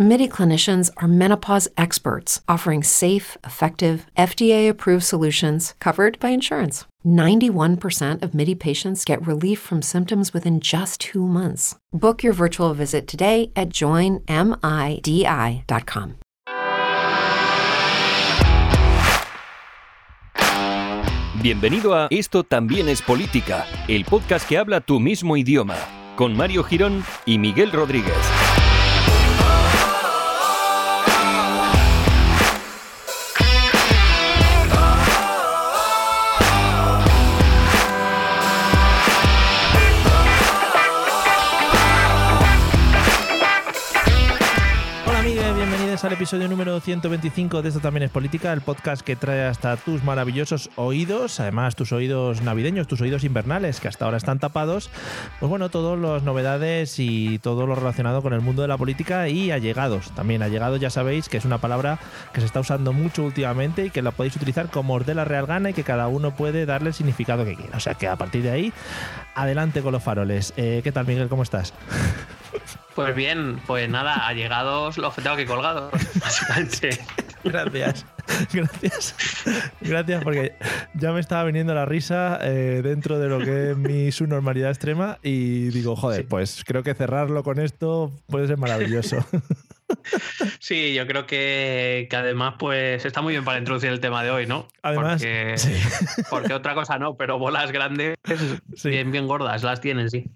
MIDI clinicians are menopause experts offering safe, effective, FDA approved solutions covered by insurance. 91% of MIDI patients get relief from symptoms within just two months. Book your virtual visit today at joinmidi.com. Bienvenido a Esto también es política, el podcast que habla tu mismo idioma, con Mario Girón y Miguel Rodríguez. Al episodio número 125 de Esto también es política, el podcast que trae hasta tus maravillosos oídos, además tus oídos navideños, tus oídos invernales que hasta ahora están tapados, pues bueno, todas las novedades y todo lo relacionado con el mundo de la política y allegados. También allegados ya sabéis que es una palabra que se está usando mucho últimamente y que la podéis utilizar como os la real gana y que cada uno puede darle el significado que quiera. O sea que a partir de ahí, adelante con los faroles. Eh, ¿Qué tal Miguel? ¿Cómo estás? Pues bien, pues nada, allegados los que tengo que colgados, básicamente. Gracias, gracias, gracias, porque ya me estaba viniendo la risa eh, dentro de lo que es mi subnormalidad extrema y digo, joder, pues creo que cerrarlo con esto puede ser maravilloso. Sí, yo creo que, que además pues está muy bien para introducir el tema de hoy, ¿no? Además, porque, sí. porque otra cosa no, pero bolas grandes, Sí. bien, bien gordas, las tienen, sí.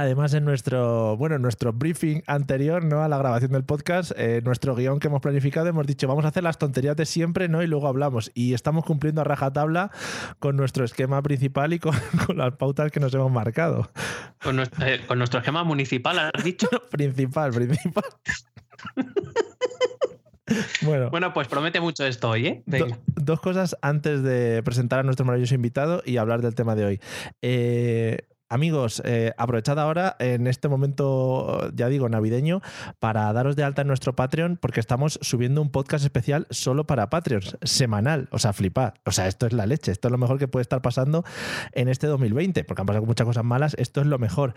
Además, en nuestro, bueno, en nuestro briefing anterior, ¿no? A la grabación del podcast, eh, nuestro guion que hemos planificado, hemos dicho, vamos a hacer las tonterías de siempre, ¿no? Y luego hablamos. Y estamos cumpliendo a rajatabla con nuestro esquema principal y con, con las pautas que nos hemos marcado. Con nuestro, eh, con nuestro esquema municipal, has dicho. Principal, principal. bueno, Bueno, pues promete mucho esto hoy, ¿eh? do- dos cosas antes de presentar a nuestro maravilloso invitado y hablar del tema de hoy. Eh, Amigos, eh, aprovechad ahora en este momento, ya digo, navideño, para daros de alta en nuestro Patreon, porque estamos subiendo un podcast especial solo para Patreons, semanal. O sea, flipad. O sea, esto es la leche. Esto es lo mejor que puede estar pasando en este 2020, porque han pasado muchas cosas malas. Esto es lo mejor.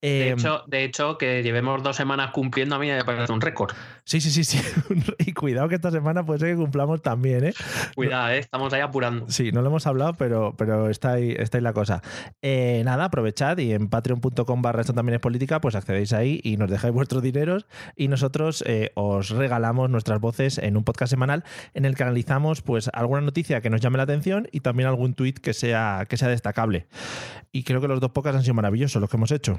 De Eh, hecho, de hecho, que llevemos dos semanas cumpliendo a mí me parece un récord. sí, sí, sí, sí. Y cuidado que esta semana puede ser que cumplamos también, ¿eh? Cuidado, ¿eh? estamos ahí apurando. Sí, no lo hemos hablado, pero, pero está, ahí, está ahí la cosa. Eh, nada, aprovechad y en patreon.com barra esto también es política, pues accedéis ahí y nos dejáis vuestros dineros y nosotros eh, os regalamos nuestras voces en un podcast semanal en el que analizamos pues alguna noticia que nos llame la atención y también algún tuit que sea, que sea destacable. Y creo que los dos podcasts han sido maravillosos los que hemos hecho.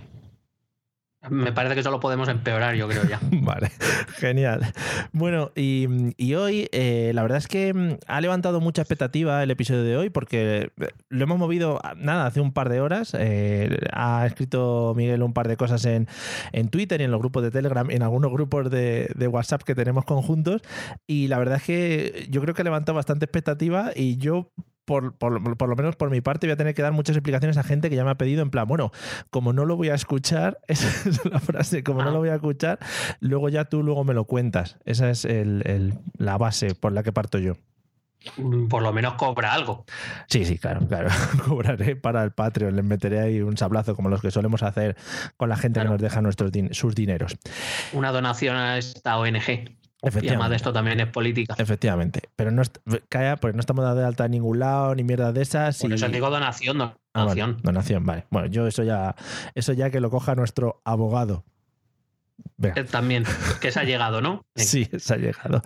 Me parece que solo podemos empeorar, yo creo ya. Vale, genial. Bueno, y, y hoy eh, la verdad es que mm, ha levantado mucha expectativa el episodio de hoy porque eh, lo hemos movido, ah, nada, hace un par de horas. eh, ha escrito Miguel un par de cosas en, en Twitter y en los grupos de Telegram, en algunos grupos de, de WhatsApp que tenemos conjuntos. Y la verdad es que yo creo que ha levantado bastante expectativa y yo por, por- por lo menos por mi parte, voy a tener que dar muchas explicaciones a gente que ya me ha pedido en plan, bueno, como no lo voy a escuchar, esa es la frase, como no Ah. lo voy a escuchar, luego ya tú luego me lo cuentas. Esa es el- el- la base por la que parto yo. Mm, Por lo menos cobra algo. Sí, sí, claro, claro. Cobraré para el Patreon, le meteré ahí un sablazo como los que solemos hacer con la gente Claro. que nos deja nuestros din- sus dineros. Una donación a esta ONG. Y además de esto también es política. Efectivamente. Pero no, calla, pues no estamos dando de alta en ningún lado, ni mierda de esas. Por y- eso digo donación, Ah, donación. donación, vale. Bueno, yo eso ya, eso ya que lo coja nuestro abogado. Venga. Eh, También, que se ha llegado, ¿no? Venga. Sí, se ha llegado.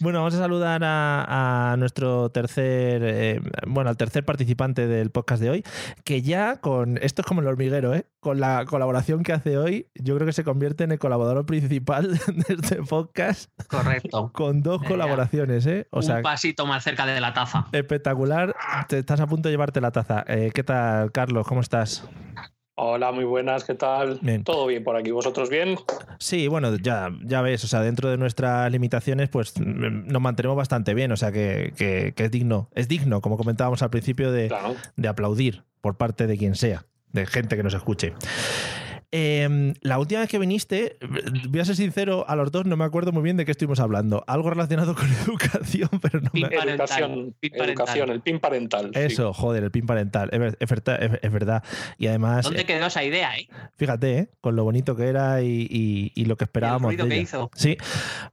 Bueno, vamos a saludar a, a nuestro tercer, eh, bueno, al tercer participante del podcast de hoy, que ya con, esto es como el hormiguero, ¿eh? Con la colaboración que hace hoy, yo creo que se convierte en el colaborador principal de este podcast Correcto. con dos colaboraciones, ¿eh? O sea, Un pasito más cerca de la taza. espectacular. Te estás a punto de llevarte la taza. Eh, ¿Qué tal, Carlos? ¿Cómo estás? Hola, muy buenas, ¿qué tal? Bien. ¿Todo bien por aquí? ¿Vosotros bien? Sí, bueno, ya, ya ves, o sea, dentro de nuestras limitaciones, pues mm, nos mantenemos bastante bien, o sea, que, que- que es digno, es digno, como comentábamos al principio, de, Claro. de aplaudir por parte de quien sea, de gente que nos escuche. Em, la última vez que viniste, voy a ser sincero, a los dos no me acuerdo muy bien de qué estuvimos hablando. Algo relacionado con educación, pero no me Educación, educación, el PIN parental. Eso, joder, el PIN parental. Es, es, verdad. Y además. ¿Dónde quedó esa idea, eh? Fíjate, ¿eh? con lo bonito que era y, lo que esperábamos. el ruido que hizo. Sí.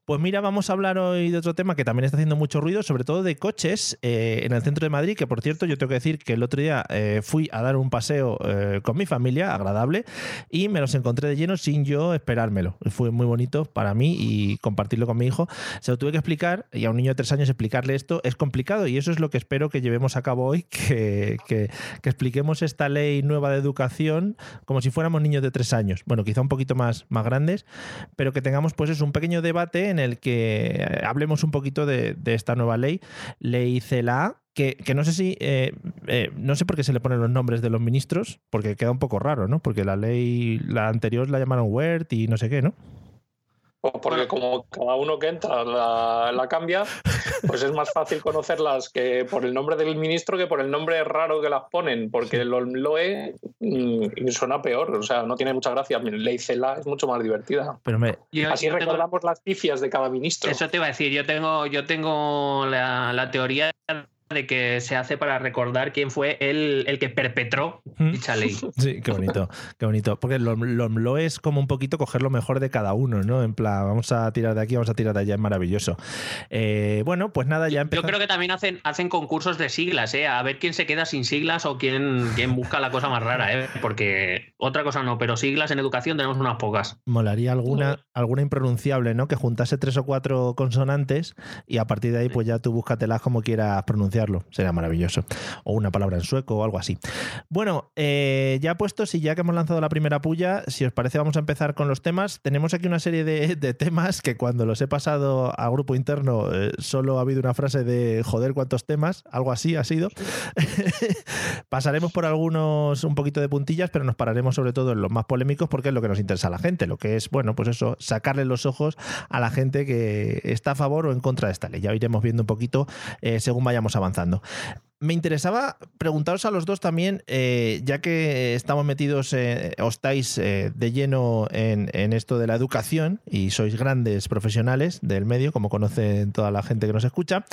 Pues mira, vamos a hablar hoy de otro tema que también está haciendo mucho ruido, sobre todo de coches eh, en el centro de Madrid, que por cierto, yo tengo que decir que el otro día eh, fui a dar un paseo eh, con mi familia, agradable, y me los encontré de lleno sin yo esperármelo. Fue muy bonito para mí y compartirlo con mi hijo. Se lo tuve que explicar y a un niño de tres años explicarle esto es complicado y eso es lo que espero que llevemos a cabo hoy, que, que, expliquemos esta ley nueva de educación como si fuéramos niños de tres años. Bueno, quizá un poquito más, más grandes, pero que tengamos pues es un pequeño debate en el que eh, hablemos un poquito de, esta nueva ley, ley CELA, que, no sé si, eh, eh, no sé por qué se le ponen los nombres de los ministros, porque queda un poco raro, ¿no? Porque la ley, la anterior la llamaron WERT y no sé qué, ¿no? Porque como cada uno que entra la, cambia, pues es más fácil conocerlas que por el nombre del ministro que por el nombre raro que las ponen, porque el LOE mm, suena peor, o sea, no tiene mucha gracia. Ley CELA es mucho más divertida. Pero Así recordamos las pifias de cada ministro. Eso te iba a decir, yo tengo, yo tengo la, la teoría de que se hace para recordar quién fue el, el que perpetró dicha ley. Sí, qué bonito, qué bonito. Porque lo, lo, es como un poquito coger lo mejor de cada uno, ¿no? En plan, vamos a tirar de aquí, vamos a tirar de allá, es maravilloso. Eh, bueno, pues nada, ya empezamos. Yo creo que también hacen, hacen concursos de siglas, ¿eh? A ver quién se queda sin siglas o quién, quién busca la cosa más rara, ¿eh? Porque otra cosa no, pero siglas en educación tenemos unas pocas. Molaría alguna, alguna impronunciable, ¿no? Que juntase tres o cuatro consonantes y a partir de ahí, pues ya tú búscatelas como quieras pronunciar Será maravilloso. O una palabra en sueco o algo así. Bueno, eh, ya puestos y ya que hemos lanzado la primera puya, si os parece vamos a empezar con los temas. Tenemos aquí una serie de, temas que cuando los he pasado a grupo interno eh, solo ha habido una frase de joder cuántos temas, algo así ha sido. Pasaremos por algunos un poquito de puntillas, pero nos pararemos sobre todo en los más polémicos porque es lo que nos interesa a la gente, lo que es, bueno, pues eso, sacarle los ojos a la gente que está a favor o en contra de esta ley. Ya iremos viendo un poquito eh, según vayamos avanzando avanzando. Me interesaba preguntaros a los dos también, eh, ya que estamos metidos, eh, o estáis eh, de lleno en, en, esto de la educación y sois grandes profesionales del medio, como conocen toda la gente que nos escucha.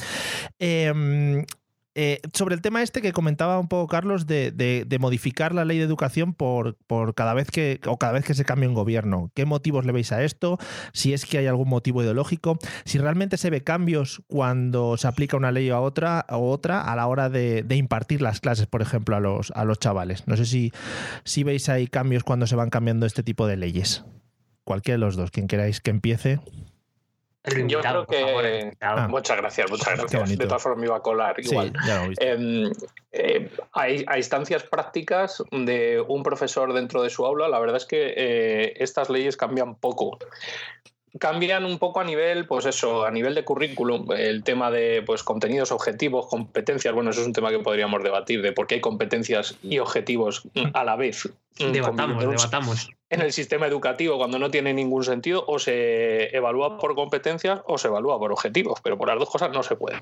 Eh, sobre el tema este que comentaba un poco Carlos de, modificar la ley de educación por, por, cada vez que o cada vez que se cambie un gobierno. ¿Qué motivos le veis a esto? Si es que hay algún motivo ideológico, si realmente se ve cambios cuando se aplica una ley a otra o otra a la hora de, impartir las clases, por ejemplo, a los, a los chavales. No sé si, si veis ahí cambios cuando se van cambiando este tipo de leyes. Cualquiera de los dos, quien queráis que empiece. Yo creo que. Ah. muchas gracias, muchas gracias. De todas formas, me iba a colar igual. Em, eh, hay, instancias prácticas de un profesor dentro de su aula. La verdad es que eh, estas leyes cambian poco cambian un poco a nivel, pues eso, a nivel de currículum, el tema de pues contenidos, objetivos, competencias, bueno, eso es un tema que podríamos debatir, de por qué hay competencias y objetivos a la vez. Debatamos, debatamos. En el sistema educativo, cuando no tiene ningún sentido, o se evalúa por competencias o se evalúa por objetivos, pero por las dos cosas no se puede.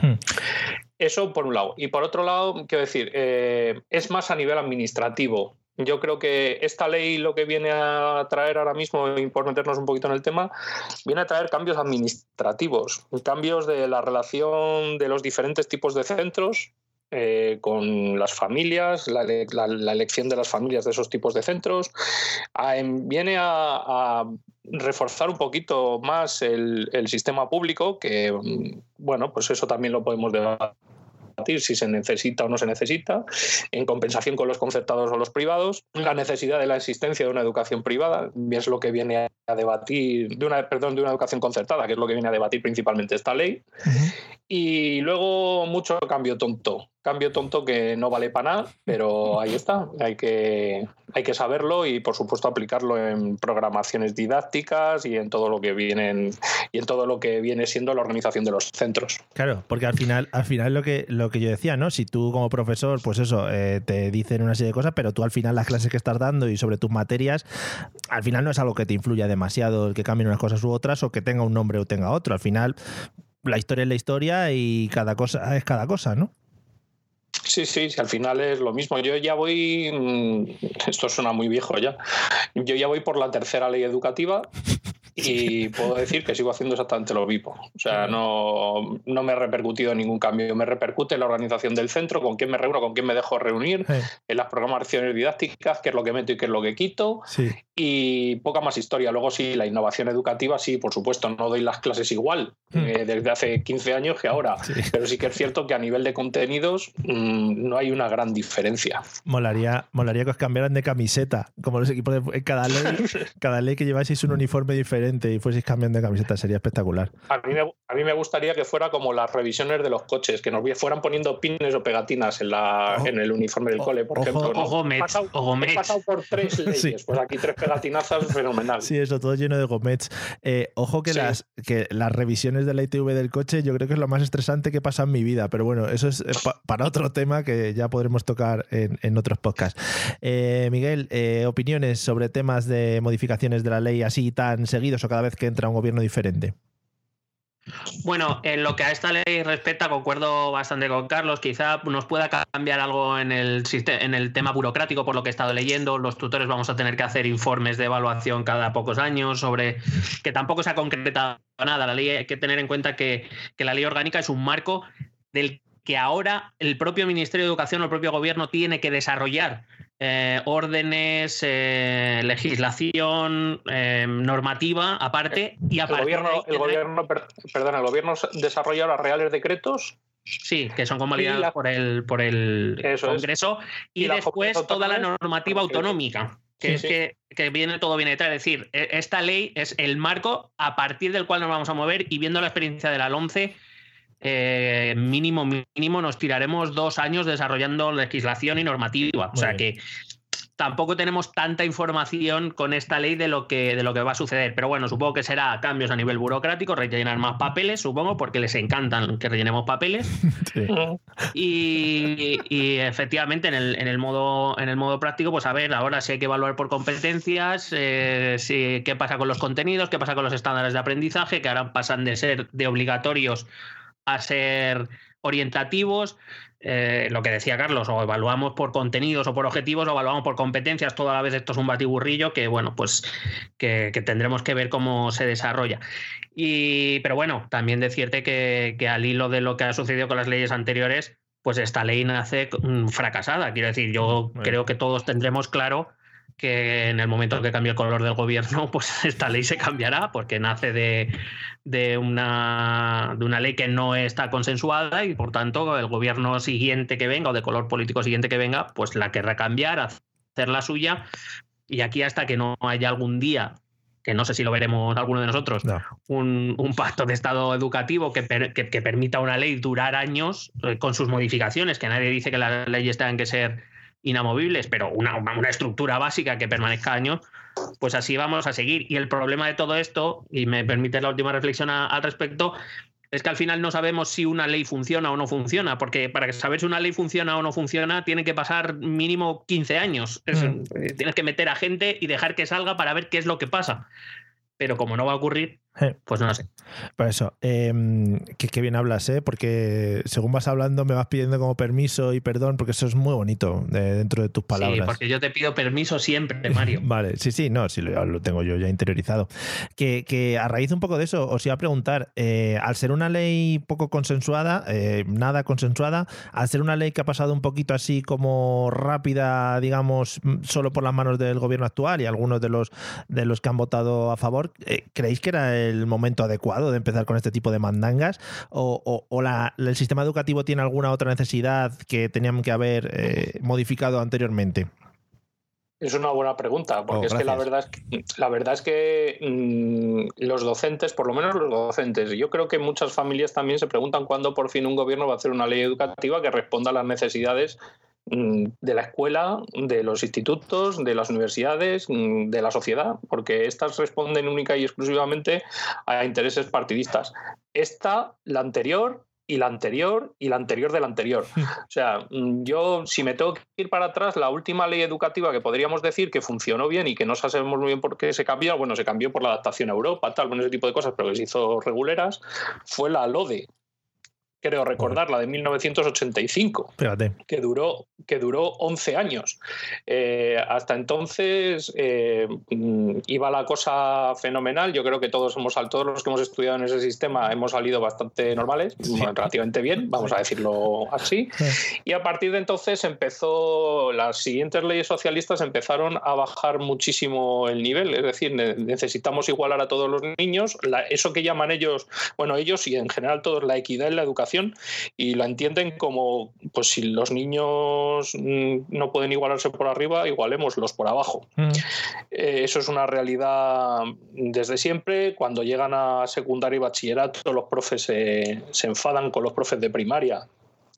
Hmm. Eso por un lado. Y por otro lado, quiero decir, eh, es más a nivel administrativo. Yo creo que esta ley lo que viene a traer ahora mismo, y por meternos un poquito en el tema, viene a traer cambios administrativos, cambios de la relación de los diferentes tipos de centros eh, con las familias, la, elección de las familias de esos tipos de centros. Em, viene a, reforzar un poquito más el, el sistema público, que, bueno, pues eso también lo podemos debatir si se necesita o no se necesita, en compensación con los concertados o los privados, la necesidad de la existencia de una educación privada, es lo que viene a debatir, de una, perdón, de una educación concertada, que es lo que viene a debatir principalmente esta ley, y luego mucho cambio tonto, cambio tonto que no vale para nada, pero ahí está, hay que, hay que saberlo y por supuesto aplicarlo en programaciones didácticas y en todo lo que vienen y en todo lo que viene siendo la organización de los centros. Claro, porque al final, al final lo que lo que yo decía, ¿no? Si tú como profesor, pues eso, eh, te dicen una serie de cosas, pero tú al final las clases que estás dando y sobre tus materias, al final no es algo que te influya demasiado el que cambien unas cosas u otras o que tenga un nombre o tenga otro. Al final la historia es la historia y cada cosa es cada cosa, ¿no? Sí, sí, sí, al final es lo mismo. Yo ya voy, mm, esto suena muy viejo ya, yo ya voy por la tercera ley educativa y puedo decir que sigo haciendo exactamente lo mismo. O sea, no, no me ha repercutido ningún cambio. Me repercute en la organización del centro, con quién me reúno, con quién me dejo reunir, en las programaciones didácticas, qué es lo que meto y qué es lo que quito. Y poca más historia. Luego sí, la innovación educativa, sí, por supuesto, no doy las clases igual hmm. eh, desde hace 15 años que ahora. Pero sí que es cierto que a nivel de contenidos mm, no hay una gran diferencia. Molaría, molaría que os cambiaran de camiseta, como los equipos de cada ley, cada ley que lleváis un uniforme diferente y fueseis cambiando de camiseta, sería espectacular. A mí, me, a mí me gustaría que fuera como las revisiones de los coches, que nos fueran poniendo pines o pegatinas en, la, en el uniforme del cole, por ejemplo. Ojo, he, pasado, he pasado por tres leyes, pues aquí tres pegatinazas, fenomenal. Sí, eso, todo lleno de gomets. Eh, ojo que, las, que las revisiones de la ITV del coche yo creo que es lo más estresante que pasa en mi vida, pero bueno, eso es eh, para otro tema que ya podremos tocar en, en otros podcasts. Eh, Miguel, opiniones sobre temas de modificaciones de la ley así tan o cada vez que entra un gobierno diferente? Bueno, en lo que a esta ley respecta, concuerdo bastante con Carlos. Quizá nos pueda cambiar algo en el, en el tema burocrático, por lo que he estado leyendo. Los tutores vamos a tener que hacer informes de evaluación cada pocos años sobre que tampoco se ha concretado nada. La ley hay que tener en cuenta que la ley orgánica es un marco del que ahora el propio Ministerio de Educación o el propio gobierno tiene que desarrollar eh, órdenes, eh, legislación, eh, normativa aparte y aparte. El gobierno, el gobierno perdona, el gobierno desarrolla los reales decretos. Sí, que son convalidados por el, por el Congreso y, después toda la normativa autonómica. Que es Que, que, viene todo bien detrás. Es decir, e, esta ley es el marco a partir del cual nos vamos a mover y viendo la experiencia de la 11 eh, mínimo, mínimo nos tiraremos dos años desarrollando legislación y normativa. o sea que tampoco tenemos tanta información con esta ley de lo que de lo que va a suceder. Pero bueno, supongo que será cambios a nivel burocrático, rellenar más papeles, supongo, porque les encantan que rellenemos papeles. Y, efectivamente, en el, en el, modo, en el modo práctico, pues a ver, ahora sí hay que evaluar por competencias, eh, qué pasa con los contenidos, qué pasa con los estándares de aprendizaje, que ahora pasan de ser de obligatorios a ser orientativos. Eh, lo que decía Carlos, o evaluamos por contenidos o por objetivos, o evaluamos por competencias, toda la vez esto es un batiburrillo que, bueno, pues que, tendremos que ver cómo se desarrolla. Y, pero bueno, también decirte que, que al hilo de lo que ha sucedido con las leyes anteriores, pues esta ley nace mm, fracasada. Quiero decir, yo creo que todos tendremos claro que en el momento que cambie el color del gobierno, pues esta ley se cambiará porque nace de, de, una, de una ley que no está consensuada y por tanto el gobierno siguiente que venga o de color político siguiente que venga, pues la querrá cambiar, hacer la suya. Y aquí hasta que no haya algún día que no sé si lo veremos alguno de nosotros, un, pacto de Estado educativo que, que, permita una ley durar años eh, con sus modificaciones, que nadie dice que las leyes tengan que ser inamovibles, pero una, una estructura básica que permanezca años, pues así vamos a seguir. Y el problema de todo esto, y me permite la última reflexión al respecto, es que al final no sabemos si una ley funciona o no funciona, porque para saber si una ley funciona o no funciona tiene que pasar mínimo 15 años. Mm. Eh, tienes que meter a gente y dejar que salga para ver qué es lo que pasa. Pero como no va a ocurrir, pues no sé. Por eso, eh, que, bien hablas, ¿eh? porque según vas hablando me vas pidiendo como permiso y perdón, porque eso es muy bonito dentro de tus palabras. Sí, porque yo te pido permiso siempre, Mario. vale, sí, sí, no, sí lo, tengo yo ya interiorizado. Que, a raíz un poco de eso, os iba a preguntar, eh, al ser una ley poco consensuada, eh, nada consensuada, al ser una ley que ha pasado un poquito así como rápida, digamos, solo por las manos del gobierno actual y algunos de los, de los que han votado a favor, eh, ¿creéis que era el momento adecuado de empezar con este tipo de mandangas? ¿O, el sistema educativo tiene alguna otra necesidad que tenían que haber eh, modificado anteriormente? Es una buena pregunta, porque oh, es que la verdad es que, la verdad es que mm, los docentes, por lo menos los docentes, yo creo que muchas familias también se preguntan cuándo por fin un gobierno va a hacer una ley educativa que responda a las necesidades de la escuela, de los institutos, de las universidades, mm, de la sociedad, porque estas responden única y exclusivamente a intereses partidistas. Esta, la anterior y la anterior y la anterior de la anterior. O sea, mm, yo si me tengo que ir para atrás, la última ley educativa que podríamos decir que funcionó bien y que no sabemos muy bien por qué se cambió, bueno, se cambió por la adaptación a Europa, tal, bueno, ese tipo de cosas, pero que se hizo reguleras, fue la LODE, creo recordar, la de 1985, que duró, que duró 11 años. Eh, hasta entonces eh, mm, iba la cosa fenomenal. Yo creo que todos, hemos, todos los que hemos estudiado en ese sistema hemos salido bastante normales, relativamente bien, vamos a decirlo así. Y a partir de entonces empezó, las siguientes leyes socialistas empezaron a bajar muchísimo el nivel, es decir, necesitamos igualar a todos los niños, eso que llaman ellos, bueno, ellos y en general todos, la equidad en la educación y la entienden como, pues si los niños mm, no pueden igualarse por arriba, igualémoslos por abajo. Mm. Eh, eso es una realidad desde siempre. Cuando llegan a secundaria y bachillerato, los profes se, enfadan con los profes de primaria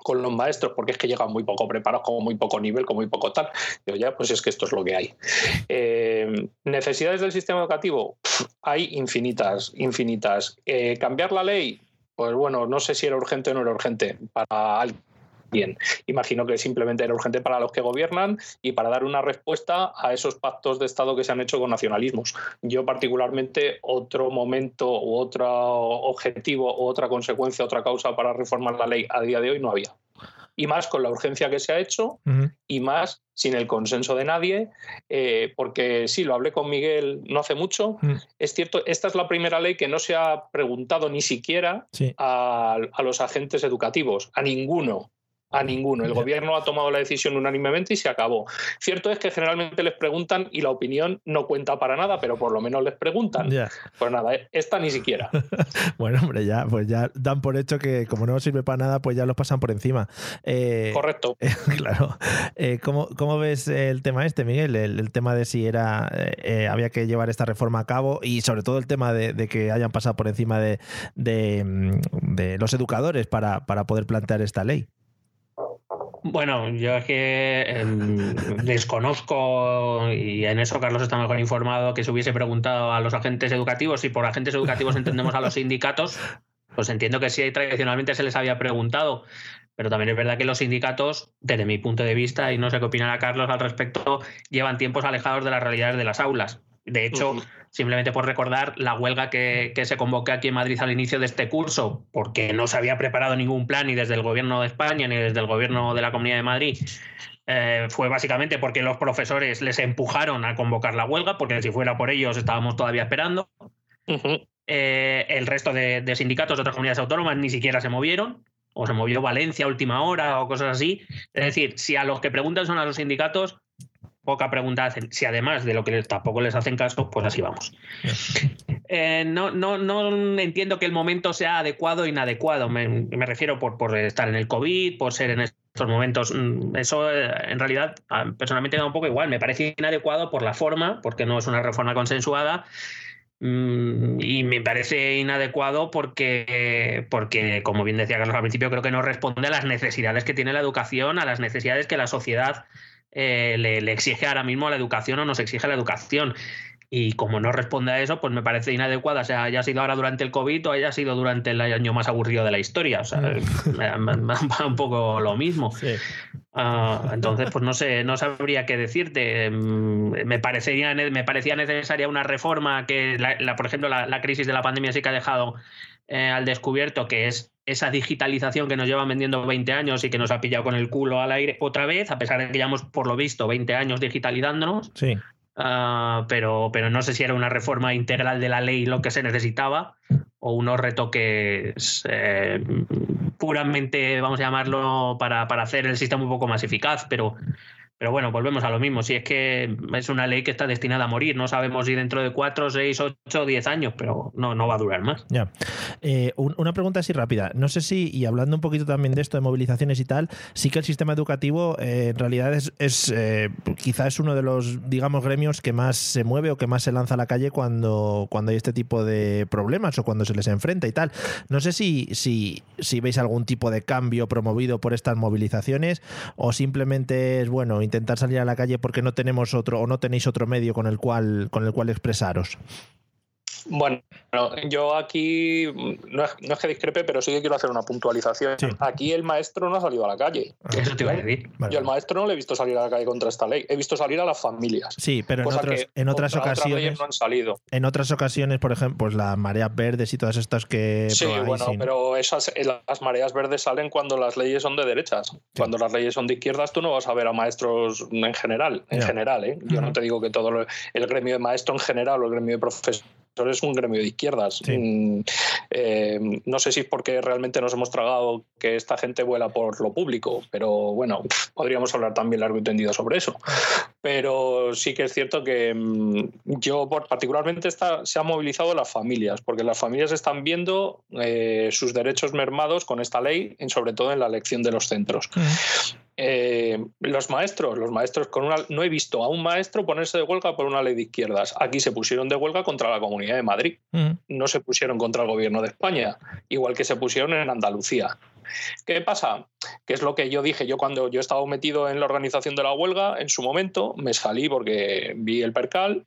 con los maestros porque es que llegan muy poco preparados, con muy poco nivel, con muy poco tal. Digo, ya, pues es que esto es lo que hay. Eh, necesidades del sistema educativo, hay infinitas, infinitas. Eh, cambiar la ley, pues bueno, no sé si era urgente o no era urgente para alguien. Imagino que simplemente era urgente para los que gobiernan y para dar una respuesta a esos pactos de Estado que se han hecho con nacionalismos. Yo particularmente otro momento u otro objetivo u otra consecuencia, otra causa para reformar la ley a día de hoy no había y más con la urgencia que se ha hecho y más sin el consenso de nadie, eh, porque sí, lo hablé con Miguel no hace mucho, es cierto, esta es la primera ley que no se ha preguntado ni siquiera a, a los agentes educativos, a ninguno a ninguno. El gobierno ha tomado la decisión unánimemente y se acabó. Cierto es que generalmente les preguntan y la opinión no cuenta para nada, pero por lo menos les preguntan. Pues nada, esta ni siquiera. bueno, hombre, ya, pues ya dan por hecho que como no sirve para nada, pues ya los pasan por encima. Eh, Correcto. claro. Eh, ¿cómo, ves el tema este, Miguel? El, tema de si era eh, había que llevar esta reforma a cabo y sobre todo el tema de, que hayan pasado por encima de, de, de los educadores para, para poder plantear esta ley. Bueno, yo es que em, desconozco, y en eso Carlos está mejor informado, que se hubiese preguntado a los agentes educativos, y por agentes educativos entendemos a los sindicatos, pues entiendo que sí, tradicionalmente se les había preguntado, pero también es verdad que los sindicatos, desde mi punto de vista, y no sé qué opinará Carlos al respecto, llevan tiempos alejados de las realidades de las aulas. De hecho, simplemente por recordar la huelga que, se convocó aquí en Madrid al inicio de este curso, porque no se había preparado ningún plan ni desde el gobierno de España ni desde el gobierno de la Comunidad de Madrid, eh, fue básicamente porque los profesores les empujaron a convocar la huelga, porque si fuera por ellos estábamos todavía esperando. Eh, el resto de, de, sindicatos de otras comunidades autónomas ni siquiera se movieron, o se movió Valencia a última hora o cosas así. Es decir, si a los que preguntan son a los sindicatos, poca pregunta hacen. Si además de lo que tampoco les hacen caso, pues así vamos. Eh, no, no, no entiendo que el momento sea adecuado o inadecuado. Me, me refiero por, por, estar en el COVID, por ser en estos momentos. Mm, eso eh, en realidad personalmente da un poco igual. Me parece inadecuado por la forma, porque no es una reforma consensuada. Mm, y me parece inadecuado porque, porque, como bien decía Carlos al principio, creo que no responde a las necesidades que tiene la educación, a las necesidades que la sociedad eh, le, exige ahora mismo a la educación o nos exige la educación. Y como no responde a eso, pues me parece inadecuada, sea haya sido ahora durante el COVID o haya sido durante el año más aburrido de la historia. O sea, mm. un poco lo mismo. Ah, entonces, pues no sé, no sabría qué decirte. Mm, me parecería, me parecía necesaria una reforma que, la, por ejemplo, la, crisis de la pandemia sí que ha dejado eh, al descubierto, que es esa digitalización que nos llevan vendiendo 20 años y que nos ha pillado con el culo al aire otra vez, a pesar de que llevamos, por lo visto, 20 años digitalizándonos. Sí. Ah, pero, pero no sé si era una reforma integral de la ley lo que se necesitaba o unos retoques eh, puramente, vamos a llamarlo, para, para, hacer el sistema un poco más eficaz, pero pero bueno, volvemos a lo mismo. Si es que es una ley que está destinada a morir, no sabemos si dentro de 4, 6, 8, 10 años, pero no, no va a durar más. Ya. Eh, una pregunta así rápida. No sé si, y hablando un poquito también de esto de movilizaciones y tal, sí que el sistema educativo eh, en realidad es, es eh, es uno de los, digamos, gremios que más se mueve o que más se lanza a la calle cuando, cuando hay este tipo de problemas o cuando se les enfrenta y tal. No sé si, si, si veis algún tipo de cambio promovido por estas movilizaciones o simplemente es, bueno, intentar salir a la calle porque no tenemos otro o no tenéis otro medio con el cual, con el cual expresaros? Bueno, yo aquí no es, que discrepe, pero sí que quiero hacer una puntualización. Aquí el maestro no ha salido a la calle. Ah. Eso te iba a decir. Yo al maestro no le he visto salir a la calle contra esta ley. He visto salir a las familias. Sí, pero en, otras ocasiones. no han salido. En otras ocasiones, por ejemplo, pues las mareas verdes y todas estas que. Sí, bueno, pero esas, las mareas verdes salen cuando las leyes son de derechas. Cuando las leyes son de izquierdas, tú no vas a ver a maestros en general. En general, ¿eh? Yo no te digo que todo el gremio de maestro en general o el gremio de profesores es un gremio de izquierdas. Mm, eh, no sé si es porque realmente nos hemos tragado que esta gente vuela por lo público, pero bueno, podríamos hablar también largo y tendido sobre eso. Pero sí que es cierto que mm, yo particularmente está, se han movilizado las familias, porque las familias están viendo eh, sus derechos mermados con esta ley, sobre todo en la elección de los centros. Eh, los maestros, los maestros con una, no he visto a un maestro ponerse de huelga por una ley de izquierdas. Aquí se pusieron de huelga contra la Comunidad de Madrid, no se pusieron contra el Gobierno de España, igual que se pusieron en Andalucía. ¿Qué pasa? Que es lo que yo dije. Yo cuando yo estaba metido en la organización de la huelga, en su momento me salí porque vi el percal,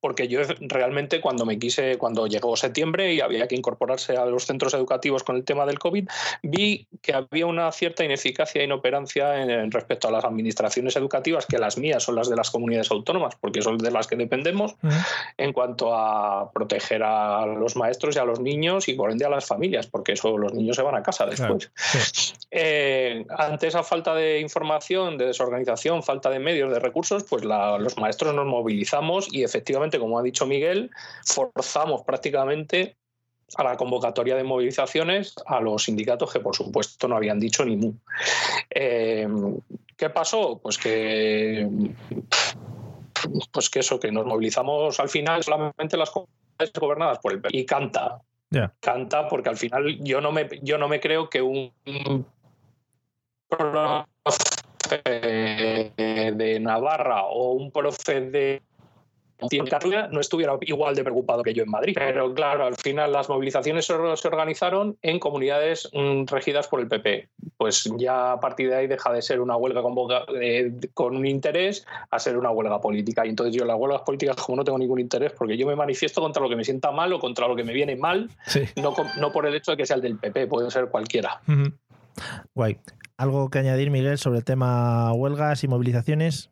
porque yo realmente cuando me quise, cuando llegó septiembre y había que incorporarse a los centros educativos con el tema del COVID, vi que había una cierta ineficacia e inoperancia en, respecto a las administraciones educativas, que las mías son las de las comunidades autónomas, porque son de las que dependemos, en cuanto a proteger a los maestros y a los niños y por ende a las familias, porque eso los niños se van a casa después. Eh, ante esa falta de información, de desorganización, falta de medios, de recursos, pues los maestros nos movilizamos y efectivamente como ha dicho Miguel, forzamos prácticamente a la convocatoria de movilizaciones a los sindicatos que por supuesto no habían dicho ni mu. Eh, ¿Qué pasó? Pues que pues que eso, que nos movilizamos al final solamente las comunidades gobernadas por el y canta. Canta porque al final yo no me yo no me creo que un profe de Navarra o un profe de no estuviera igual de preocupado que yo en Madrid. Pero claro, al final las movilizaciones se organizaron en comunidades mm, regidas por el PP. Pues ya a partir de ahí deja de ser una huelga eh, con un interés a ser una huelga política. Y entonces yo las huelgas políticas como no tengo ningún interés porque yo me manifiesto contra lo que me sienta mal o contra lo que me viene mal, no, no, por el hecho de que sea el del PP, puede ser cualquiera. Guay. ¿Algo que añadir, Miguel, sobre el tema huelgas y movilizaciones?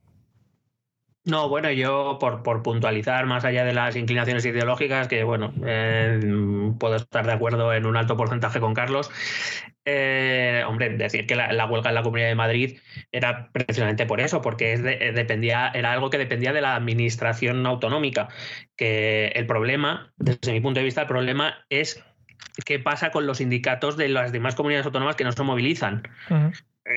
No, bueno, yo por, puntualizar más allá de las inclinaciones ideológicas, que bueno, eh, puedo estar de acuerdo en un alto porcentaje con Carlos. Eh, hombre, decir que la, huelga en la Comunidad de Madrid era precisamente por eso, porque es eh, dependía, era algo que dependía de la administración autonómica. Que el problema, desde mi punto de vista, el problema es qué pasa con los sindicatos de las demás comunidades autónomas que no se movilizan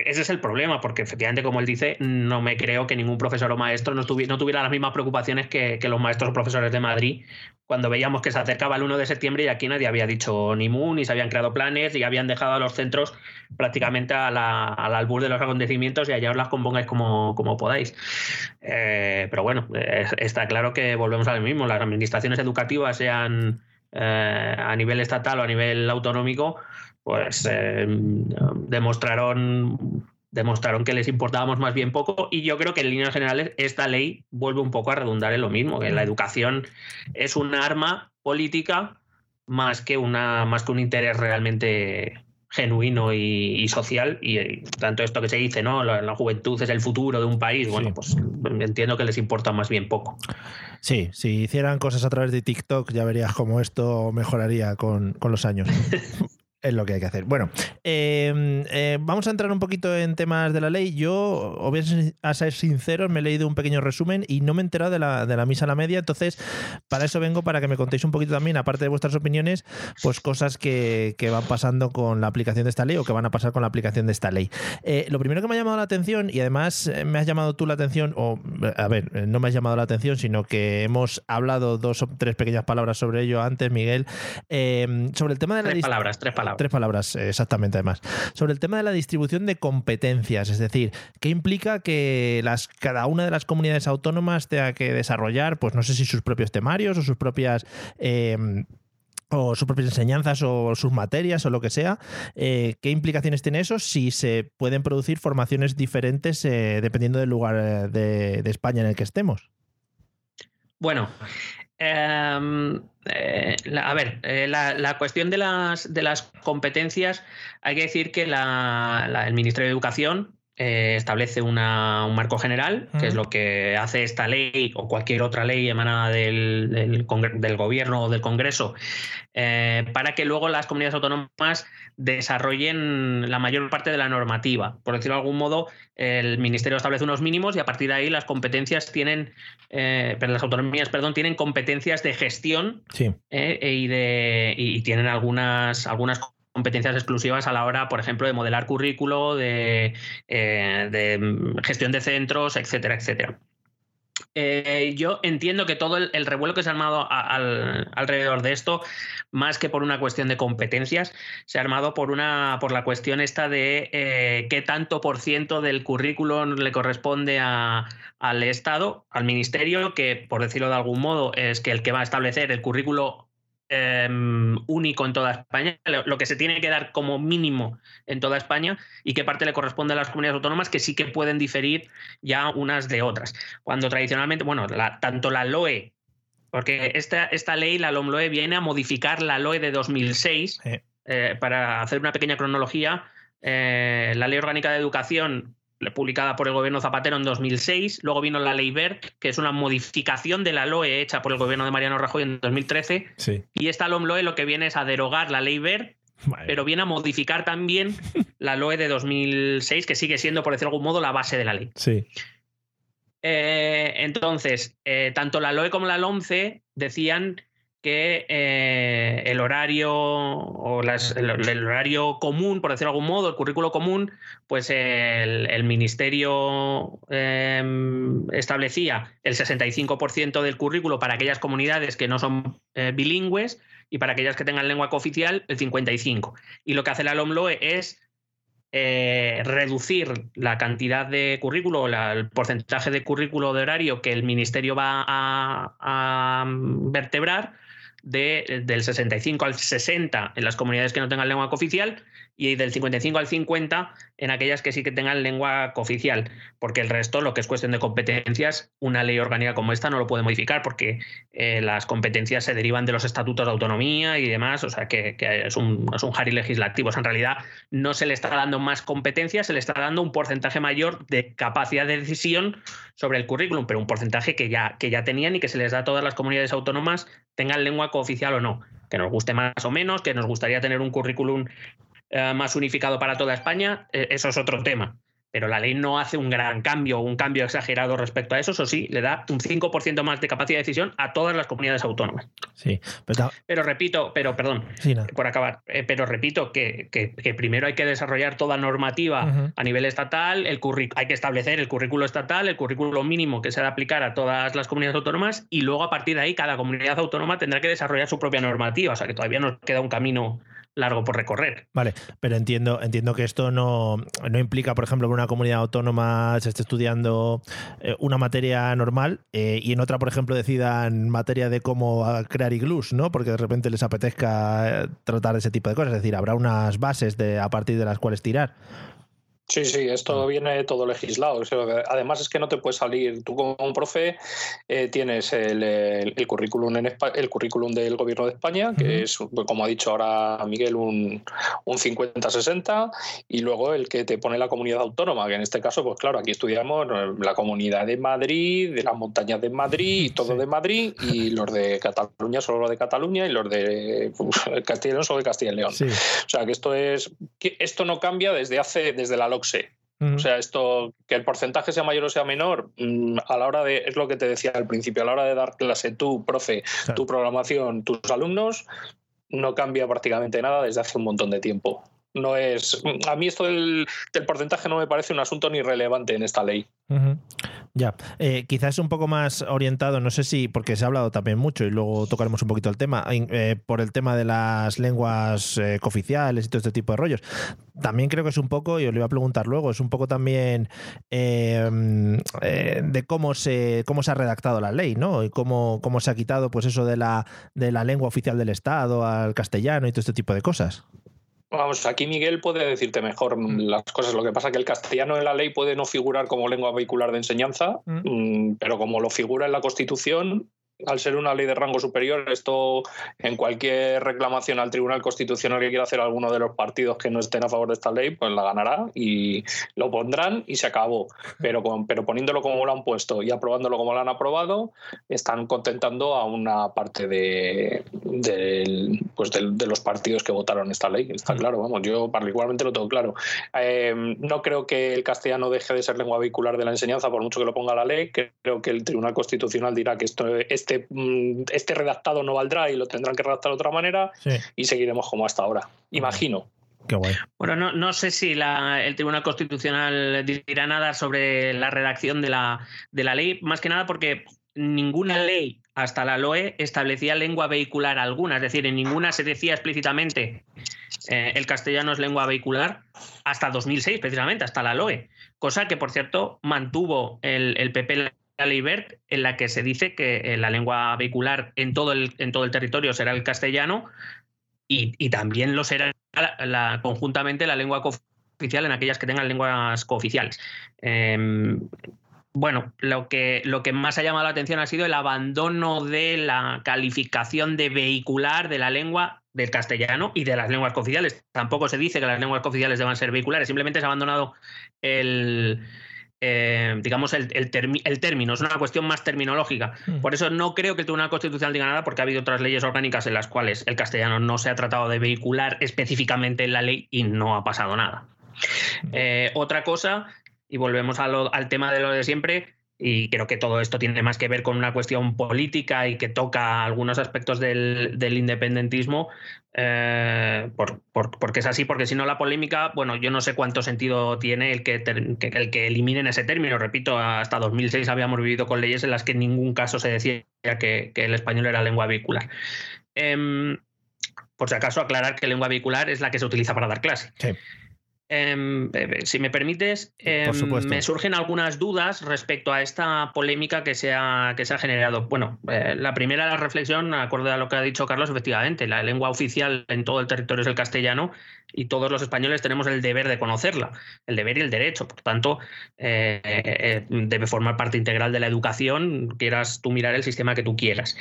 ese es el problema, porque efectivamente, como él dice, no me creo que ningún profesor o maestro no, tuviera las mismas preocupaciones que, los maestros o profesores de Madrid cuando veíamos que se acercaba el 1 de septiembre y aquí nadie había dicho ni mu, ni se habían creado planes y habían dejado a los centros prácticamente al albur de los acontecimientos y allá os las compongáis como, como podáis. Eh, pero bueno, está claro que volvemos a lo mismo. Las administraciones educativas, sean eh, a nivel estatal o a nivel autonómico, pues eh, demostraron demostraron que les importábamos más bien poco y yo creo que en líneas generales esta ley vuelve un poco a redundar en lo mismo, que la educación es un arma política más que, una, más que un interés realmente genuino y, social y, tanto esto que se dice, ¿no? La, juventud es el futuro de un país, bueno, pues entiendo que les importa más bien poco. Sí, si hicieran cosas a través de TikTok ya verías cómo esto mejoraría con, con los años. Es lo que hay que hacer. Bueno, em, eh, vamos a entrar un poquito en temas de la ley. Yo, voy a ser sincero, me he leído un pequeño resumen y no me he enterado de la, de la misa a la media. Entonces, para eso vengo, para que me contéis un poquito también, aparte de vuestras opiniones, pues cosas que, van pasando con la aplicación de esta ley o que van a pasar con la aplicación de esta ley. Eh, lo primero que me ha llamado la atención, y además eh, me has llamado tú la atención, o a ver, no me has llamado la atención, sino que hemos hablado dos o tres pequeñas palabras sobre ello antes, Miguel, em, sobre el tema de la... Tres palabras, tres palabras. Tres palabras, eh, exactamente, además. Sobre el tema de la distribución de competencias, es decir, ¿qué implica que las, cada una de las comunidades autónomas tenga que desarrollar, pues no sé si sus propios temarios o sus propias. Em, o sus propias enseñanzas o sus materias o lo que sea, eh, ¿qué implicaciones tiene eso si se pueden producir formaciones diferentes eh, dependiendo del lugar de, de España en el que estemos? Bueno, Em, eh, a ver, eh, la, cuestión de las, de las competencias, hay que decir que el Ministerio de Educación eh, establece un marco general, que es lo que hace esta ley o cualquier otra ley emanada del, del, gobierno o del Congreso, eh, para que luego las comunidades autónomas desarrollen la mayor parte de la normativa. Por decirlo de algún modo, el Ministerio establece unos mínimos y a partir de ahí las competencias tienen, eh, las autonomías, perdón, tienen competencias de gestión y, de, y tienen algunas, algunas competencias exclusivas a la hora, por ejemplo, de modelar currículo, de, eh, gestión de centros, etcétera, etcétera. Eh, yo entiendo que todo el, revuelo que se ha armado alrededor de esto, más que por una cuestión de competencias, se ha armado por una por la cuestión esta de eh, qué tanto por ciento del currículum le corresponde al Estado, al Ministerio, que por decirlo de algún modo es que el que va a establecer el currículo Em, único en toda España, lo que se tiene que dar como mínimo en toda España y qué parte le corresponde a las comunidades autónomas que sí que pueden diferir ya unas de otras. Cuando tradicionalmente, bueno, tanto la LOE, porque esta, esta ley, la LOMLOE, viene a modificar la LOE de 2006 eh, para hacer una pequeña cronología. Eh, la Ley Orgánica de Educación publicada por el gobierno Zapatero en 2006. Luego vino la Ley BERT, que es una modificación de la LOE hecha por el gobierno de Mariano Rajoy en 2013. Y esta LOMLOE lo que viene es a derogar la Ley BERT, pero viene a modificar también la LOE de 2006, que sigue siendo, por decirlo de algún modo, la base de la ley. Sí. Eh, entonces, eh, tanto la LOE como la LOMCE decían que eh, el horario o el, horario común, por decirlo de algún modo, el currículo común, pues el, ministerio em, establecía el 65% del currículo para aquellas comunidades que no son eh, bilingües y para aquellas que tengan lengua cooficial el 55%. Y lo que hace la LOMLOE es eh, reducir la cantidad de currículo, el porcentaje de currículo de horario que el ministerio va a vertebrar de, del 65 al 60 en las comunidades que no tengan lengua cooficial y del 55 al 50 en aquellas que sí que tengan lengua cooficial, porque el resto, lo que es cuestión de competencias, una ley orgánica como esta no lo puede modificar porque eh, las competencias se derivan de los estatutos de autonomía y demás, o sea que, es, un, es un jari legislativo. en realidad no se le está dando más competencias, se le está dando un porcentaje mayor de capacidad de decisión sobre el currículum, pero un porcentaje que ya, que ya tenían y que se les da a todas las comunidades autónomas, tengan lengua cooficial o no. Que nos guste más o menos, que nos gustaría tener un currículum eh, más unificado para toda España, eh, eso es otro tema. Pero la ley no hace un gran cambio o un cambio exagerado respecto a eso, eso sí, le da un 5% más de capacidad de decisión a todas las comunidades autónomas. Sí, pero, repito, pero perdón, por acabar, eh, pero repito que, primero hay que desarrollar toda normativa a nivel estatal, el hay que establecer el currículo estatal, el currículo mínimo que se ha de aplicar a todas las comunidades autónomas y luego a partir de ahí cada comunidad autónoma tendrá que desarrollar su propia normativa, o sea que todavía nos queda un camino largo por recorrer. Vale, pero entiendo, entiendo que esto no, no implica, por ejemplo, que una comunidad autónoma se esté estudiando eh, una materia normal eh, y en otra, por ejemplo, decidan materia de cómo crear iglús, ¿no? Porque de repente les apetezca eh, tratar ese tipo de cosas. Es decir, habrá unas bases de, a partir de las cuales tirar. Sí, sí, esto viene todo legislado. Además es que no te puedes salir. Tú como un profe eh, tienes el, currículum en el currículum del gobierno de España, que es, pues, como ha dicho ahora Miguel, un, un 50-60, y luego el que te pone la comunidad autónoma, que en este caso, pues claro, aquí estudiamos la comunidad de Madrid, de las montañas de Madrid, y todo de Madrid, y los de Cataluña solo lo de Cataluña, y los de pues, Castilla y León solo de Castilla y León. O sea que esto es que esto no cambia desde hace desde la o sea, esto, que el porcentaje sea mayor o sea menor, mm, a la hora de, es lo que te decía al principio, a la hora de dar clase tú, profe, tu programación, tus alumnos, no cambia prácticamente nada desde hace un montón de tiempo. No es. A mí esto del, porcentaje no me parece un asunto ni relevante en esta ley. Ya, eh, quizás un poco más orientado, no sé si, porque se ha hablado también mucho y luego tocaremos un poquito el tema, eh, por el tema de las lenguas eh, cooficiales y todo este tipo de rollos. También creo que es un poco, y os lo iba a preguntar luego, es un poco también em, de cómo se, cómo se ha redactado la ley, ¿no? Y cómo, cómo se ha quitado pues eso de la, de la lengua oficial del Estado al castellano y todo este tipo de cosas. Vamos, aquí Miguel puede decirte mejor mm. las cosas. Lo que pasa es que el castellano en la ley puede no figurar como lengua vehicular de enseñanza, mm. Mm, pero como lo figura en la Constitución, al ser una ley de rango superior, esto en cualquier reclamación al Tribunal Constitucional que quiera hacer alguno de los partidos que no estén a favor de esta ley, pues la ganará y lo pondrán y se acabó. Pero, pero poniéndolo como lo han puesto y aprobándolo como lo han aprobado, están contentando a una parte de, pues de, los partidos que votaron esta ley. Está claro, vamos, yo particularmente lo tengo claro. Eh, no creo que el castellano deje de ser lengua vehicular de la enseñanza, por mucho que lo ponga la ley. Creo que el Tribunal Constitucional dirá que esto, este, mm, este redactado no valdrá y lo tendrán que redactar de otra manera y seguiremos como hasta ahora. Imagino. Qué guay. Bueno, no, no sé si el Tribunal Constitucional dirá nada sobre la redacción de la, de la ley, más que nada porque ninguna ley hasta la LOE establecía lengua vehicular alguna, es decir, en ninguna se decía explícitamente eh, el castellano es lengua vehicular hasta 2006, precisamente, hasta la LOE, cosa que, por cierto, mantuvo el, el PP la ley BERT, en la que se dice que eh, la lengua vehicular en todo el, en todo el territorio será el castellano y, también lo será conjuntamente la lengua cooficial en aquellas que tengan lenguas cooficiales. Em, bueno, lo que, lo que más ha llamado la atención ha sido el abandono de la calificación de vehicular de la lengua del castellano y de las lenguas cooficiales. Tampoco se dice que las lenguas cooficiales deban ser vehiculares, simplemente se ha abandonado el, eh, digamos, el, el, término, es una cuestión más terminológica. Mm. Por eso no creo que el Tribunal Constitucional diga nada, porque ha habido otras leyes orgánicas en las cuales el castellano no se ha tratado de vehicular específicamente en la ley y no ha pasado nada. Mm. Eh, otra cosa y volvemos al tema de lo de siempre, y creo que todo esto tiene más que ver con una cuestión política y que toca algunos aspectos del, independentismo, eh, porque es así, porque si no la polémica, bueno, yo no sé cuánto sentido tiene el que, el que eliminen ese término. Repito, hasta 2006 habíamos vivido con leyes en las que en ningún caso se decía que, el español era lengua vehicular. Em, por si acaso, aclarar que lengua vehicular es la que se utiliza para dar clase. Sí. Em, eh, si me permites, em, me surgen algunas dudas respecto a esta polémica que se ha, que se ha generado. Bueno, eh, la primera reflexión, acorde a lo que ha dicho Carlos, efectivamente, la lengua oficial en todo el territorio es el castellano y todos los españoles tenemos el deber de conocerla, el deber y el derecho. Por tanto, eh, debe formar parte integral de la educación, quieras tú mirar el sistema que tú quieras.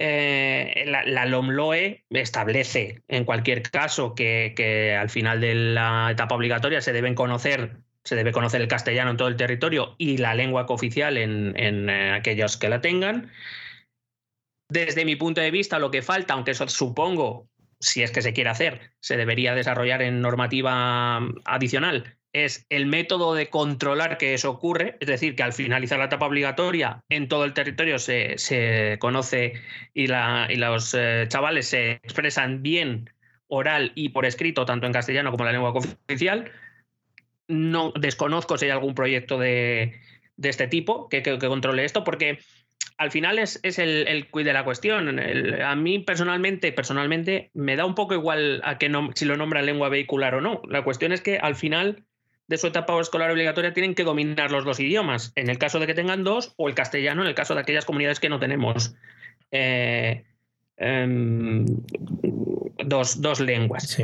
Eh, la, LOMLOE establece en cualquier caso que, al final de la etapa obligatoria se conocer, se debe conocer el castellano en todo el territorio y la lengua cooficial en, eh, aquellos que la tengan. Desde mi punto de vista, lo que falta, aunque eso supongo, si es que se quiere hacer, se debería desarrollar en normativa adicional, es el método de controlar que eso ocurre, es decir, que al finalizar la etapa obligatoria en todo el territorio se, conoce y, los eh, chavales se expresan bien oral y por escrito, tanto en castellano como en la lengua oficial. No desconozco si hay algún proyecto de, este tipo que, controle esto, porque al final es, el, el de la cuestión. a mí personalmente, personalmente, me da un poco igual a que no, si lo nombra lengua vehicular o no. La cuestión es que al final de su etapa escolar obligatoria tienen que dominar los dos idiomas, en el caso de que tengan dos, o el castellano en el caso de aquellas comunidades que no tenemos eh, em, dos, lenguas.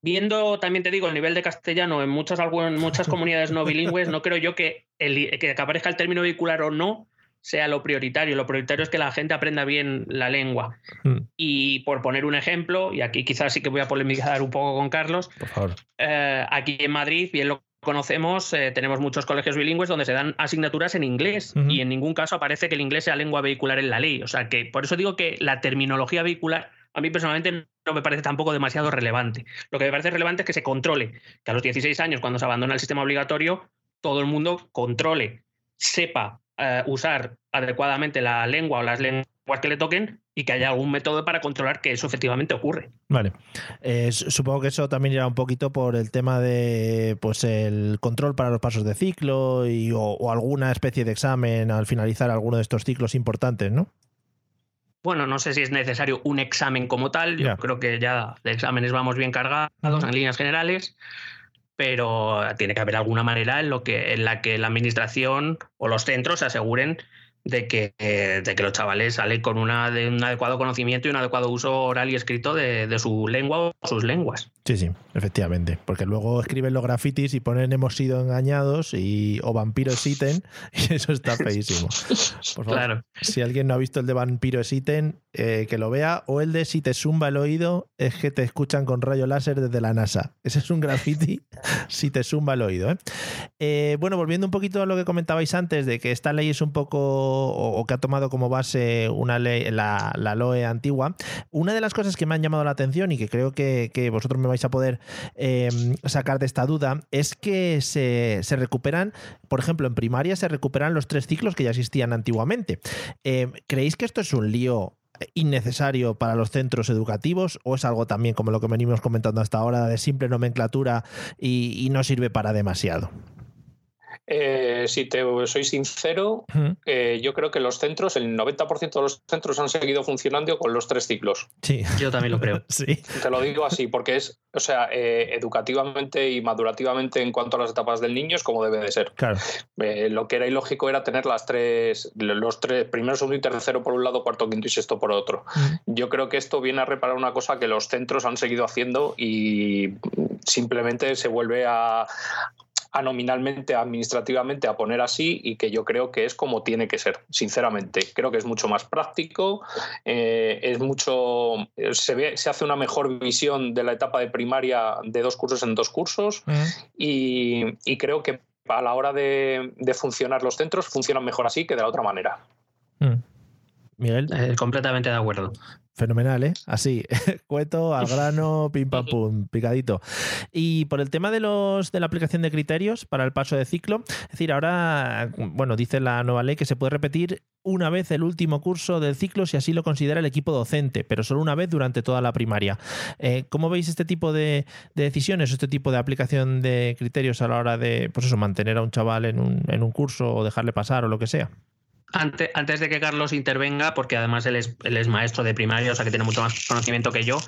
Viendo, también te digo, el nivel de castellano en muchas, en muchas comunidades no bilingües, no creo yo que, el, que aparezca el término vehicular o no sea lo prioritario. Lo prioritario es que la gente aprenda bien la lengua. Hmm. Y por poner un ejemplo, y aquí quizás sí que voy a polemizar un poco con Carlos, por favor. Eh, aquí en Madrid, bien lo conocemos, eh, tenemos muchos colegios bilingües donde se dan asignaturas en inglés y en ningún caso aparece que el inglés sea lengua vehicular en la ley. O sea que por eso digo que la terminología vehicular a mí personalmente no me parece tampoco demasiado relevante. Lo que me parece relevante es que se controle, que a los 16 años, cuando se abandona el sistema obligatorio, todo el mundo controle, sepa eh, usar adecuadamente la lengua o las lenguas que le toquen y que haya algún método para controlar que eso efectivamente ocurre. Vale. Eh, supongo que eso también irá un poquito por el tema de pues el control para los pasos de ciclo y, o, alguna especie de examen al finalizar alguno de estos ciclos importantes, ¿no? Bueno, no sé si es necesario un examen como tal. Yo creo que ya de exámenes vamos bien cargados en líneas generales, pero tiene que haber alguna manera en, lo que, en la que la administración o los centros se aseguren de que, de que los chavales salen con una, de un adecuado conocimiento y un adecuado uso oral y escrito de, su lengua o sus lenguas. Sí, sí, efectivamente. Porque luego escriben los grafitis y ponen hemos sido engañados y o vampiros iten y eso está feísimo. Por favor, claro. si alguien no ha visto el de vampiros iten, eh, que lo vea. O el de si te zumba el oído, es que te escuchan con rayo láser desde la NASA. Ese es un graffiti si te zumba el oído. ¿eh? Eh, bueno, volviendo un poquito a lo que comentabais antes, de que esta ley es un poco, o, que ha tomado como base una ley, la, la, LOE antigua, una de las cosas que me han llamado la atención y que creo que, que vosotros me vais a poder em, sacar de esta duda es que se, recuperan, por ejemplo, en primaria se recuperan los tres ciclos que ya existían antiguamente. Em, ¿Creéis que esto es un lío innecesario para los centros educativos o es algo también como lo que venimos comentando hasta ahora de simple nomenclatura y no sirve para demasiado? Eh, si te soy sincero, eh, yo creo que los centros, el 90% de los centros han seguido funcionando con los tres ciclos. Sí, yo también lo creo. sí. Te lo digo así, porque es, o sea, eh, educativamente y madurativamente en cuanto a las etapas del niño es como debe de ser. Claro. lo que era ilógico era tener las tres, los tres, primero, segundo y tercero por un lado, cuarto, quinto y sexto por otro. Yo creo que esto viene a reparar una cosa que los centros han seguido haciendo y simplemente se vuelve a, a nominalmente, administrativamente a poner así y que yo creo que es como tiene que ser, sinceramente. Creo que es mucho más práctico, eh, es mucho, se, ve, se hace una mejor visión de la etapa de primaria de dos cursos en dos cursos y, creo que a la hora de, funcionar los centros funcionan mejor así que de la otra manera. Miguel. Eh, completamente de acuerdo. Fenomenal, ¿eh? Así, cueto, al grano, pim pam pum, picadito. Y por el tema de los de la aplicación de criterios para el paso de ciclo, es decir, ahora, bueno, dice la nueva ley que se puede repetir una vez el último curso del ciclo si así lo considera el equipo docente, pero solo una vez durante toda la primaria. Eh, ¿Cómo veis este tipo de, decisiones o este tipo de aplicación de criterios a la hora de, pues eso, mantener a un chaval en un, en un curso o dejarle pasar o lo que sea? Antes, de que Carlos intervenga, porque además él es, él es, maestro de primaria, o sea que tiene mucho más conocimiento que yo,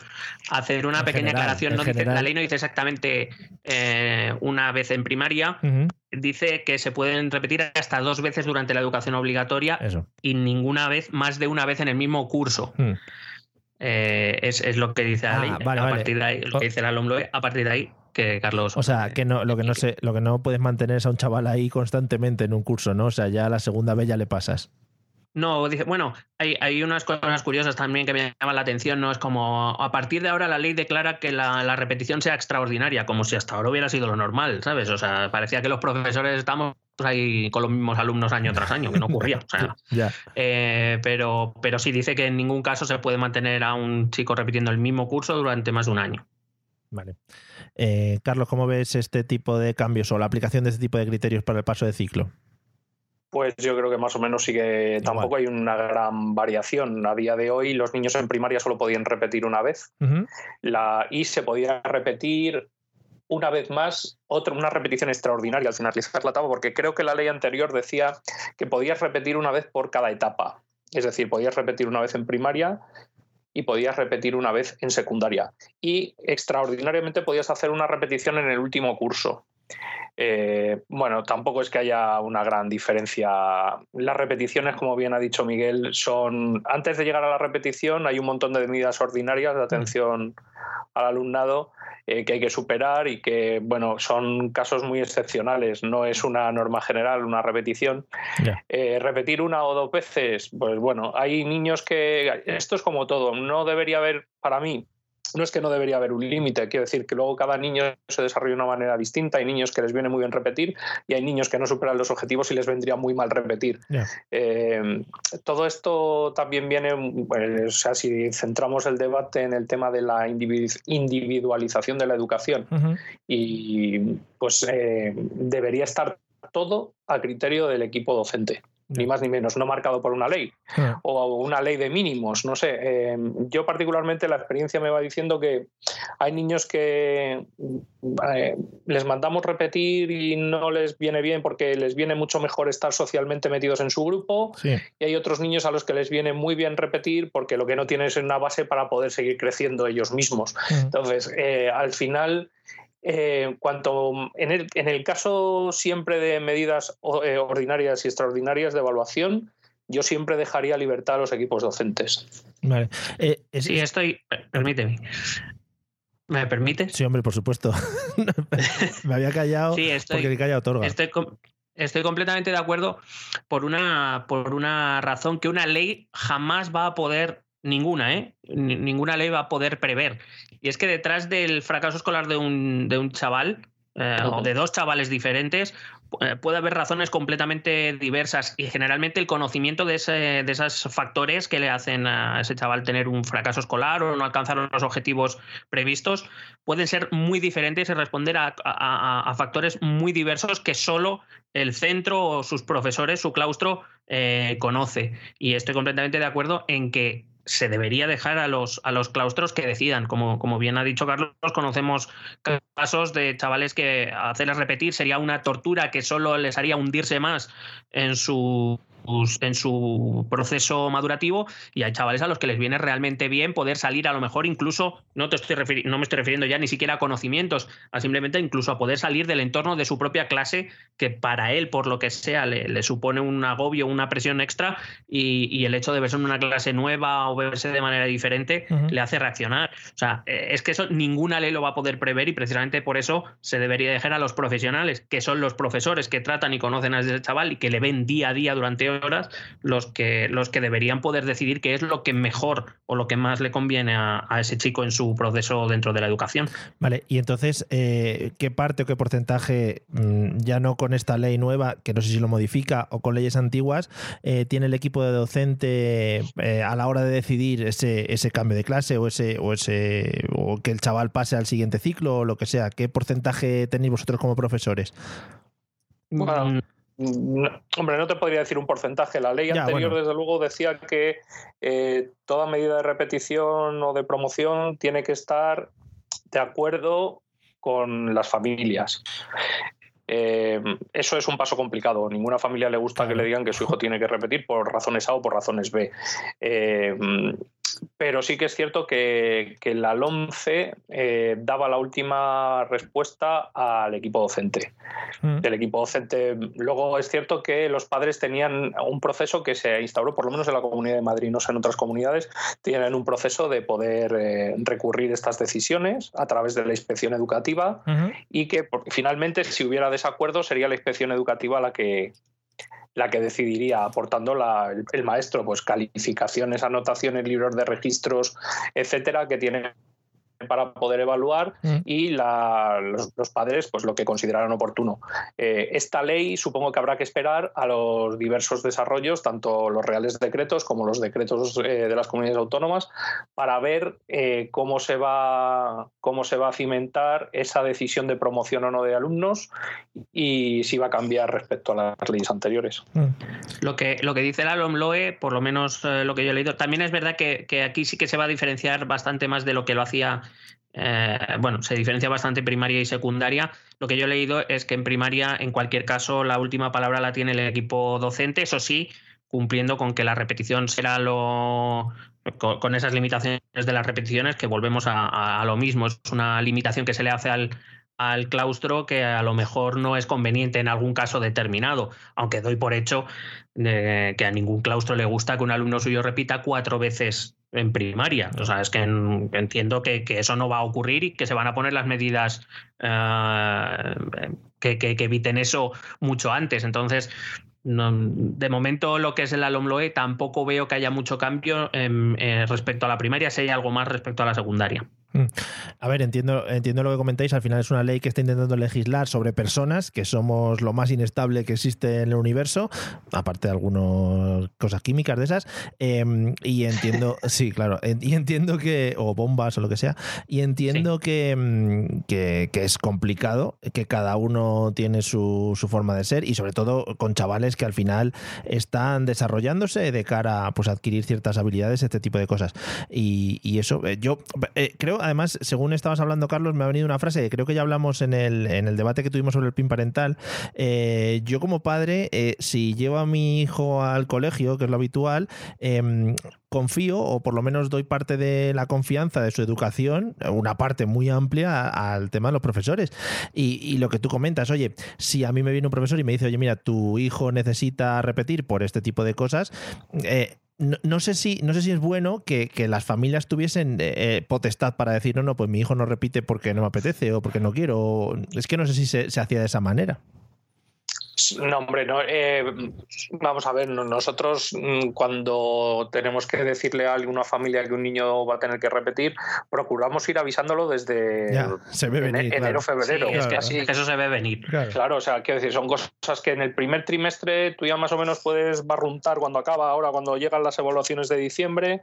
hacer una pequeña aclaración. No dice, la ley no dice exactamente eh, una vez en primaria, dice que se pueden repetir hasta dos veces durante la educación obligatoria y ninguna vez, más de una vez en el mismo curso. Mm. Eh, es, lo que dice la ah, ley. a partir de ahí, lo que dice la LOMLOE, a partir de ahí que Carlos. O sea, que no, lo que no sé, lo que no puedes mantener es a un chaval ahí constantemente en un curso, ¿no? O sea, ya la segunda vez ya le pasas. No, dice, bueno, hay, hay, unas cosas curiosas también que me llaman la atención, ¿no? Es como, a partir de ahora la ley declara que la, repetición sea extraordinaria, como si hasta ahora hubiera sido lo normal, ¿sabes? O sea, parecía que los profesores estamos ahí con los mismos alumnos año tras año, que no ocurría. O sea, eh, pero, pero sí dice que en ningún caso se puede mantener a un chico repitiendo el mismo curso durante más de un año. Vale. Eh, Carlos, ¿cómo ves este tipo de cambios o la aplicación de este tipo de criterios para el paso de ciclo? Pues yo creo que más o menos sí que tampoco hay una gran variación. A día de hoy los niños en primaria solo podían repetir una vez la, y se podía repetir una vez más otra, una repetición extraordinaria al finalizar la etapa, porque creo que la ley anterior decía que podías repetir una vez por cada etapa. Es decir, podías repetir una vez en primaria y podías repetir una vez en secundaria. Y extraordinariamente podías hacer una repetición en el último curso. Eh, bueno, tampoco es que haya una gran diferencia. Las repeticiones, como bien ha dicho Miguel, son antes de llegar a la repetición hay un montón de medidas ordinarias de atención al alumnado eh, que hay que superar y que, bueno, son casos muy excepcionales. No es una norma general, una repetición. Eh, repetir una o dos veces, pues bueno, hay niños que esto es como todo. No debería haber, para mí, no es que no debería haber un límite, quiero decir que luego cada niño se desarrolla de una manera distinta, hay niños que les viene muy bien repetir y hay niños que no superan los objetivos y les vendría muy mal repetir. Eh, todo esto también viene, o sea, si centramos el debate en el tema de la individualización de la educación y pues eh, debería estar todo a criterio del equipo docente ni más ni menos, no marcado por una ley ah. o una ley de mínimos, no sé. Eh, yo particularmente la experiencia me va diciendo que hay niños que eh, les mandamos repetir y no les viene bien porque les viene mucho mejor estar socialmente metidos en su grupo y hay otros niños a los que les viene muy bien repetir porque lo que no tienen es una base para poder seguir creciendo ellos mismos. Entonces, eh, al final eh, cuanto en el, en el, caso siempre de medidas eh, ordinarias y extraordinarias de evaluación, yo siempre dejaría libertad a los equipos docentes. Vale. Eh, sí, estoy. Permíteme. ¿Me permites? Sí, hombre, por supuesto. Me había callado sí, estoy, porque el calla otorga. Estoy, estoy, completamente de acuerdo por una, por una razón que una ley jamás va a poder, ninguna, ¿eh? ninguna ley va a poder prever. Y es que detrás del fracaso escolar de un, de un chaval eh, o de dos chavales diferentes, eh, puede haber razones completamente diversas y generalmente el conocimiento de, ese, de esos factores que le hacen a ese chaval tener un fracaso escolar o no alcanzar los objetivos previstos pueden ser muy diferentes y responder a, a, factores muy diversos que solo el centro o sus profesores, su claustro, eh, conoce. Y estoy completamente de acuerdo en que se debería dejar a los, a los claustros que decidan. Como, como bien ha dicho Carlos, conocemos casos de chavales que hacerles repetir sería una tortura que solo les haría hundirse más en su en su proceso madurativo y hay chavales a los que les viene realmente bien poder salir a lo mejor incluso, no, te estoy no me estoy refiriendo ya ni siquiera a conocimientos, a simplemente incluso a poder salir del entorno de su propia clase que para él, por lo que sea, le, supone un agobio, una presión extra y, el hecho de verse en una clase nueva o verse de manera diferente le hace reaccionar. O sea, eh, es que eso ninguna ley lo va a poder prever y precisamente por eso se debería dejar a los profesionales, que son los profesores que tratan y conocen a ese chaval y que le ven día a día durante horas los que, los que deberían poder decidir qué es lo que mejor o lo que más le conviene a, ese chico en su proceso dentro de la educación. Vale, y entonces, eh, ¿qué parte o qué porcentaje, mm, ya no con esta ley nueva, que no sé si lo modifica, o con leyes antiguas, eh, tiene el equipo de docente eh, a la hora de decidir ese, ese cambio de clase o ese, o ese o que el chaval pase al siguiente ciclo o lo que sea? ¿Qué porcentaje tenéis vosotros como profesores? Bueno, mm. Hombre, no te podría decir un porcentaje. La ley anterior, desde luego, decía que eh, toda medida de repetición o de promoción tiene que estar de acuerdo con las familias. Eh, eso es un paso complicado. Ninguna familia le gusta que le digan que su hijo tiene que repetir por razones A o por razones B. Eh, pero sí que es cierto que, que la LOMCE eh, daba la última respuesta al equipo docente. Mm. Del equipo docente. Luego es cierto que los padres tenían un proceso que se instauró, por lo menos en la Comunidad de Madrid, no sé en otras comunidades, tenían un proceso de poder eh, recurrir estas decisiones a través de la inspección educativa y que finalmente, si hubiera desacuerdo, sería la inspección educativa la que, la que decidiría aportando el, maestro, pues calificaciones, anotaciones, libros de registros, etcétera, que tienen para poder evaluar mm. y los, padres pues lo que consideraron oportuno. Eh, esta ley supongo que habrá que esperar a los diversos desarrollos, tanto los reales decretos como los decretos eh, de las comunidades autónomas, para ver eh, cómo, se va, cómo se va a cimentar esa decisión de promoción o no de alumnos y si va a cambiar respecto a las leyes anteriores. Mm. Lo, que, lo que dice la LOMLOE, por lo menos lo que yo he leído, también es verdad que, que aquí sí que se va a diferenciar bastante más de lo que lo hacía eh, bueno, se diferencia bastante primaria y secundaria. Lo que yo he leído es que en primaria, en cualquier caso, la última palabra la tiene el equipo docente, eso sí, cumpliendo con que la repetición será lo. con, esas limitaciones de las repeticiones, que volvemos a, lo mismo. Es una limitación que se le hace al, al claustro que a lo mejor no es conveniente en algún caso determinado, aunque doy por hecho que a ningún claustro le gusta que un alumno suyo repita cuatro veces en primaria. O sea, es que entiendo que, eso no va a ocurrir y que se van a poner las medidas eh, que, eviten eso mucho antes. Entonces, de momento lo que es el alumloe tampoco veo que haya mucho cambio eh, respecto a la primaria, si hay algo más respecto a la secundaria. Mm. A ver, entiendo, entiendo lo que comentáis. Al final es una ley que está intentando legislar sobre personas, que somos lo más inestable que existe en el universo, aparte de algunas cosas químicas de esas. Em, y entiendo, sí, claro, y entiendo que, o bombas o lo que sea, y entiendo em, que, que, es complicado, que cada uno tiene su, su, forma de ser, y sobre todo con chavales que al final están desarrollándose de cara pues, a adquirir ciertas habilidades, este tipo de cosas. Y, y eso, eh, yo eh, creo además, según estabas hablando, Carlos, me ha venido una frase que creo que ya hablamos en el, en el debate que tuvimos sobre el PIN parental. Eh, yo como padre, eh, si llevo a mi hijo al colegio, que es lo habitual, em, confío o por lo menos doy parte de la confianza de su educación, una parte muy amplia al tema de los profesores. Y, lo que tú comentas, oye, si a mí me viene un profesor y me dice, oye, mira, tu hijo necesita repetir por este tipo de cosas, eh, no, sé si, no sé si es bueno que, las familias tuviesen eh, potestad para decir, no, no, pues mi hijo no repite porque no me apetece o porque no quiero. Es que no sé si se hacía de esa manera. No, hombre, no. Eh, vamos a ver, nosotros mm, cuando tenemos que decirle a alguna familia que un niño va a tener que repetir, procuramos ir avisándolo desde enero, febrero. es que eso se ve venir. Claro. o sea, quiero decir, son cosas que en el primer trimestre tú ya más o menos puedes barruntar cuando acaba, ahora cuando llegan las evaluaciones de diciembre,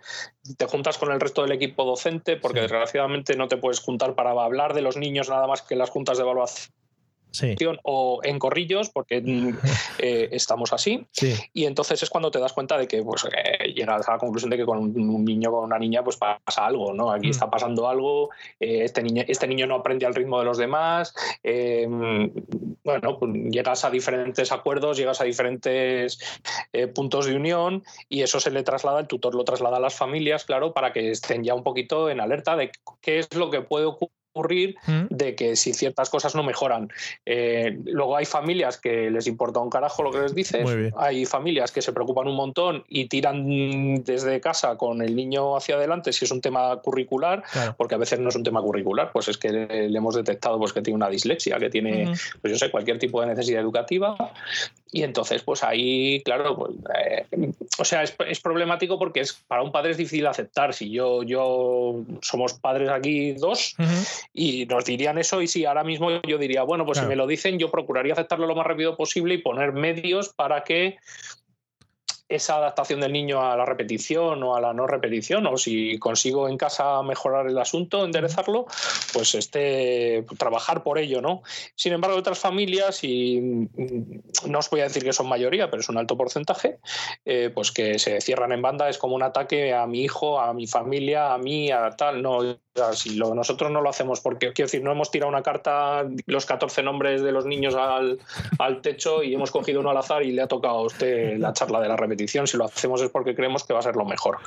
te juntas con el resto del equipo docente, porque desgraciadamente no te puedes juntar para hablar de los niños nada más que las juntas de evaluación o en corrillos, porque mm, eh, estamos así. Y entonces es cuando te das cuenta de que pues, eh, llegas a la conclusión de que con un niño o con una niña pues pasa algo, ¿no? Aquí mm. está pasando algo, eh, este, niño, este niño no aprende al ritmo de los demás. bueno, pues llegas a diferentes acuerdos, llegas a diferentes puntos de unión y eso se le traslada, el tutor lo traslada a las familias, claro, para que estén ya un poquito en alerta de qué es lo que puede ocurrir ocurrir mm. de que si ciertas cosas no mejoran. Eh, luego hay familias que les importa un carajo lo que les dices, hay familias que se preocupan un montón y tiran desde casa con el niño hacia adelante si es un tema curricular, porque a veces no es un tema curricular, pues es que le, hemos detectado pues, que tiene una dislexia, que tiene, pues yo sé, cualquier tipo de necesidad educativa y entonces, pues ahí, claro, pues, eh, o sea, es, problemático porque es, para un padre es difícil aceptar. Si yo, yo somos padres aquí dos y nos dirían eso, y si ahora mismo yo diría, bueno, pues si me lo dicen, yo procuraría aceptarlo lo más rápido posible y poner medios para que esa adaptación del niño a la repetición o a la no repetición, o si consigo en casa mejorar el asunto, enderezarlo, pues este, trabajar por ello, ¿no? Sin embargo, otras familias, y mm, no os voy a decir que son mayoría, pero es un alto porcentaje, eh, pues que se cierran en banda, es como un ataque a mi hijo, a mi familia, a mí, a tal, no, si nosotros no lo hacemos porque, quiero decir, no hemos tirado una carta, los 14 nombres de los niños al, al techo y hemos cogido uno al azar y le ha tocado a usted la charla de la repetición si lo hacemos es porque creemos que va a ser lo mejor.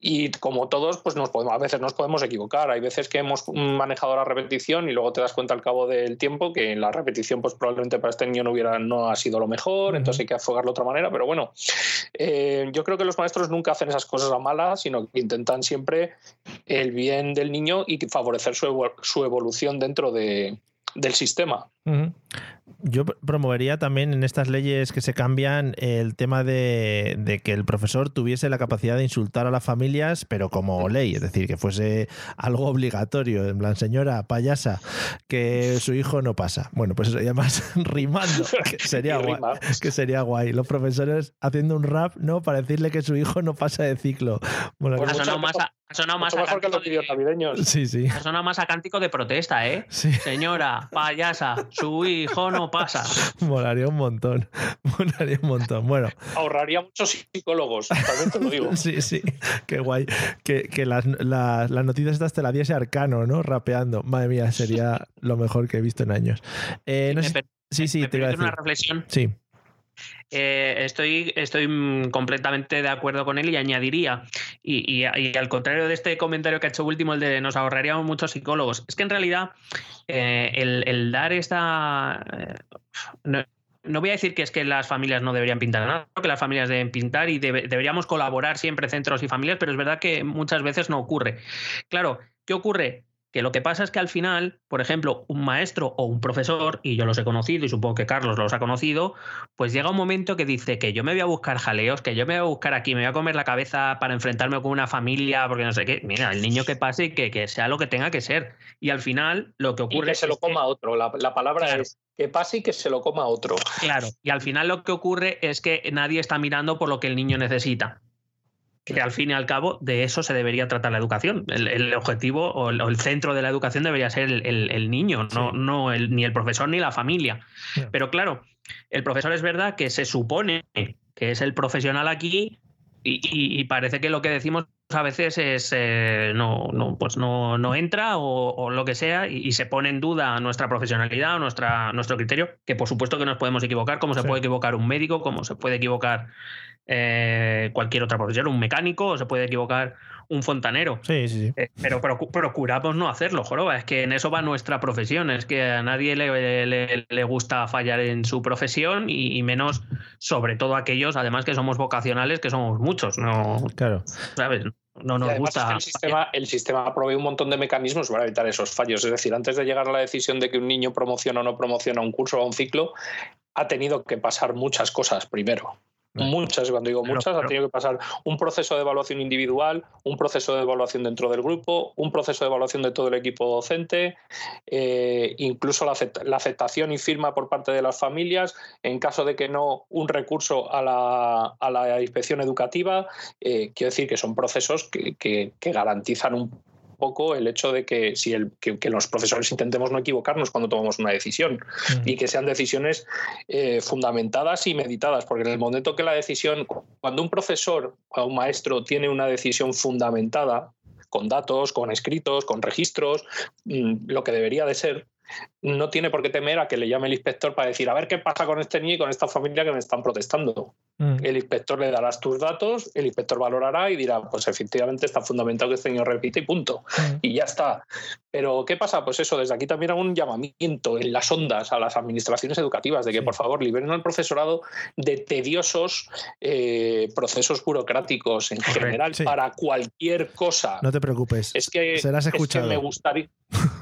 Y como todos, pues nos podemos, a veces nos podemos equivocar. Hay veces que hemos manejado la repetición y luego te das cuenta al cabo del tiempo que la repetición, pues probablemente para este niño no hubiera, no ha sido lo mejor, entonces hay que afogarlo de otra manera. Pero bueno, eh, yo creo que los maestros nunca hacen esas cosas a malas, sino que intentan siempre el bien del niño y favorecer su, su evolución dentro de, del sistema. Yo promovería también en estas leyes que se cambian el tema de, que el profesor tuviese la capacidad de insultar a las familias, pero como ley, es decir, que fuese algo obligatorio. En plan, señora payasa, que su hijo no pasa. Bueno, pues eso ya más rimando, que sería guay. Que sería guay. Los profesores haciendo un rap, ¿no? Para decirle que su hijo no pasa de ciclo. Bueno, pues más más mejor que los vídeos navideños. Sí, sí. Ha más a cántico de protesta, ¿eh? Señora, payasa, su hijo no pasa. Molaría un montón. Molaría un montón. Bueno. Ahorraría muchos psicólogos, también te lo digo. sí, sí. Qué guay. Que, que las, las, noticias estas te la diese arcano, ¿no? Rapeando. Madre mía, sería lo mejor que he visto en años. Eh, sí, sí, te iba a decir. una reflexión? Sí. Eh, estoy, estoy mm, completamente de acuerdo con él y añadiría, y, al contrario de este comentario que ha hecho último, el de nos ahorraríamos muchos psicólogos, es que en realidad eh, el, dar esta... Eh, no, voy a decir que es que las familias no deberían pintar nada, que las familias deben pintar y deberíamos colaborar siempre centros y familias, pero es verdad que muchas veces no ocurre. Claro, ¿qué ocurre? Que lo que pasa es que al final, por ejemplo, un maestro o un profesor, y yo los he conocido y supongo que Carlos los ha conocido, pues llega un momento que dice que yo me voy a buscar jaleos, que yo me voy a buscar aquí, me voy a comer la cabeza para enfrentarme con una familia, porque no sé qué. Mira, el niño que pase y que, sea lo que tenga que ser. Y al final lo que ocurre... Y que se lo coma otro, la, palabra es que pase y que se lo coma otro. Claro, y al final lo que ocurre es que nadie está mirando por lo que el niño necesita que al fin y al cabo de eso se debería tratar la educación. El, objetivo o el, centro de la educación debería ser el, niño, no, no ni el profesor ni la familia. Pero claro, el profesor es verdad que se supone que es el profesional aquí y, parece que lo que decimos a veces es eh, no, no, pues no, no entra o, lo que sea y, se pone en duda nuestra profesionalidad o nuestra, nuestro criterio, que por supuesto que nos podemos equivocar, como se puede equivocar un médico, como se puede equivocar eh, cualquier otra profesión, un mecánico, o se puede equivocar un fontanero. Sí, sí, sí. Eh, pero, procuramos no hacerlo, joroba. Es que en eso va nuestra profesión. Es que a nadie le, le, gusta fallar en su profesión y, menos, sobre todo aquellos, además que somos vocacionales, que somos muchos. No, claro. ¿Sabes? No nos gusta. el, sistema, el sistema provee un montón de mecanismos para evitar esos fallos. Es decir, antes de llegar a la decisión de que un niño promociona o no promociona un curso o un ciclo, ha tenido que pasar muchas cosas primero. Muchas, cuando digo muchas, ha tenido que pasar un proceso de evaluación individual, un proceso de evaluación dentro del grupo, un proceso de evaluación de todo el equipo docente, eh, incluso la, aceptación y firma por parte de las familias, en caso de que no, un recurso a la, a la inspección educativa. Eh, quiero decir que son procesos que, que, que garantizan un poco el hecho de que si el, que, los profesores intentemos no equivocarnos cuando tomamos una decisión y que sean decisiones eh, fundamentadas y meditadas, porque en el momento que la decisión, cuando un profesor o un maestro tiene una decisión fundamentada, con datos, con escritos, con registros, mm, lo que debería de ser, no tiene por qué temer a que le llame el inspector para decir, a ver qué pasa con este niño y con esta familia que me están protestando. Mm. El inspector le darás tus datos, el inspector valorará y dirá, pues efectivamente está fundamentado que este niño repite y punto. Mm. Y ya está. Pero ¿qué pasa? Pues eso, desde aquí también hago un llamamiento en las ondas a las administraciones educativas de que por favor liberen al profesorado de tediosos eh, procesos burocráticos en general para cualquier cosa. No te preocupes. Es que, serás escuchado. Es que me gustaría...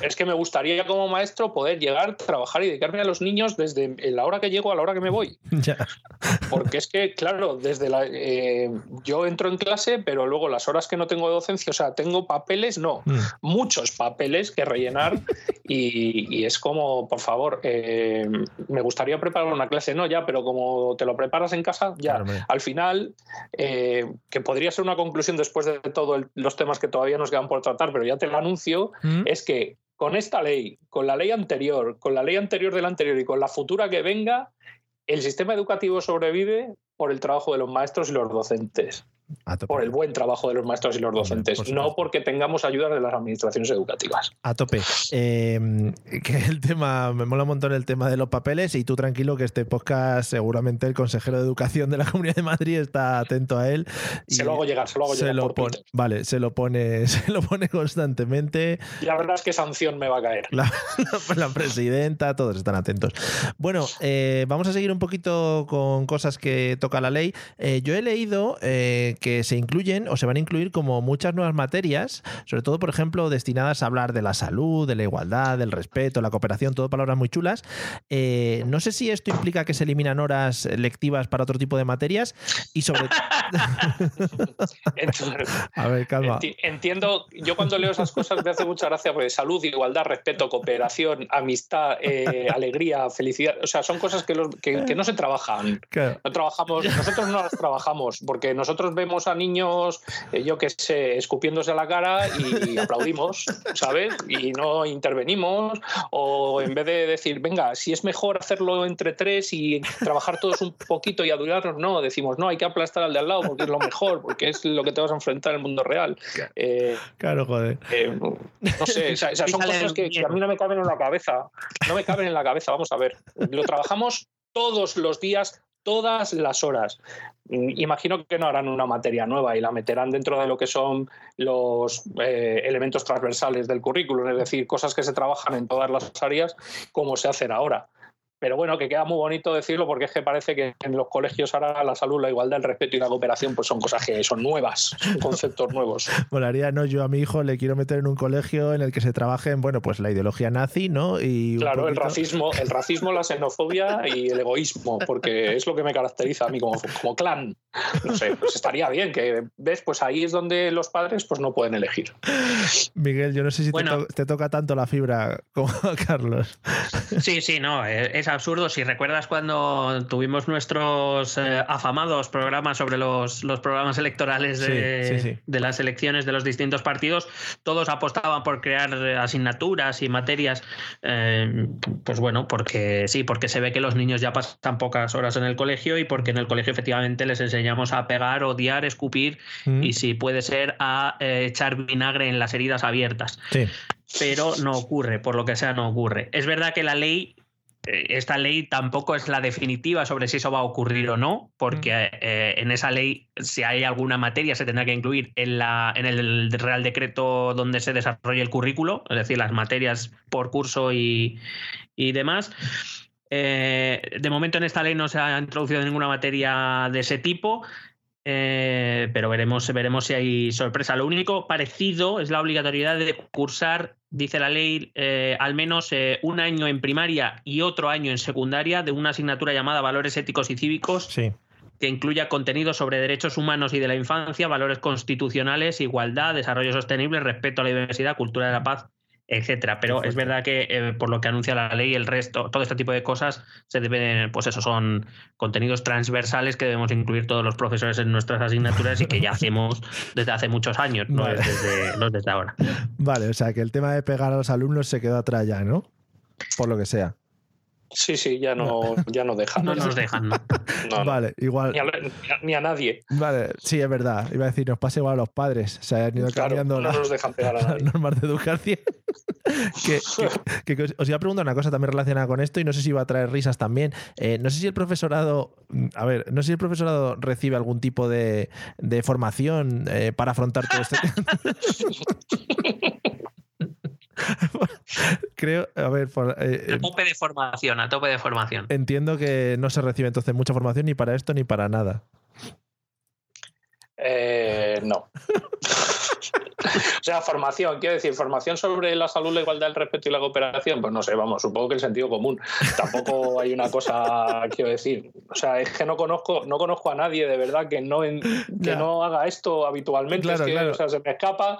Es que me gustaría como maestro poder llegar, trabajar y dedicarme a los niños desde la hora que llego a la hora que me voy. Porque es que, claro, desde la, eh, yo entro en clase, pero luego las horas que no tengo de docencia, o sea, tengo papeles, no, mm. muchos papeles que rellenar y, es como, por favor, eh, me gustaría preparar una clase, no, ya, pero como te lo preparas en casa, ya. Al final, eh, que podría ser una conclusión después de todos los temas que todavía nos quedan por tratar, pero ya te lo anuncio, mm. es que con esta ley, con la ley anterior, con la ley anterior de la anterior y con la futura que venga, el sistema educativo sobrevive por el trabajo de los maestros y los docentes por el buen trabajo de los maestros y los docentes, no porque tengamos ayuda de las administraciones educativas. A tope. Em, que el tema, me mola un montón el tema de los papeles y tú tranquilo que este podcast seguramente el consejero de educación de la Comunidad de Madrid está atento a él. se lo hago llegar, se lo hago llegar. vale, se lo pone, se lo pone constantemente. Y la verdad es que sanción me va a caer. La, presidenta, todos están atentos. Bueno, eh, vamos a seguir un poquito con cosas que toca la ley. Eh, yo he leído eh, que se incluyen o se van a incluir como muchas nuevas materias, sobre todo, por ejemplo, destinadas a hablar de la salud, de la igualdad, del respeto, la cooperación, todo palabras muy chulas. Eh, no sé si esto implica que se eliminan horas lectivas para otro tipo de materias y sobre A ver, calma. Entiendo, yo cuando leo esas cosas me hace mucha gracia porque salud, igualdad, respeto, cooperación, amistad, eh, alegría, felicidad, o sea, son cosas que, que, no se trabajan. No trabajamos, nosotros no las trabajamos porque nosotros vemos a niños, eh, yo que sé, escupiéndose a la cara y aplaudimos, ¿sabes? Y no intervenimos. O en vez de decir, venga, si es mejor hacerlo entre tres y trabajar todos un poquito y adularnos, no, decimos, no, hay que aplastar al de al lado porque es lo mejor, porque es lo que te vas a enfrentar en el mundo real. claro, eh, joder. Eh, no sé, son cosas que, que a mí no me caben en la cabeza. No me caben en la cabeza, vamos a ver. Lo trabajamos todos los días, todas las horas. Mm, imagino que no harán una materia nueva y la meterán dentro de lo que son los eh, elementos transversales del currículum, es decir, cosas que se trabajan en todas las áreas como se hacen ahora. Pero bueno, que queda muy bonito decirlo porque es que parece que en los colegios ahora la salud, la igualdad, el respeto y la cooperación pues son cosas que son nuevas, son conceptos nuevos. Molaría, ¿no? Yo a mi hijo le quiero meter en un colegio en el que se trabaje en, bueno, pues la ideología nazi, ¿no? Y claro, el racismo, el racismo, la xenofobia y el egoísmo, porque es lo que me caracteriza a mí como, como clan. No sé, pues estaría bien que, ¿ves? Pues ahí es donde los padres pues no pueden elegir. Miguel, yo no sé si te, toca tanto la fibra como a Carlos. Sí, sí, no, es absurdo. Si recuerdas cuando tuvimos nuestros eh, afamados programas sobre los, los programas electorales de, de, las elecciones de los distintos partidos, todos apostaban por crear asignaturas y materias. Eh, pues bueno, porque sí, porque se ve que los niños ya pasan pocas horas en el colegio y porque en el colegio efectivamente les enseñamos a pegar, odiar, escupir mm. y si puede ser a eh, echar vinagre en las heridas abiertas. Pero no ocurre, por lo que sea, no ocurre. Es verdad que la ley eh, esta ley tampoco es la definitiva sobre si eso va a ocurrir o no, porque eh, en esa ley, si hay alguna materia, se tendrá que incluir en, la, en el Real Decreto donde se desarrolle el currículo, es decir, las materias por curso y, y demás. Eh, de momento en esta ley no se ha introducido ninguna materia de ese tipo. Eh, pero veremos, veremos si hay sorpresa. Lo único parecido es la obligatoriedad de cursar, dice la ley, eh, al menos un año en primaria y otro año en secundaria de una asignatura llamada Valores Éticos y Cívicos, que incluya contenidos sobre derechos humanos y de la infancia, valores constitucionales, igualdad, desarrollo sostenible, respeto a la diversidad, cultura de la paz etcétera. Pero es verdad que eh, por lo que anuncia la ley, el resto, todo este tipo de cosas se deben, pues eso, son contenidos transversales que debemos incluir todos los profesores en nuestras asignaturas y que ya hacemos desde hace muchos años, no, desde, no desde ahora. Vale, o sea que el tema de pegar a los alumnos se quedó atrás ya, ¿no? Por lo que sea. Sí, sí, ya no, ya no dejan. No nos dejan, ¿no? vale, igual. Ni a, nadie. Vale, sí, es verdad. Iba a decir, nos pasa igual a los padres. Se han ido cambiando no nos dejan pegar a nadie. las normas de educación. que, os iba a preguntar una cosa también relacionada con esto y no sé si va a traer risas también. Eh, no sé si el profesorado, mm, a ver, no sé si el profesorado recibe algún tipo de, de formación eh, para afrontar todo esto. Creo, a ver. Eh, a tope de formación, a tope de formación. Entiendo que no se recibe entonces mucha formación ni para esto ni para nada. Eh, no. o sea, formación, quiero decir, formación sobre la salud, la igualdad, el respeto y la cooperación, pues no sé, vamos, supongo que el sentido común. Tampoco hay una cosa, quiero decir, o sea, es que no conozco, no conozco a nadie de verdad que no, que no haga esto habitualmente. es que, o sea, se me escapa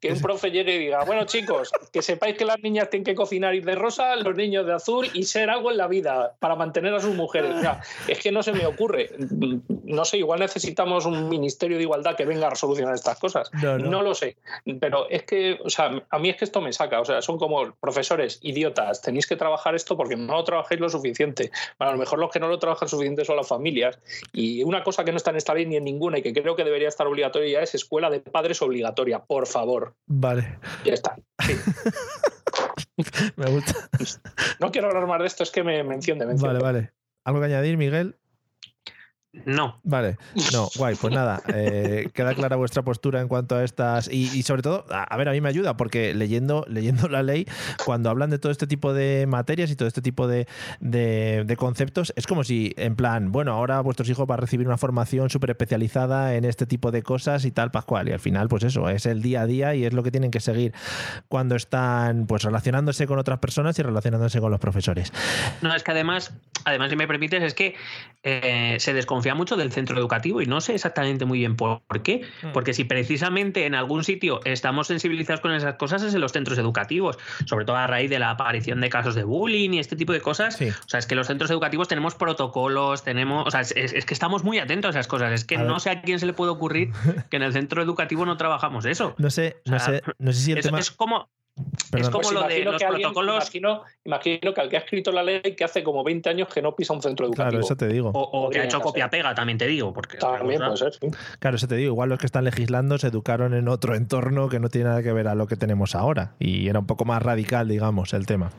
que un profe llegue y diga, bueno, chicos, que sepáis que las niñas tienen que cocinar ir de rosa, los niños de azul y ser algo en la vida para mantener a sus mujeres. O sea, es que no se me ocurre. No sé, igual necesitamos un ministerio de igualdad que venga a resolucionar estas cosas. No, no. lo sé. Pero es que, o sea, a mí es que esto me saca. O sea, son como profesores idiotas. Tenéis que trabajar esto porque no lo trabajáis lo suficiente. Bueno, a lo mejor los que no lo trabajan suficiente son las familias. Y una cosa que no está en esta ley ni en ninguna y que creo que debería estar obligatoria es escuela de padres obligatoria. Por favor. Vale. Ya está. me gusta. No quiero hablar más de esto, es que me, me enciende, me Vale, vale. ¿Algo que añadir, Miguel? No. Vale, no, guay, pues nada, eh, queda clara vuestra postura en cuanto a estas y, sobre todo, a, ver, a mí me ayuda porque leyendo, leyendo la ley, cuando hablan de todo este tipo de materias y todo este tipo de, conceptos, es como si, en plan, bueno, ahora vuestros hijos van a recibir una formación súper especializada en este tipo de cosas y tal, Pascual, y al final, pues eso, es el día a día y es lo que tienen que seguir cuando están, pues, relacionándose con otras personas y relacionándose con los profesores. No, es que además, además, si me permites, es que eh, se desconfía mucho del centro educativo y no sé exactamente muy bien por qué. Hmm. Porque si precisamente en algún sitio estamos sensibilizados con esas cosas es en los centros educativos, sobre todo a raíz de la aparición de casos de bullying y este tipo de cosas. O sea, es que los centros educativos tenemos protocolos, tenemos, o sea, es, que estamos muy atentos a esas cosas. Es que no sé a quién se le puede ocurrir que en el centro educativo no trabajamos eso. No sé, no sé, no sé si el tema... es como es como pues lo de los protocolos. imagino, que al que ha escrito la ley que hace como 20 años que no pisa un centro educativo. Claro, eso te digo. O, que ha hecho copia-pega, también te digo. Porque, también puede ser, Claro, eso te digo. Igual los que están legislando se educaron en otro entorno que no tiene nada que ver a lo que tenemos ahora. Y era un poco más radical, digamos, el tema.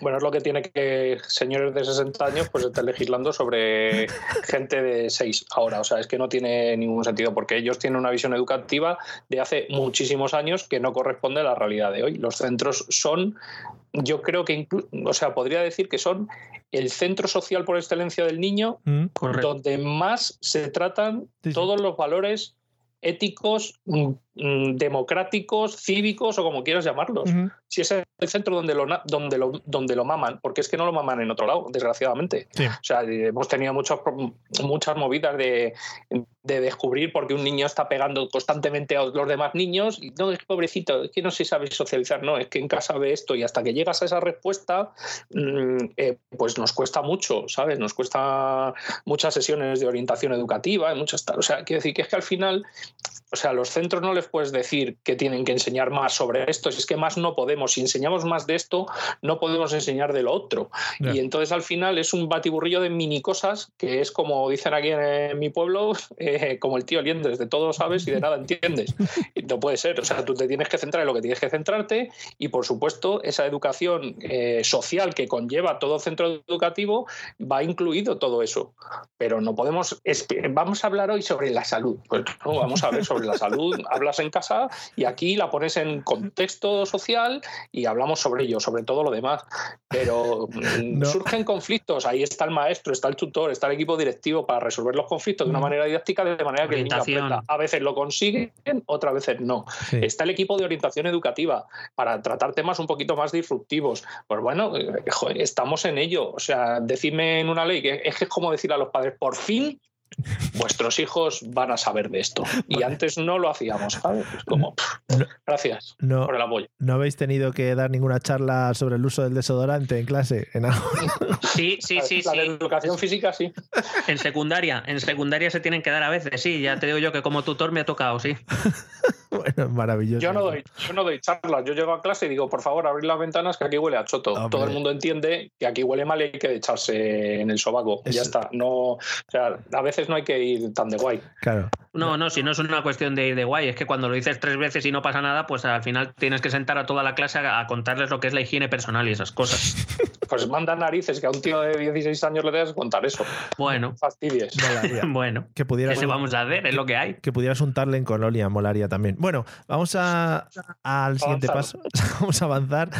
Bueno, es lo que tiene que señores de 60 años pues estar legislando sobre gente de 6 ahora. O sea, es que no tiene ningún sentido porque ellos tienen una visión educativa de hace muchísimos años que no corresponde a la realidad de hoy los centros son, yo creo que, o sea, podría decir que son el centro social por excelencia del niño, mm, donde más se tratan todos los valores éticos, mm, democráticos, cívicos o como quieras llamarlos. Si es el centro donde lo, donde, lo, donde lo maman, porque es que no lo maman en otro lado, desgraciadamente. O sea, hemos tenido muchas muchas movidas de, de descubrir por qué un niño está pegando constantemente a los demás niños. Y no, es pobrecito, es que no se sabe socializar, no, es que en casa ve esto y hasta que llegas a esa respuesta, mm, eh, pues nos cuesta mucho, ¿sabes? Nos cuesta muchas sesiones de orientación educativa, muchas tal. O sea, quiero decir que es que al final, o sea, los centros no les les puedes decir que tienen que enseñar más sobre esto, si es que más no podemos, si enseñamos más de esto, no podemos enseñar de lo otro. Y entonces al final es un batiburrillo de mini cosas que es como dicen aquí en, mi pueblo, eh, como el tío Liendres, de todo sabes y de nada entiendes. no puede ser, o sea, tú te tienes que centrar en lo que tienes que centrarte y por supuesto esa educación eh, social que conlleva todo centro educativo va incluido todo eso. Pero no podemos, vamos a hablar hoy sobre la salud. Pues no, vamos a ver sobre la salud, hablas en casa y aquí la pones en contexto social y hablamos sobre ello, sobre todo lo demás. Pero mm, surgen conflictos, ahí está el maestro, está el tutor, está el equipo directivo para resolver los conflictos de una manera didáctica de manera que el niño aprenda. A veces lo consiguen, otras veces no. Está el equipo de orientación educativa para tratar temas un poquito más disruptivos. Pues bueno, eh, estamos en ello. O sea, decirme en una ley que es, que es como decir a los padres, por fin vuestros hijos van a saber de esto. Y antes no lo hacíamos, ¿sabes? como, gracias por el apoyo. ¿No habéis tenido que dar ninguna charla sobre el uso del desodorante en clase? ¿En Sí, sí, sí. La, educación física, sí. En secundaria, en secundaria se tienen que dar a veces, sí. Ya te digo yo que como tutor me ha tocado, sí. bueno, maravilloso. Yo no, doy, yo no doy charlas. Yo llego a clase y digo, por favor, abrir las ventanas que aquí huele a choto. Todo el mundo entiende que aquí huele mal y hay que echarse en el sobaco. Ya está. No, o sea, a veces no hay que ir tan de guay. Claro. No, no, si no es una cuestión de ir de guay, es que cuando lo dices tres veces y no pasa nada, pues al final tienes que sentar a toda la clase a, contarles lo que es la higiene personal y esas cosas. Pues manda narices que a un tío de 16 años le debes contar eso. Bueno. Fastidies. bueno. Que pudieras, ¿Qué vamos a hacer? Es lo que hay. Que pudieras untarle en colonia, molaría también. Bueno, vamos a, al siguiente paso. vamos a avanzar.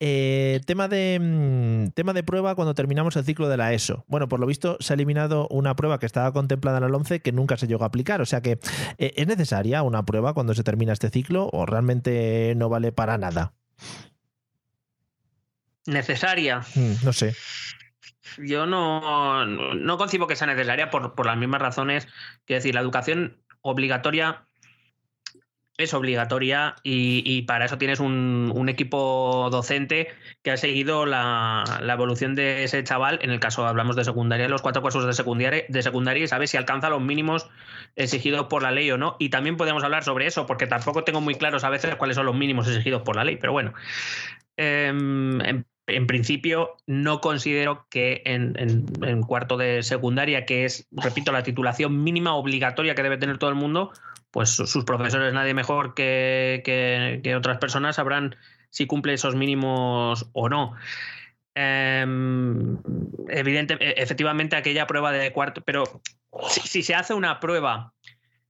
Eh, tema, de, mm, tema de prueba cuando terminamos el ciclo de la ESO. Bueno, por lo visto se ha eliminado una prueba que estaba contemplada en el 11 que nunca se llegó a aplicar. O sea que, eh, ¿es necesaria una prueba cuando se termina este ciclo o realmente no vale para nada? Necesaria. Mm, no sé. Yo no, no concibo que sea necesaria por, por las mismas razones. Quiero decir, la educación obligatoria es obligatoria y, para eso tienes un, equipo docente que ha seguido la, evolución de ese chaval. En el caso hablamos de secundaria, los cuatro cursos de secundaria, de secundaria y sabe si alcanza los mínimos exigidos por la ley o no. Y también podemos hablar sobre eso, porque tampoco tengo muy claros a veces cuáles son los mínimos exigidos por la ley. Pero bueno, em, en, principio no considero que en, en cuarto de secundaria, que es, repito, la titulación mínima obligatoria que debe tener todo el mundo, pues sus profesores, nadie mejor que, otras personas, sabrán si cumple esos mínimos o no. Em, evidente, e, efectivamente, aquella prueba de cuarto, pero si, se hace una prueba,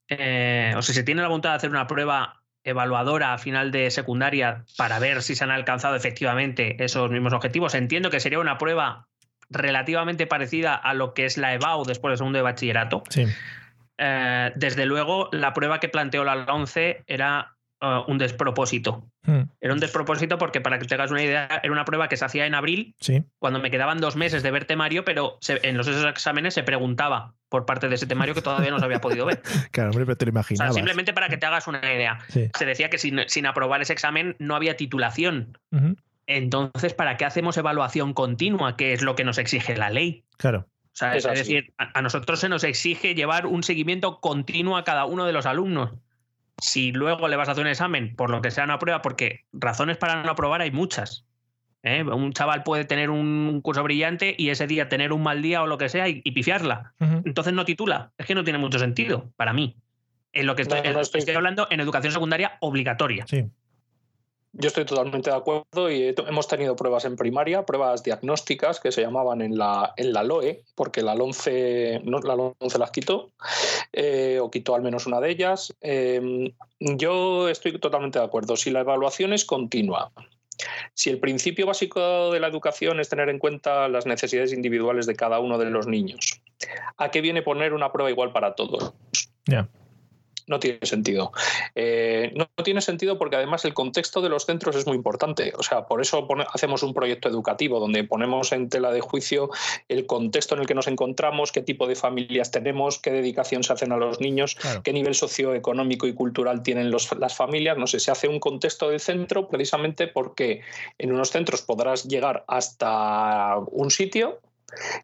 eh, o si se tiene la voluntad de hacer una prueba evaluadora a final de secundaria para ver si se han alcanzado efectivamente esos mismos objetivos, entiendo que sería una prueba relativamente parecida a lo que es la EBAU después del segundo de bachillerato. Sí. Eh, desde luego, la prueba que planteó la 11 era eh, un despropósito. Hmm. Era un despropósito porque, para que te hagas una idea, era una prueba que se hacía en abril, cuando me quedaban dos meses de ver temario, pero en los esos exámenes se preguntaba por parte de ese temario que todavía no se había podido ver. Claro, hombre, pero te lo imaginabas. simplemente para que te hagas una idea. Se decía que sin, aprobar ese examen no había titulación. Entonces, ¿para qué hacemos evaluación continua? Que es lo que nos exige la ley. Claro es, decir, a, nosotros se nos exige llevar un seguimiento continuo a cada uno de los alumnos. Si luego le vas a hacer un examen, por lo que sea una prueba, porque razones para no aprobar hay muchas. ¿eh? Un chaval puede tener un curso brillante y ese día tener un mal día o lo que sea y, pifiarla. Entonces no titula. Es que no tiene mucho sentido para mí. En lo que estoy, estoy hablando en educación secundaria obligatoria. Sí. Yo estoy totalmente de acuerdo y hemos tenido pruebas en primaria, pruebas diagnósticas que se llamaban en la, en la LOE, porque la LONCE, no, la LONCE las quitó, eh, o quitó al menos una de ellas. Em, yo estoy totalmente de acuerdo. Si la evaluación es continua, si el principio básico de la educación es tener en cuenta las necesidades individuales de cada uno de los niños, ¿a qué viene poner una prueba igual para todos? Ya no tiene sentido. Eh, no, tiene sentido porque además el contexto de los centros es muy importante. O sea, por eso hacemos un proyecto educativo donde ponemos en tela de juicio el contexto en el que nos encontramos, qué tipo de familias tenemos, qué dedicación se hacen a los niños, qué nivel socioeconómico y cultural tienen las familias. No sé, se hace un contexto del centro precisamente porque en unos centros podrás llegar hasta un sitio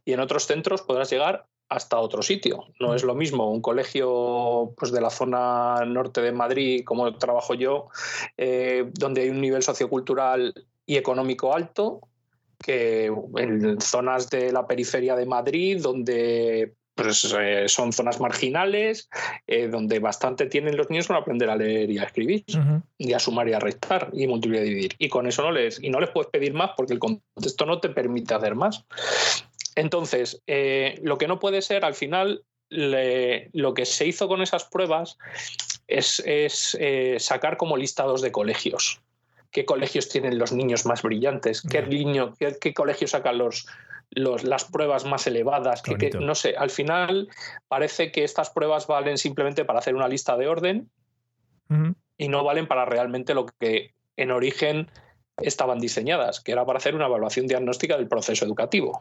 y en otros centros podrás llegar hasta otro sitio. No es lo mismo un colegio pues, de la zona norte de Madrid, como trabajo yo, eh, donde hay un nivel sociocultural y económico alto, que en zonas de la periferia de Madrid, donde pues, eh, son zonas marginales, eh, donde bastante tienen los niños con aprender a leer y a escribir, y a sumar y a restar, y multiplicar y dividir. Y con eso no les, y no les puedes pedir más porque el contexto no te permite hacer más. Entonces, eh, lo que no puede ser, al final, lo que se hizo con esas pruebas es, sacar como listados de colegios. ¿Qué colegios tienen los niños más brillantes? ¿Qué, niño, qué colegios sacan los, las pruebas más elevadas, que, no sé, al final parece que estas pruebas valen simplemente para hacer una lista de orden y no valen para realmente lo que en origen estaban diseñadas, que era para hacer una evaluación diagnóstica del proceso educativo.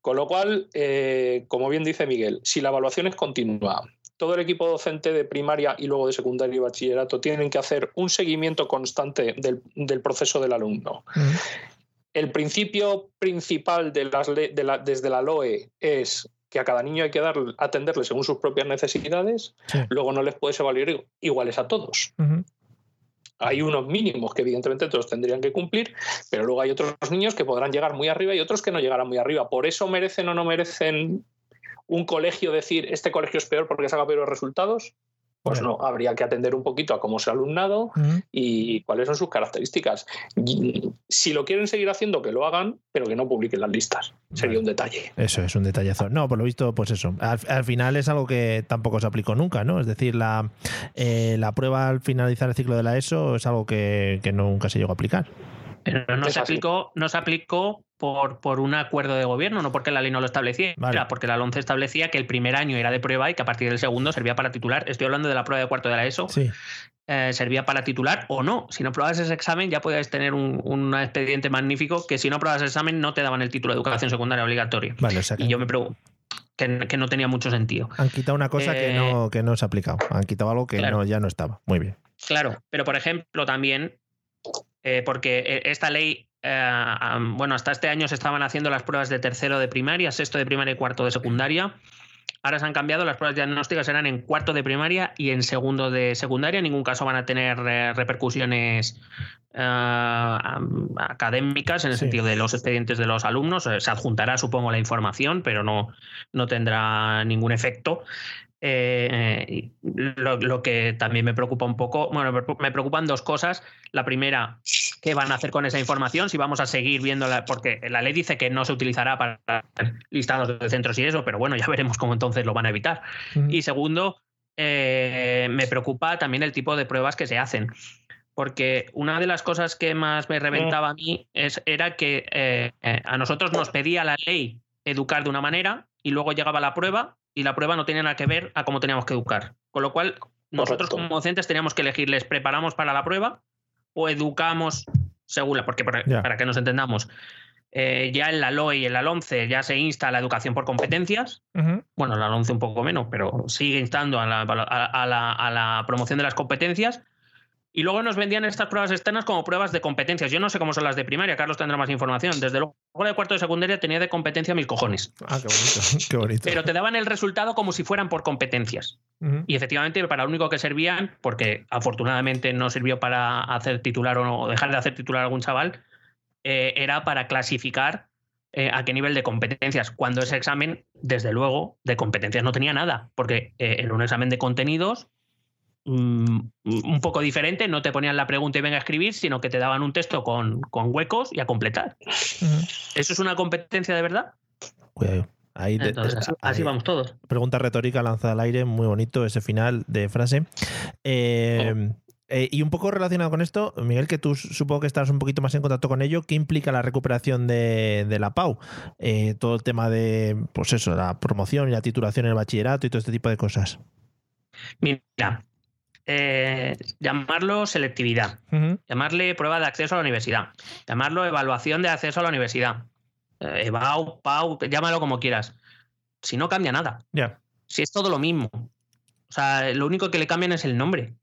Con lo cual, eh, como bien dice Miguel, si la evaluación es continua, todo el equipo docente de primaria y luego de secundaria y bachillerato tienen que hacer un seguimiento constante del, proceso del alumno. El principio principal de las desde la LOE es que a cada niño hay que dar, atenderle según sus propias necesidades, luego no les puedes evaluar iguales a todos. Hay unos mínimos que evidentemente todos tendrían que cumplir, pero luego hay otros niños que podrán llegar muy arriba y otros que no llegarán muy arriba. Por eso merecen o no merecen un colegio decir este colegio es peor porque saca peores resultados pues no, habría que atender un poquito a cómo es el alumnado y cuáles son sus características. Si lo quieren seguir haciendo, que lo hagan, pero que no publiquen las listas. Sería un detalle. Eso es un detallazo. No, por lo visto, pues eso. Al, final es algo que tampoco se aplicó nunca, ¿no? Es decir, la, eh, la prueba al finalizar el ciclo de la ESO es algo que, que nunca se llegó a aplicar. Pero no se aplicó, no se aplicó por, por un acuerdo de gobierno, no porque la ley no lo establecía, porque la 11 establecía que el primer año era de prueba y que a partir del segundo servía para titular. Estoy hablando de la prueba de cuarto de la ESO. Eh, servía para titular o no. Si no probabas ese examen, ya podías tener un, expediente magnífico que si no probabas ese examen no te daban el título de educación secundaria obligatoria. Y yo me pregunto. Que, no tenía mucho sentido. Han quitado una cosa que, no, eh, que no se ha aplicado. Han quitado algo que no, ya no estaba. Muy bien. Claro, pero por ejemplo, también eh, porque eh, esta ley, eh, bueno, hasta este año se estaban haciendo las pruebas de tercero de primaria, sexto de primaria y cuarto de secundaria. Ahora se han cambiado, las pruebas diagnósticas serán en cuarto de primaria y en segundo de secundaria. En ningún caso van a tener repercusiones académicas en el sentido de los expedientes de los alumnos. Se adjuntará, supongo, la información, pero no, no tendrá ningún efecto. Eh, lo, que también me preocupa un poco, bueno, me preocupan dos cosas. La primera, ¿qué van a hacer con esa información? Si vamos a seguir viéndola, porque la ley dice que no se utilizará para listados de centros y eso, pero bueno, ya veremos cómo entonces lo van a evitar. Y segundo, eh, me preocupa también el tipo de pruebas que se hacen. Porque una de las cosas que más me reventaba a mí es, era que eh, a nosotros nos pedía la ley educar de una manera y luego llegaba la prueba y la prueba no tenía nada que ver a cómo teníamos que educar. Con lo cual, nosotros como docentes teníamos que elegir, ¿les preparamos para la prueba o educamos según la? Porque para, que nos entendamos, eh, ya en la LOE y en la LONCE ya se insta la educación por competencias. Bueno, la LONCE un poco menos, pero sigue instando a la promoción de las competencias. Y luego nos vendían estas pruebas externas como pruebas de competencias. Yo no sé cómo son las de primaria, Carlos tendrá más información. Desde luego, de cuarto de secundaria tenía de competencia mil cojones. Ah, qué bonito, qué bonito. Pero te daban el resultado como si fueran por competencias. Y efectivamente, para lo único que servían, porque afortunadamente no sirvió para hacer titular o dejar de hacer titular a algún chaval, eh, era para clasificar eh, a qué nivel de competencias. Cuando ese examen, desde luego, de competencias no tenía nada, porque eh, era un examen de contenidos un poco diferente, no te ponían la pregunta y venga a escribir, sino que te daban un texto con, huecos y a completar. ¿Eso es una competencia de verdad? Ahí así, vamos todos. Pregunta retórica lanzada al aire, muy bonito ese final de frase. Eh, eh, y un poco relacionado con esto, Miguel, que tú supongo que estás un poquito más en contacto con ello, ¿qué implica la recuperación de, la PAU? Eh, todo el tema de, pues eso, la promoción y la titulación en el bachillerato y todo este tipo de cosas. Mira, eh, llamarlo selectividad, llamarle prueba de acceso a la universidad, llamarlo evaluación de acceso a la universidad, eh, EVAU, PAU, llámalo como quieras. Si no cambia nada. Si es todo lo mismo. O sea, lo único que le cambian es el nombre,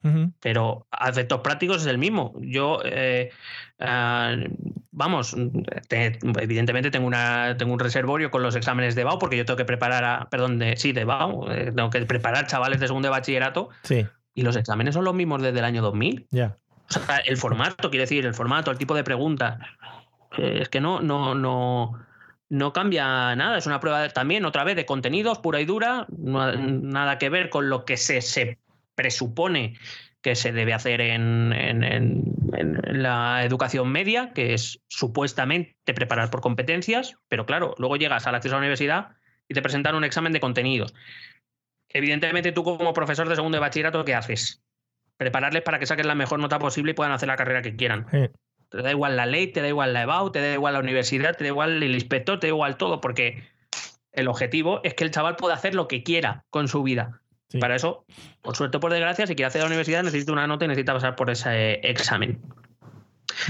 pero a efectos prácticos es el mismo. Yo, eh, ah, vamos, evidentemente tengo, una, tengo un reservorio con los exámenes de BAU, porque yo tengo que preparar, a, perdón, de, sí, de BAU, eh, tengo que preparar chavales de segundo de bachillerato. Sí. Y los exámenes son los mismos desde el año 2000. Ya. O sea, el formato, quiere decir, el formato, el tipo de pregunta. Eh, es que no, no, no no cambia nada. Es una prueba también, otra vez, de contenidos pura y dura, nada que ver con lo que se, se presupone que se debe hacer en, la educación media, que es supuestamente preparar por competencias, pero claro, luego llegas al acceso a la universidad y te presentan un examen de contenidos. Evidentemente, tú como profesor de segundo de bachillerato, ¿qué haces? Prepararles para que saquen la mejor nota posible y puedan hacer la carrera que quieran. Te da igual la ley, te da igual la EBAU, te da igual la universidad, te da igual el inspector, te da igual todo, porque el objetivo es que el chaval pueda hacer lo que quiera con su vida. Para eso, por suerte o por desgracia, si quiere hacer la universidad, necesita una nota y necesita pasar por ese examen.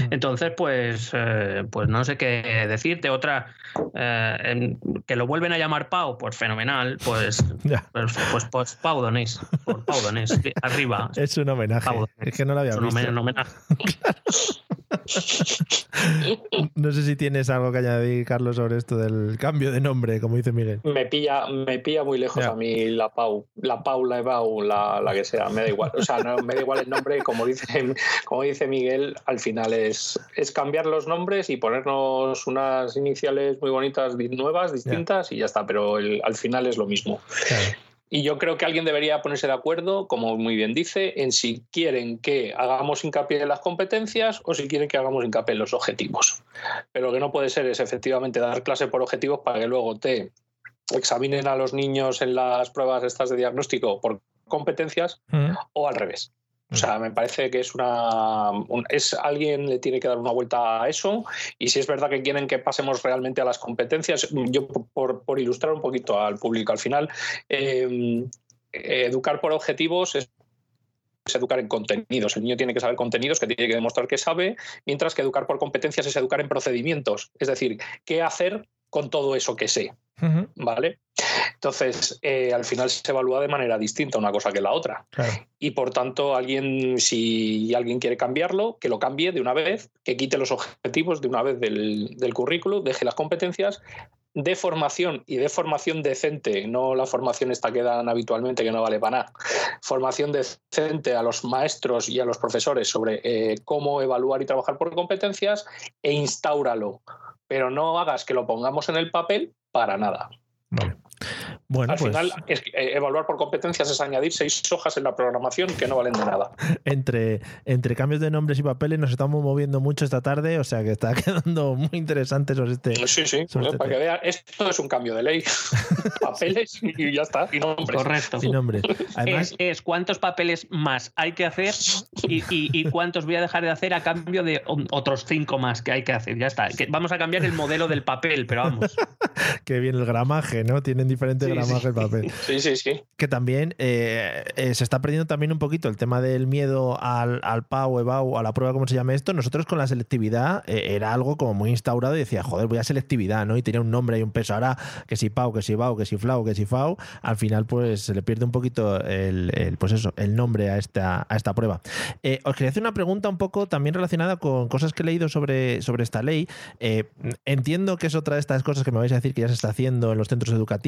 Mm. Entonces, pues, eh, pues no sé qué decirte. Otra, eh, que lo vuelven a llamar Pau, pues fenomenal. Pues, pues, pues, pues, Pau Donés. Por Pau Donés, arriba. Es un homenaje. Es que no lo había visto. Un homenaje. no sé si tienes algo que añadir, Carlos, sobre esto del cambio de nombre, como dice Miguel. Me pilla, me pilla muy lejos a mí la Pau, la Pau, la Ebau, la, la, que sea, me da igual. O sea, no, me da igual el nombre, como dice, como dice Miguel, al final es, es cambiar los nombres y ponernos unas iniciales muy bonitas, nuevas, distintas y ya está, pero al final es lo mismo. Y yo creo que alguien debería ponerse de acuerdo, como muy bien dice, en si quieren que hagamos hincapié en las competencias o si quieren que hagamos hincapié en los objetivos. Pero lo que no puede ser es efectivamente dar clase por objetivos para que luego te examinen a los niños en las pruebas estas de diagnóstico por competencias mm. o al revés. O sea, me parece que es una. es alguien le tiene que dar una vuelta a eso. Y si es verdad que quieren que pasemos realmente a las competencias, yo por, ilustrar un poquito al público al final, em, educar por objetivos es educar en contenidos. El niño tiene que saber contenidos que tiene que demostrar que sabe, mientras que educar por competencias es educar en procedimientos. Es decir, qué hacer con todo eso que sé. ¿Vale? Entonces, eh, al final se evalúa de manera distinta una cosa que la otra. Y por tanto, alguien, si alguien quiere cambiarlo, que lo cambie de una vez, que quite los objetivos de una vez del, del currículum, deje las competencias, de formación y de formación decente, no la formación esta que dan habitualmente que no vale para nada, formación decente a los maestros y a los profesores sobre eh, cómo evaluar y trabajar por competencias e instauralo pero no hagas que lo pongamos en el papel para nada. Bueno, Al pues final, es, eh, evaluar por competencias es añadir seis hojas en la programación que no valen de nada. Entre, entre cambios de nombres y papeles nos estamos moviendo mucho esta tarde, o sea que está quedando muy interesante sobre este. Sí, sí, este para que vean, esto es un cambio de ley. papeles y ya está, y nombres. Correcto. Y nombres. Además, es, cuántos papeles más hay que hacer y, cuántos voy a dejar de hacer a cambio de otros cinco más que hay que hacer. Ya está. vamos a cambiar el modelo del papel, pero vamos. que bien el gramaje, ¿no? Tienen diferentes gramajes de papel. Sí, sí, sí. Que también eh, eh, se está perdiendo también un poquito el tema del miedo al, al PAU, EBAU, a la prueba, como se llame esto. Nosotros con la selectividad eh, era algo como muy instaurado y decía, joder, voy a selectividad, ¿no? Y tenía un nombre y un peso. Ahora que si PAU, que si EBAU, que si FLAU, que si FAU, al final pues se le pierde un poquito el, pues eso, el nombre a esta, a esta prueba. os quería hacer una pregunta un poco también relacionada con cosas que he leído sobre, sobre esta ley. entiendo que es otra de estas cosas que me vais a decir que ya se está haciendo en los centros educativos,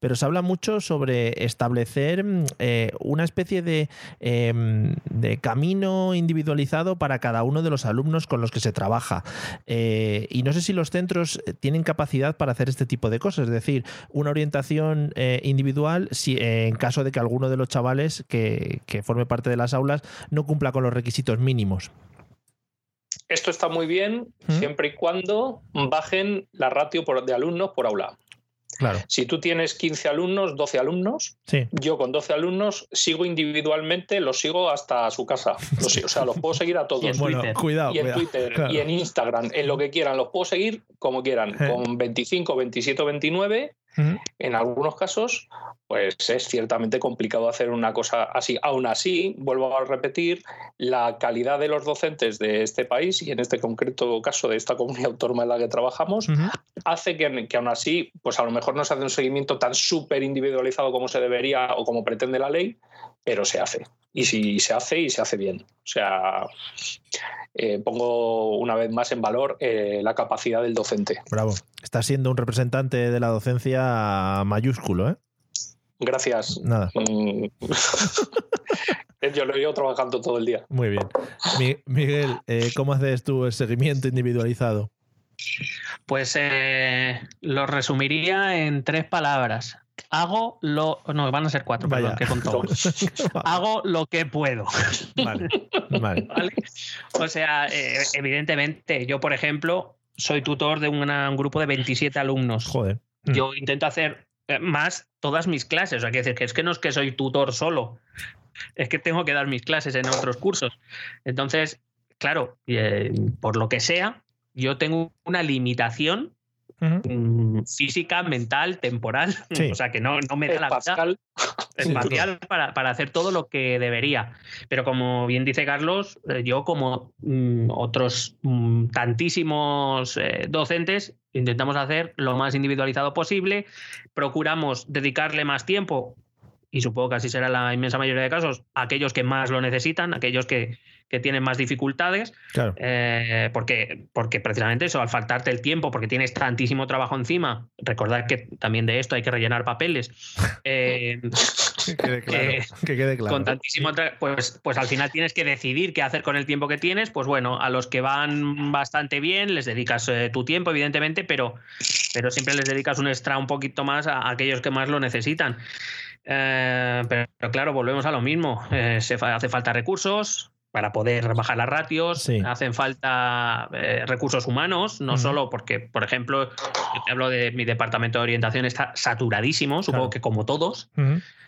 pero se habla mucho sobre establecer mm, eh, una especie em, de, camino individualizado para cada uno de los alumnos con los que se trabaja. Eh, y no sé si los centros tienen capacidad para hacer este tipo de cosas, es decir, una orientación eh, individual si, en caso de que alguno de los chavales que, forme parte de las aulas no cumpla con los requisitos mínimos. Esto está muy bien ¿Mm? siempre y cuando bajen la ratio de alumnos por aula. Si tú tienes 15 alumnos, 12 alumnos, yo con 12 alumnos sigo individualmente, los sigo hasta su casa. o sea, los puedo seguir a todos. y en Twitter, y en, Twitter y en Instagram, en lo que quieran, los puedo seguir como quieran, con 25, 27 o 29 En algunos casos, pues es ciertamente complicado hacer una cosa así. Aún así, vuelvo a repetir, la calidad de los docentes de este país y en este concreto caso de esta comunidad autónoma en la que trabajamos, hace que, que, aún así, pues a lo mejor no se hace un seguimiento tan súper individualizado como se debería o como pretende la ley, pero se hace. Y si se hace y se hace bien. O sea, eh, pongo una vez más en valor eh, la capacidad del docente. Bravo. Está siendo un representante de la docencia mayúsculo, ¿eh? Gracias. Nada. Mm. Yo lo he ido trabajando todo el día. Muy bien. Miguel, eh, ¿cómo haces tú el seguimiento individualizado? Pues lo resumiría en tres palabras hago lo. No, van a ser cuatro, perdón, que hago lo que puedo. Vale. vale. O sea, eh, evidentemente, yo, por ejemplo, soy tutor de un grupo de 27 alumnos. Joder. Mm. Yo intento hacer eh, más todas mis clases. O sea, que decir que es que no es que soy tutor solo, es que tengo que dar mis clases en otros cursos. Entonces, claro, eh, por lo que sea, yo tengo una limitación Mm, física, mental, temporal, o sea que no, no me da la vida espacial. Para, para, hacer todo lo que debería. Pero como bien dice Carlos, eh, yo como mm, otros mm, tantísimos eh, docentes intentamos hacer lo más individualizado posible, procuramos dedicarle más tiempo y supongo que así será la inmensa mayoría de casos, aquellos que más lo necesitan, aquellos que, que tienen más dificultades, eh, porque, porque precisamente eso, al faltarte el tiempo, porque tienes tantísimo trabajo encima, recordad que también de esto hay que rellenar papeles. Eh, que quede claro. Eh, que quede claro. Con tantísimo pues, pues al final tienes que decidir qué hacer con el tiempo que tienes. Pues bueno, a los que van bastante bien les dedicas tu tiempo, evidentemente, pero, pero siempre les dedicas un extra un poquito más a, aquellos que más lo necesitan. pero, claro, volvemos a lo mismo. se hace falta recursos, para poder bajar las ratios, hacen falta eh, recursos humanos, no solo porque, por ejemplo, yo te hablo de mi departamento de orientación, está saturadísimo, supongo que como todos.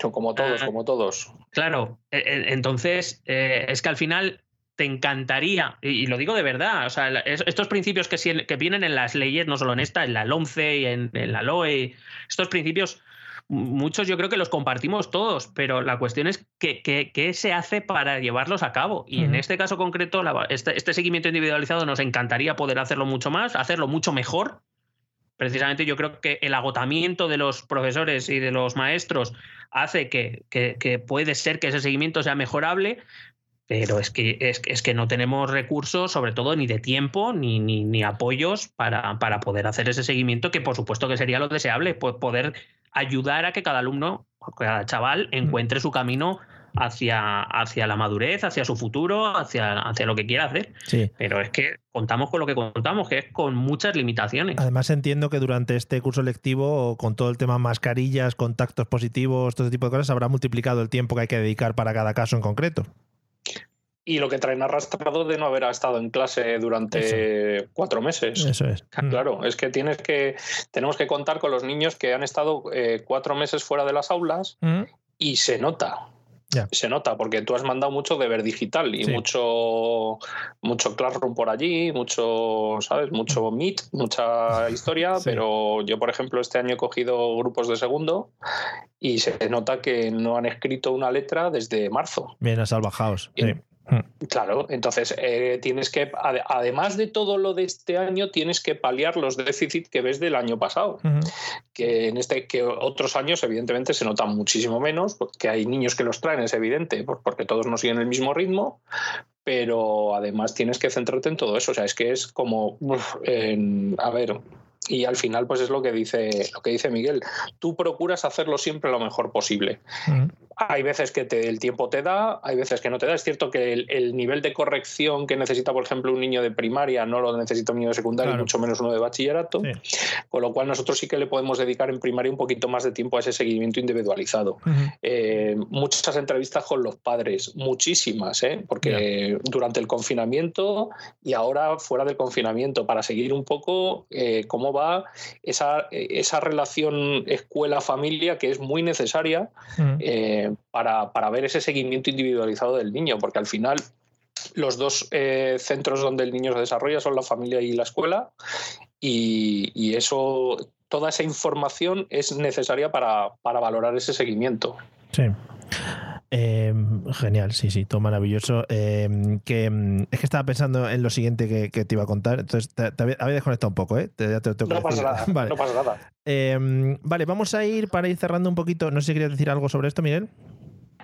Son como todos, ah, como todos. Claro, e, e, entonces eh, es que al final te encantaría, y, lo digo de verdad, o sea, estos principios que, que, vienen en las leyes, no solo en esta, en la LOMCE y en, en la LOE, estos principios muchos yo creo que los compartimos todos, pero la cuestión es qué se hace para llevarlos a cabo. Y en este caso concreto, este, este, seguimiento individualizado nos encantaría poder hacerlo mucho más, hacerlo mucho mejor. Precisamente yo creo que el agotamiento de los profesores y de los maestros hace que, puede ser que ese seguimiento sea mejorable, pero es que, es, que no tenemos recursos, sobre todo ni de tiempo ni, ni, apoyos para, para, poder hacer ese seguimiento, que por supuesto que sería lo deseable, pues poder ayudar a que cada alumno, cada chaval encuentre su camino hacia, hacia la madurez, hacia su futuro, hacia, hacia lo que quiera hacer. Pero es que contamos con lo que contamos, que es con muchas limitaciones. Además entiendo que durante este curso lectivo, con todo el tema mascarillas, contactos positivos, todo ese tipo de cosas, habrá multiplicado el tiempo que hay que dedicar para cada caso en concreto y lo que traen arrastrado de no haber estado en clase durante cuatro meses. Eso es. Mm. Claro, es que tienes que tenemos que contar con los niños que han estado eh, cuatro meses fuera de las aulas mm. y se nota. Se nota, porque tú has mandado mucho deber digital y mucho, mucho Classroom por allí, mucho, ¿sabes? Mucho. Meet, mucha historia, pero yo, por ejemplo, este año he cogido grupos de segundo y se nota que no han escrito una letra desde marzo. Bien salvajados. Sí. Claro, entonces eh, tienes que, además de todo lo de este año, tienes que paliar los déficits que ves del año pasado. Que en este, que otros años, evidentemente, se notan muchísimo menos, porque hay niños que los traen, es evidente, porque todos no siguen el mismo ritmo, pero además tienes que centrarte en todo eso. O sea, es que es como, a ver, y al final pues es lo que dice lo que dice Miguel. Tú procuras hacerlo siempre lo mejor posible. Hay veces que te, el tiempo te da hay veces que no te da. Es cierto que el, nivel de corrección que necesita por ejemplo un niño de primaria no lo necesita un niño de secundaria mucho menos uno de bachillerato. Con lo cual nosotros sí que le podemos dedicar en primaria un poquito más de tiempo a ese seguimiento individualizado. Eh, muchas entrevistas con los padres muchísimas ¿eh? porque durante el confinamiento y ahora fuera del confinamiento para seguir un poco eh, cómo va esa, esa relación escuela-familia que es muy necesaria mm. eh, para, para ver ese seguimiento individualizado del niño, porque al final los dos eh, centros donde el niño se desarrolla son la familia y la escuela y, y, eso toda esa información es necesaria para, para valorar ese seguimiento. Sí. Em, genial, sí, sí, todo maravilloso. Em, que, em, es que estaba pensando en lo siguiente que, te iba a contar. Entonces, te, había desconectado un poco, ¿eh? no, pasa nada, vale. no pasa nada. vale, vamos a ir para ir cerrando un poquito. No sé si querías decir algo sobre esto, Miguel.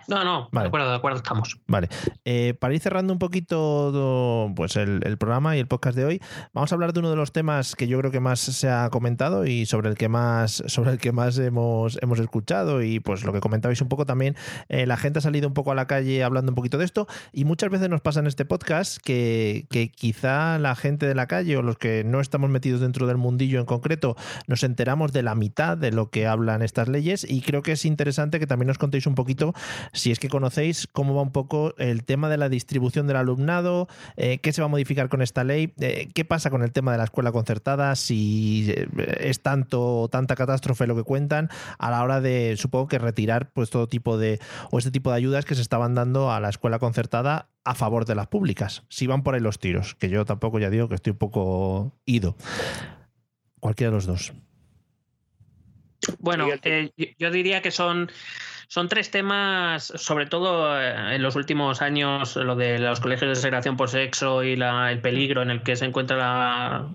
No, no, de acuerdo, de acuerdo estamos. Vale. Eh, para ir cerrando un poquito pues el, programa y el podcast de hoy, vamos a hablar de uno de los temas que yo creo que más se ha comentado y sobre el que más, sobre el que más hemos, hemos escuchado. Y pues lo que comentabais un poco también, eh, la gente ha salido un poco a la calle hablando un poquito de esto. Y muchas veces nos pasa en este podcast que, que quizá la gente de la calle o los que no estamos metidos dentro del mundillo en concreto, nos enteramos de la mitad de lo que hablan estas leyes. Y creo que es interesante que también nos contéis un poquito si es que conocéis cómo va un poco el tema de la distribución del alumnado, eh, qué se va a modificar con esta ley, eh, qué pasa con el tema de la escuela concertada, si eh, es tanto tanta catástrofe lo que cuentan a la hora de, supongo que retirar pues todo tipo de o este tipo de ayudas que se estaban dando a la escuela concertada a favor de las públicas. Si van por ahí los tiros, que yo tampoco ya digo que estoy un poco ido. Cualquiera de los dos. Bueno, yo diría que son son tres temas, sobre todo eh, en los últimos años, lo de los colegios de segregación por sexo y el peligro en el que se encuentra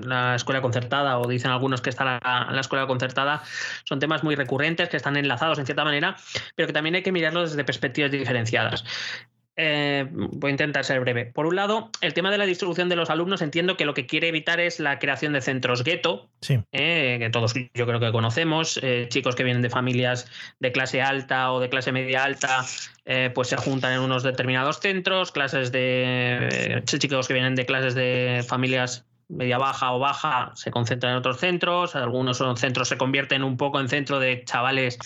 la, escuela concertada, o dicen algunos que está la, la, escuela concertada, son temas muy recurrentes, que están enlazados en cierta manera, pero que también hay que mirarlos desde perspectivas diferenciadas. Eh, voy a intentar ser breve. Por un lado, el tema de la distribución de los alumnos, entiendo que lo que quiere evitar es la creación de centros gueto, eh, que todos yo creo que conocemos, eh, chicos que vienen de familias de clase alta o de clase media alta, pues se juntan en unos determinados centros, clases de chicos que vienen de clases de familias media baja o baja se concentran en otros centros, algunos son centros se convierten un poco en centro de chavales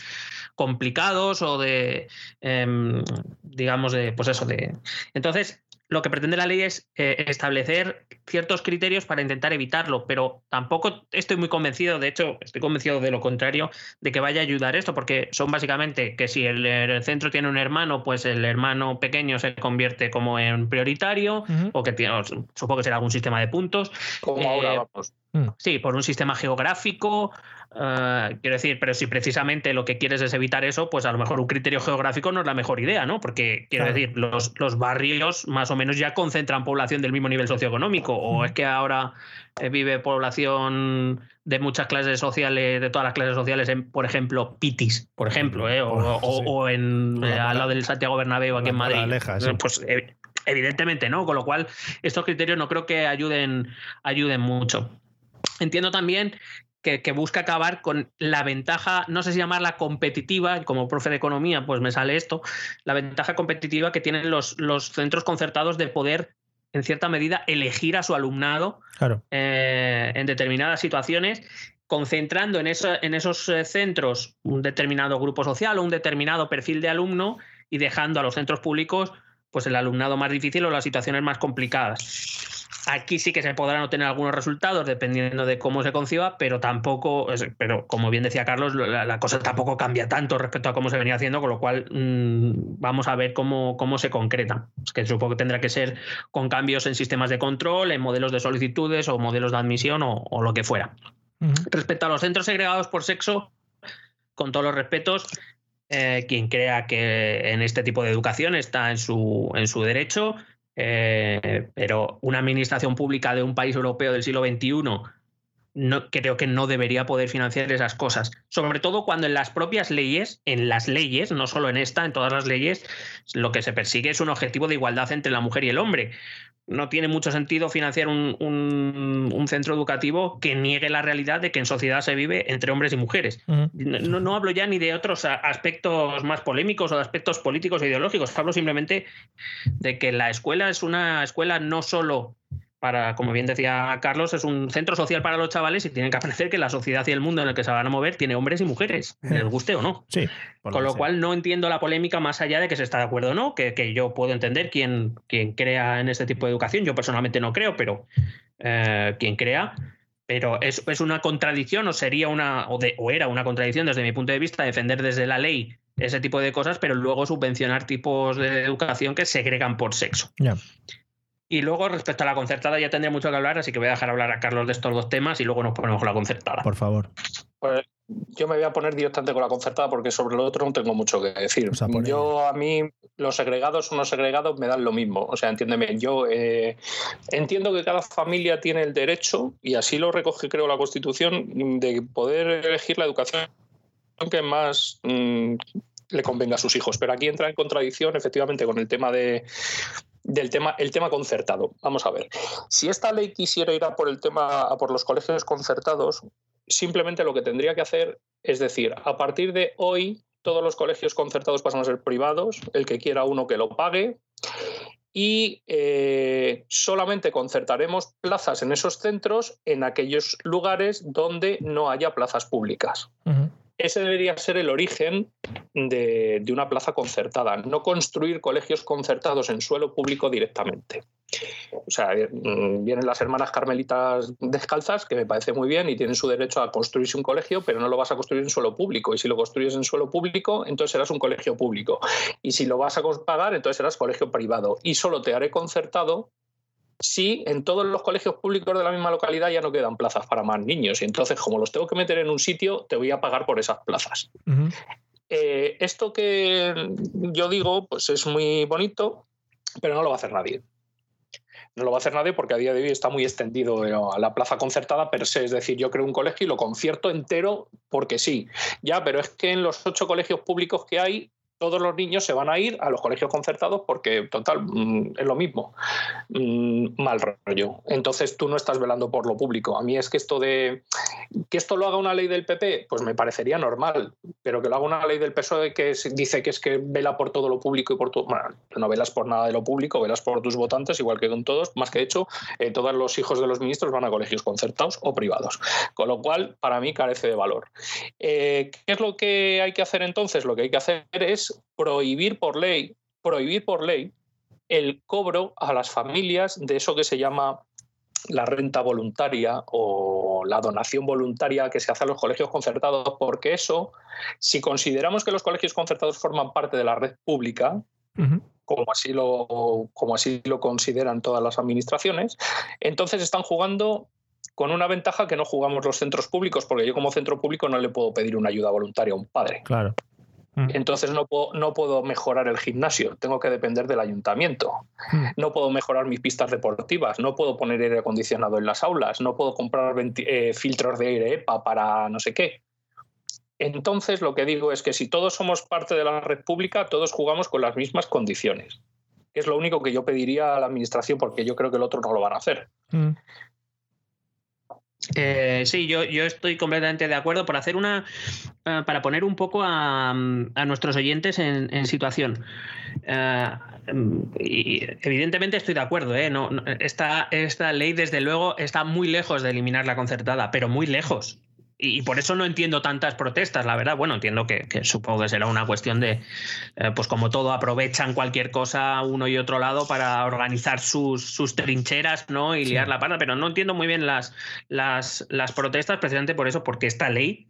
complicados o de, em, digamos, de, pues eso, de... Entonces, lo que pretende la ley es eh, establecer ciertos criterios para intentar evitarlo, pero tampoco estoy muy convencido, de hecho, estoy convencido de lo contrario, de que vaya a ayudar esto, porque son básicamente que si el, centro tiene un hermano, pues el hermano pequeño se convierte como en prioritario, o que tiene, supongo que será algún sistema de puntos. Como ahora eh, vamos. Sí, por un sistema geográfico eh, quiero decir, pero si precisamente lo que quieres es evitar eso, pues a lo mejor un criterio geográfico no es la mejor idea, ¿no? Porque quiero decir, los, los, barrios más o menos ya concentran población del mismo nivel socioeconómico, o es que ahora eh, vive población de muchas clases sociales, de todas las clases sociales, en, por ejemplo, Pitis, por ejemplo, ¿eh? o, en al lado del Santiago Bernabéu aquí en Madrid. Pues evidentemente no, con lo cual estos criterios no creo que ayuden, ayuden mucho. Entiendo también que, busca acabar con la ventaja, no sé si llamarla competitiva, como profe de economía, pues me sale esto, la ventaja competitiva que tienen los, los centros concertados de poder, en cierta medida, elegir a su alumnado eh, en determinadas situaciones concentrando en, en esos eh, centros un determinado grupo social o un determinado perfil de alumno y dejando a los centros públicos pues el alumnado más difícil o las situaciones más complicadas. Aquí sí que se podrán obtener algunos resultados dependiendo de cómo se conciba, pero tampoco, pero como bien decía Carlos, la, cosa tampoco cambia tanto respecto a cómo se venía haciendo, con lo cual mm, vamos a ver cómo, cómo se concreta. Es que supongo que tendrá que ser con cambios en sistemas de control, en modelos de solicitudes o modelos de admisión o, lo que fuera. Respecto a los centros segregados por sexo, con todos los respetos, eh, quien crea que en este tipo de educación está en su, en su derecho, eh, pero una administración pública de un país europeo del siglo XXI no, creo que no debería poder financiar esas cosas. Sobre todo cuando en las propias leyes, en las leyes, no solo en esta, en todas las leyes, lo que se persigue es un objetivo de igualdad entre la mujer y el hombre no tiene mucho sentido financiar un, centro educativo que niegue la realidad de que en sociedad se vive entre hombres y mujeres. no, no, hablo ya ni de otros aspectos más polémicos o de aspectos políticos o ideológicos, hablo simplemente de que la escuela es una escuela no solo para, como bien decía Carlos, es un centro social para los chavales y tienen que aprender que la sociedad y el mundo en el que se van a mover tiene hombres y mujeres, les guste o no. Sí. Con lo, cual no entiendo la polémica más allá de que se está de acuerdo o no, que, yo puedo entender quien, quien crea en este tipo de educación. Yo personalmente no creo, pero eh, quien crea. Pero es, es, una contradicción o sería una, o, de, o era una contradicción desde mi punto de vista defender desde la ley ese tipo de cosas, pero luego subvencionar tipos de educación que segregan por sexo. Y luego, respecto a la concertada, ya tendría mucho que hablar, así que voy a dejar hablar a Carlos de estos dos temas y luego nos ponemos con la concertada. Por favor. Pues yo me voy a poner directamente con la concertada porque sobre lo otro no tengo mucho que decir. yo a mí los segregados o no segregados me dan lo mismo. O sea, entiéndeme, yo eh, entiendo que cada familia tiene el derecho, y así lo recoge creo la Constitución, de poder elegir la educación que más mm, le convenga a sus hijos. Pero aquí entra en contradicción efectivamente con el tema de del tema, el tema concertado. Vamos a ver. Si esta ley quisiera ir a por el tema, a por los colegios concertados, simplemente lo que tendría que hacer es decir, a partir de hoy todos los colegios concertados pasan a ser privados, el que quiera uno que lo pague, y eh, solamente concertaremos plazas en esos centros en aquellos lugares donde no haya plazas públicas. Ese debería ser el origen de, una plaza concertada, no construir colegios concertados en suelo público directamente. O sea, mm, vienen las hermanas carmelitas descalzas, que me parece muy bien, y tienen su derecho a construirse un colegio, pero no lo vas a construir en suelo público. Y si lo construyes en suelo público, entonces serás un colegio público. Y si lo vas a pagar, entonces serás colegio privado. Y solo te haré concertado si en todos los colegios públicos de la misma localidad ya no quedan plazas para más niños. Y entonces, como los tengo que meter en un sitio, te voy a pagar por esas plazas. Eh, esto que yo digo, pues es muy bonito, pero no lo va a hacer nadie. No lo va a hacer nadie porque a día de hoy está muy extendido eh, a la plaza concertada per se. Es decir, yo creo un colegio y lo concierto entero porque sí. Ya, pero es que en los ocho colegios públicos que hay, todos los niños se van a ir a los colegios concertados porque, total, mm, es lo mismo. Mm, mal rollo. Entonces tú no estás velando por lo público. A mí es que esto de que esto lo haga una ley del PP, pues me parecería normal, pero que lo haga una ley del PSOE que dice que es que vela por todo lo público y por todo. Bueno, no velas por nada de lo público, velas por tus votantes, igual que con todos. Más que hecho, eh, todos los hijos de los ministros van a colegios concertados o privados. Con lo cual, para mí carece de valor. Eh, ¿Qué es lo que hay que hacer entonces? Lo que hay que hacer es prohibir por ley, prohibir por ley el cobro a las familias de eso que se llama la renta voluntaria o la donación voluntaria que se hace a los colegios concertados, porque eso, si consideramos que los colegios concertados forman parte de la red pública, como, así lo, como así lo consideran todas las administraciones, entonces están jugando con una ventaja que no jugamos los centros públicos, porque yo como centro público no le puedo pedir una ayuda voluntaria a un padre. Claro. Mm. Entonces no puedo, no puedo mejorar el gimnasio, tengo que depender del ayuntamiento. Mm. No puedo mejorar mis pistas deportivas, no puedo poner aire acondicionado en las aulas, no puedo comprar eh, filtros de aire EPA para no sé qué. Entonces lo que digo es que si todos somos parte de la red pública, todos jugamos con las mismas condiciones. Es lo único que yo pediría a la administración porque yo creo que el otro no lo van a hacer. Mm. Eh, sí, yo, yo, estoy completamente de acuerdo por hacer una. Eh, para poner un poco a, nuestros oyentes en, situación. Eh, y evidentemente estoy de acuerdo, No, esta, esta ley, desde luego, está muy lejos de eliminar la concertada, pero muy lejos y por eso no entiendo tantas protestas, la verdad. Bueno, entiendo que, supongo que será una cuestión de, eh, pues como todo, aprovechan cualquier cosa uno y otro lado para organizar sus, sus trincheras ¿no? y liar la parda, pero no entiendo muy bien las, las, las protestas precisamente por eso, porque esta ley,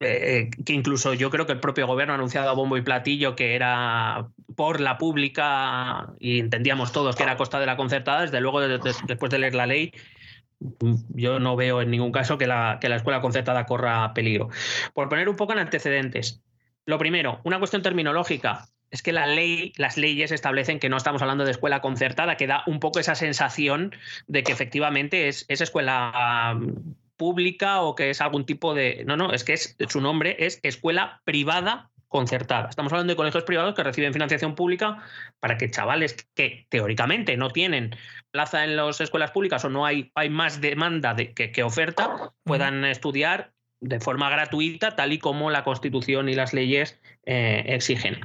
eh, que incluso yo creo que el propio gobierno ha anunciado a bombo y platillo que era por la pública y entendíamos todos que era a costa de la concertada, desde luego después de leer la ley yo no veo en ningún caso que la, que la escuela concertada corra peligro. Por poner un poco en antecedentes. Lo primero, una cuestión terminológica. Es que la ley, las leyes establecen que no estamos hablando de escuela concertada, que da un poco esa sensación de que efectivamente es, es escuela mm, pública o que es algún tipo de. No, no, es que es, su nombre es escuela privada concertada. Estamos hablando de colegios privados que reciben financiación pública para que chavales que teóricamente no tienen plaza en las escuelas públicas o no hay, hay más demanda de, que, oferta, puedan estudiar de forma gratuita, tal y como la Constitución y las leyes eh, exigen.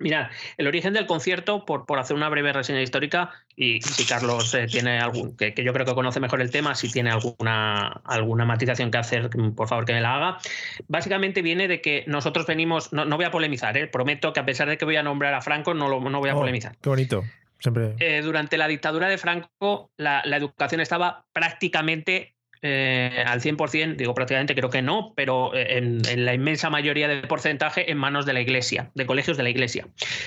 Mira, el origen del concierto, por, por hacer una breve reseña histórica, y, si Carlos eh, tiene algún, que, yo creo que conoce mejor el tema, si tiene alguna, alguna matización que hacer, por favor que me la haga. Básicamente viene de que nosotros venimos, no, voy a polemizar, eh, prometo que a pesar de que voy a nombrar a Franco, no, lo, no voy a oh, polemizar. Qué bonito. Siempre. Eh, durante la dictadura de Franco, la, la educación estaba prácticamente eh, al 100%, digo prácticamente creo que no, pero eh, en, la inmensa mayoría del porcentaje en manos de la Iglesia, de colegios de la Iglesia.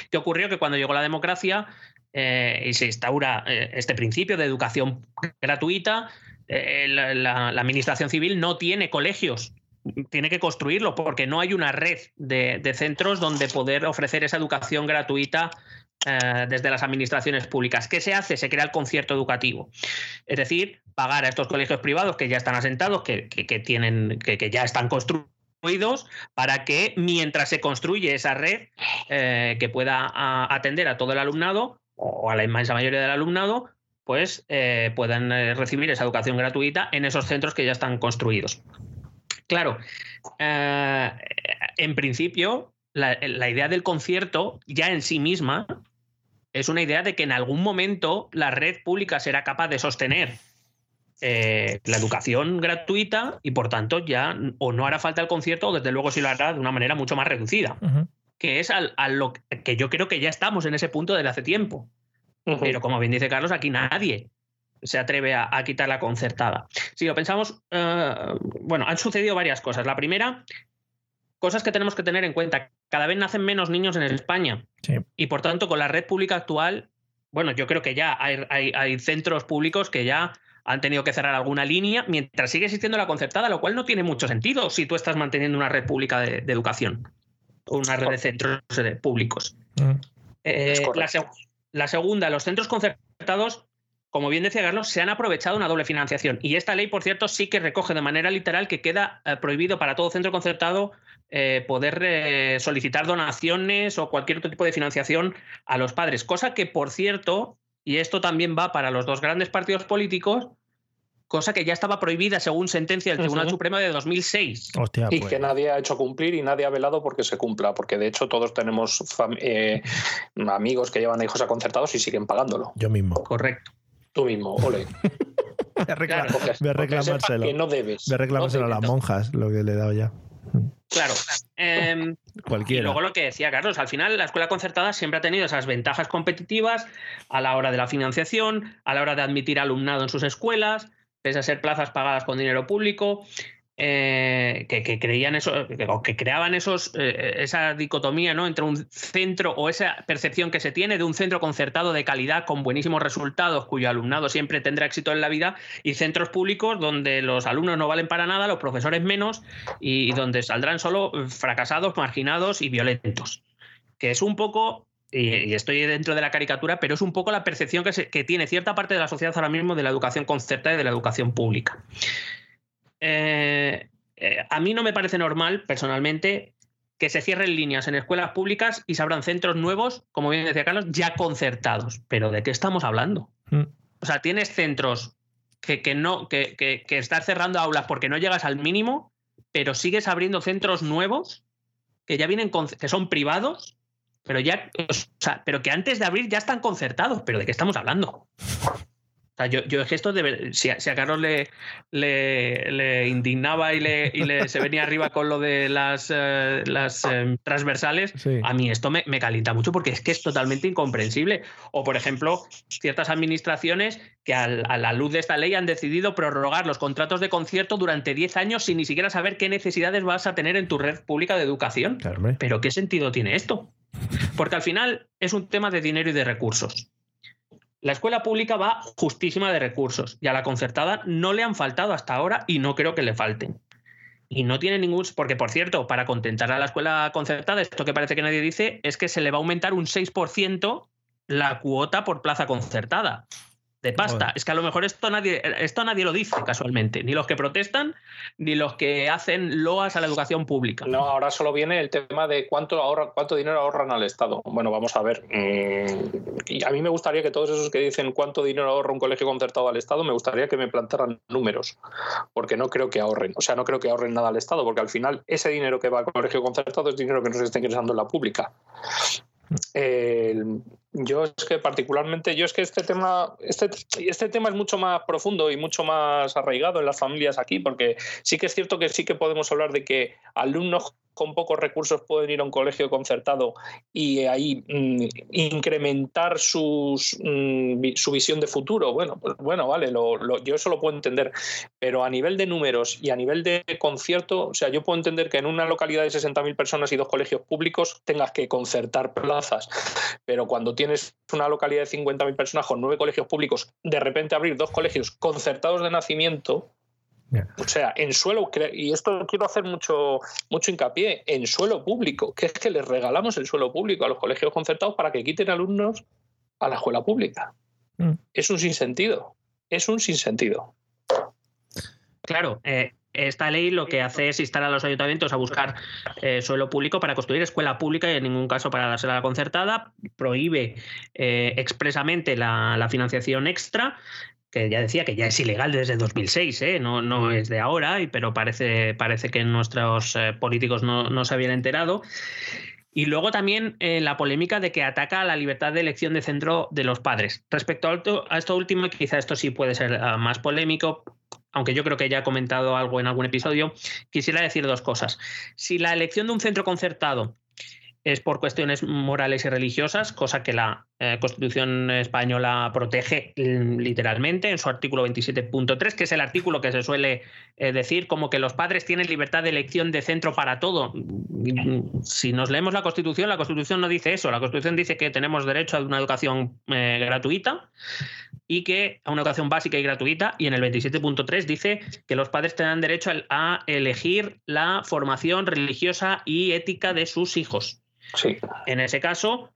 ¿Qué ocurrió? Que cuando llegó la democracia, y se instaura este principio de educación gratuita, la, administración civil no tiene colegios tiene que construirlo porque no hay una red de, centros donde poder ofrecer esa educación gratuita eh, desde las administraciones públicas. ¿Qué se hace? Se crea el concierto educativo. Es decir, pagar a estos colegios privados que ya están asentados, que, tienen, que, ya están construidos para que mientras se construye esa red eh, que pueda atender a todo el alumnado o a la inmensa mayoría del alumnado, pues eh, puedan recibir esa educación gratuita en esos centros que ya están construidos. Claro, en principio, la, idea del concierto ya en sí misma es una idea de que en algún momento la red pública será capaz de sostener eh, la educación gratuita y por tanto ya o no hará falta el concierto o desde luego sí lo hará de una manera mucho más reducida, que es a lo que yo creo que ya estamos en ese punto desde hace tiempo. Pero como bien dice Carlos, aquí nadie se atreve a, quitar la concertada. Si lo pensamos, eh, bueno, han sucedido varias cosas. La primera, cosas que tenemos que tener en cuenta. Cada vez nacen menos niños en España. Y por tanto, con la red pública actual, bueno, yo creo que ya hay, centros públicos que ya han tenido que cerrar alguna línea mientras sigue existiendo la concertada, lo cual no tiene mucho sentido si tú estás manteniendo una red pública de, educación o una red de centros eh, públicos. Mm. Eh, la segunda, los centros concertados como bien decía Carlos, se han aprovechado una doble financiación. Y esta ley, por cierto, sí que recoge de manera literal que queda eh, prohibido para todo centro concertado eh, poder eh, solicitar donaciones o cualquier otro tipo de financiación a los padres. Cosa que, por cierto, y esto también va para los dos grandes partidos políticos, cosa que ya estaba prohibida según sentencia del Tribunal Supremo de 2006. y pues. que nadie ha hecho cumplir y nadie ha velado porque se cumpla, porque de hecho todos tenemos amigos que llevan hijos a concertados y siguen pagándolo. Yo mismo. Correcto. Tú mismo, ole. Ve a reclamárselo. Que no debes. Ve a reclamárselo a las monjas, lo que le he dado ya. Claro. Cualquiera. Y luego lo que decía Carlos, al final la escuela concertada siempre ha tenido esas ventajas competitivas a la hora de la financiación, a la hora de admitir alumnado en sus escuelas, pese a ser plazas pagadas con dinero público. Eh, que, creían eso, que, creaban esos, eh, esa dicotomía ¿no? entre un centro o esa percepción que se tiene de un centro concertado de calidad con buenísimos resultados, cuyo alumnado siempre tendrá éxito en la vida, y centros públicos donde los alumnos no valen para nada, los profesores menos, y donde saldrán solo fracasados, marginados y violentos. Que es un poco y, estoy dentro de la caricatura, pero es un poco la percepción que, que, tiene cierta parte de la sociedad ahora mismo de la educación concertada y de la educación pública. Eh, eh, a mí no me parece normal, personalmente, que se cierren líneas en escuelas públicas y se abran centros nuevos, como bien decía Carlos, ya concertados. Pero ¿de qué estamos hablando? Mm. O sea, tienes centros que, no, que, que, estás cerrando aulas porque no llegas al mínimo, pero sigues abriendo centros nuevos que ya vienen que son privados, pero ya, pero que antes de abrir ya están concertados. ¿Pero de qué estamos hablando? Yo, yo es esto de si a, Carlos le, le, indignaba y, le, se venía arriba con lo de las, eh, las em, transversales, a mí esto me, calienta mucho porque es que es totalmente incomprensible. O, por ejemplo, ciertas administraciones que a la luz de esta ley han decidido prorrogar los contratos de concierto durante 10 años sin ni siquiera saber qué necesidades vas a tener en tu red pública de educación. Pero ¿qué sentido tiene esto? Porque al final es un tema de dinero y de recursos. La escuela pública va justísima de recursos y a la concertada no le han faltado hasta ahora y no creo que le falten. Y no tiene ningún. Porque, por cierto, para contentar a la escuela concertada, esto que parece que nadie dice es que se le va a aumentar un 6% la cuota por plaza concertada de pasta. Es que a lo mejor esto nadie, esto nadie lo dice casualmente, ni los que protestan, ni los que hacen loas a la educación pública. No, ahora solo viene el tema de cuánto ahorra, cuánto dinero ahorran al Estado. Bueno, vamos a ver. Mm, y a mí me gustaría que todos esos que dicen cuánto dinero ahorra un colegio concertado al Estado, me gustaría que me plantaran números, porque no creo que ahorren. O sea, no creo que ahorren nada al Estado, porque al final ese dinero que va al colegio concertado es dinero que no se está ingresando en la pública yo es que particularmente, yo es que este tema, este, este tema es mucho más profundo y mucho más arraigado en las familias aquí, porque sí que es cierto que sí que podemos hablar de que alumnos con pocos recursos pueden ir a un colegio concertado y ahí mm, incrementar sus, mm, su visión de futuro. Bueno, pues bueno, vale, yo eso lo puedo entender, pero a nivel de números y a nivel de concierto, o sea, yo puedo entender que en una localidad de 60.000 personas y dos colegios públicos tengas que concertar plazas, pero cuando tienes una localidad de 50.000 personas con nueve colegios públicos, de repente abrir dos colegios concertados de nacimiento, o sea, en suelo, y esto quiero hacer mucho, mucho hincapié, en suelo público, que es que les regalamos el suelo público a los colegios concertados para que quiten alumnos a la escuela pública. Mm. Es un sinsentido, es un sinsentido. Claro, eh, esta ley lo que hace es instar a los ayuntamientos a buscar eh, suelo público para construir escuela pública y en ningún caso para dársela a la concertada. Prohíbe eh, expresamente la, financiación extra que ya decía que ya es ilegal desde 2006, ¿eh? no, no es de ahora, pero parece, parece que nuestros eh, políticos no, se habían enterado. Y luego también eh, la polémica de que ataca a la libertad de elección de centro de los padres. Respecto a esto, último, quizá esto sí puede ser ah, más polémico, aunque yo creo que ya he comentado algo en algún episodio, quisiera decir dos cosas. Si la elección de un centro concertado es por cuestiones morales y religiosas, cosa que la eh, Constitución española protege mm, literalmente en su artículo 27.3, que es el artículo que se suele eh, decir como que los padres tienen libertad de elección de centro para todo. Si nos leemos la Constitución, la Constitución no dice eso. La Constitución dice que tenemos derecho a una educación eh, gratuita y que a una educación básica y gratuita, y en el 27.3 dice que los padres tendrán derecho a elegir la formación religiosa y ética de sus hijos. En ese caso,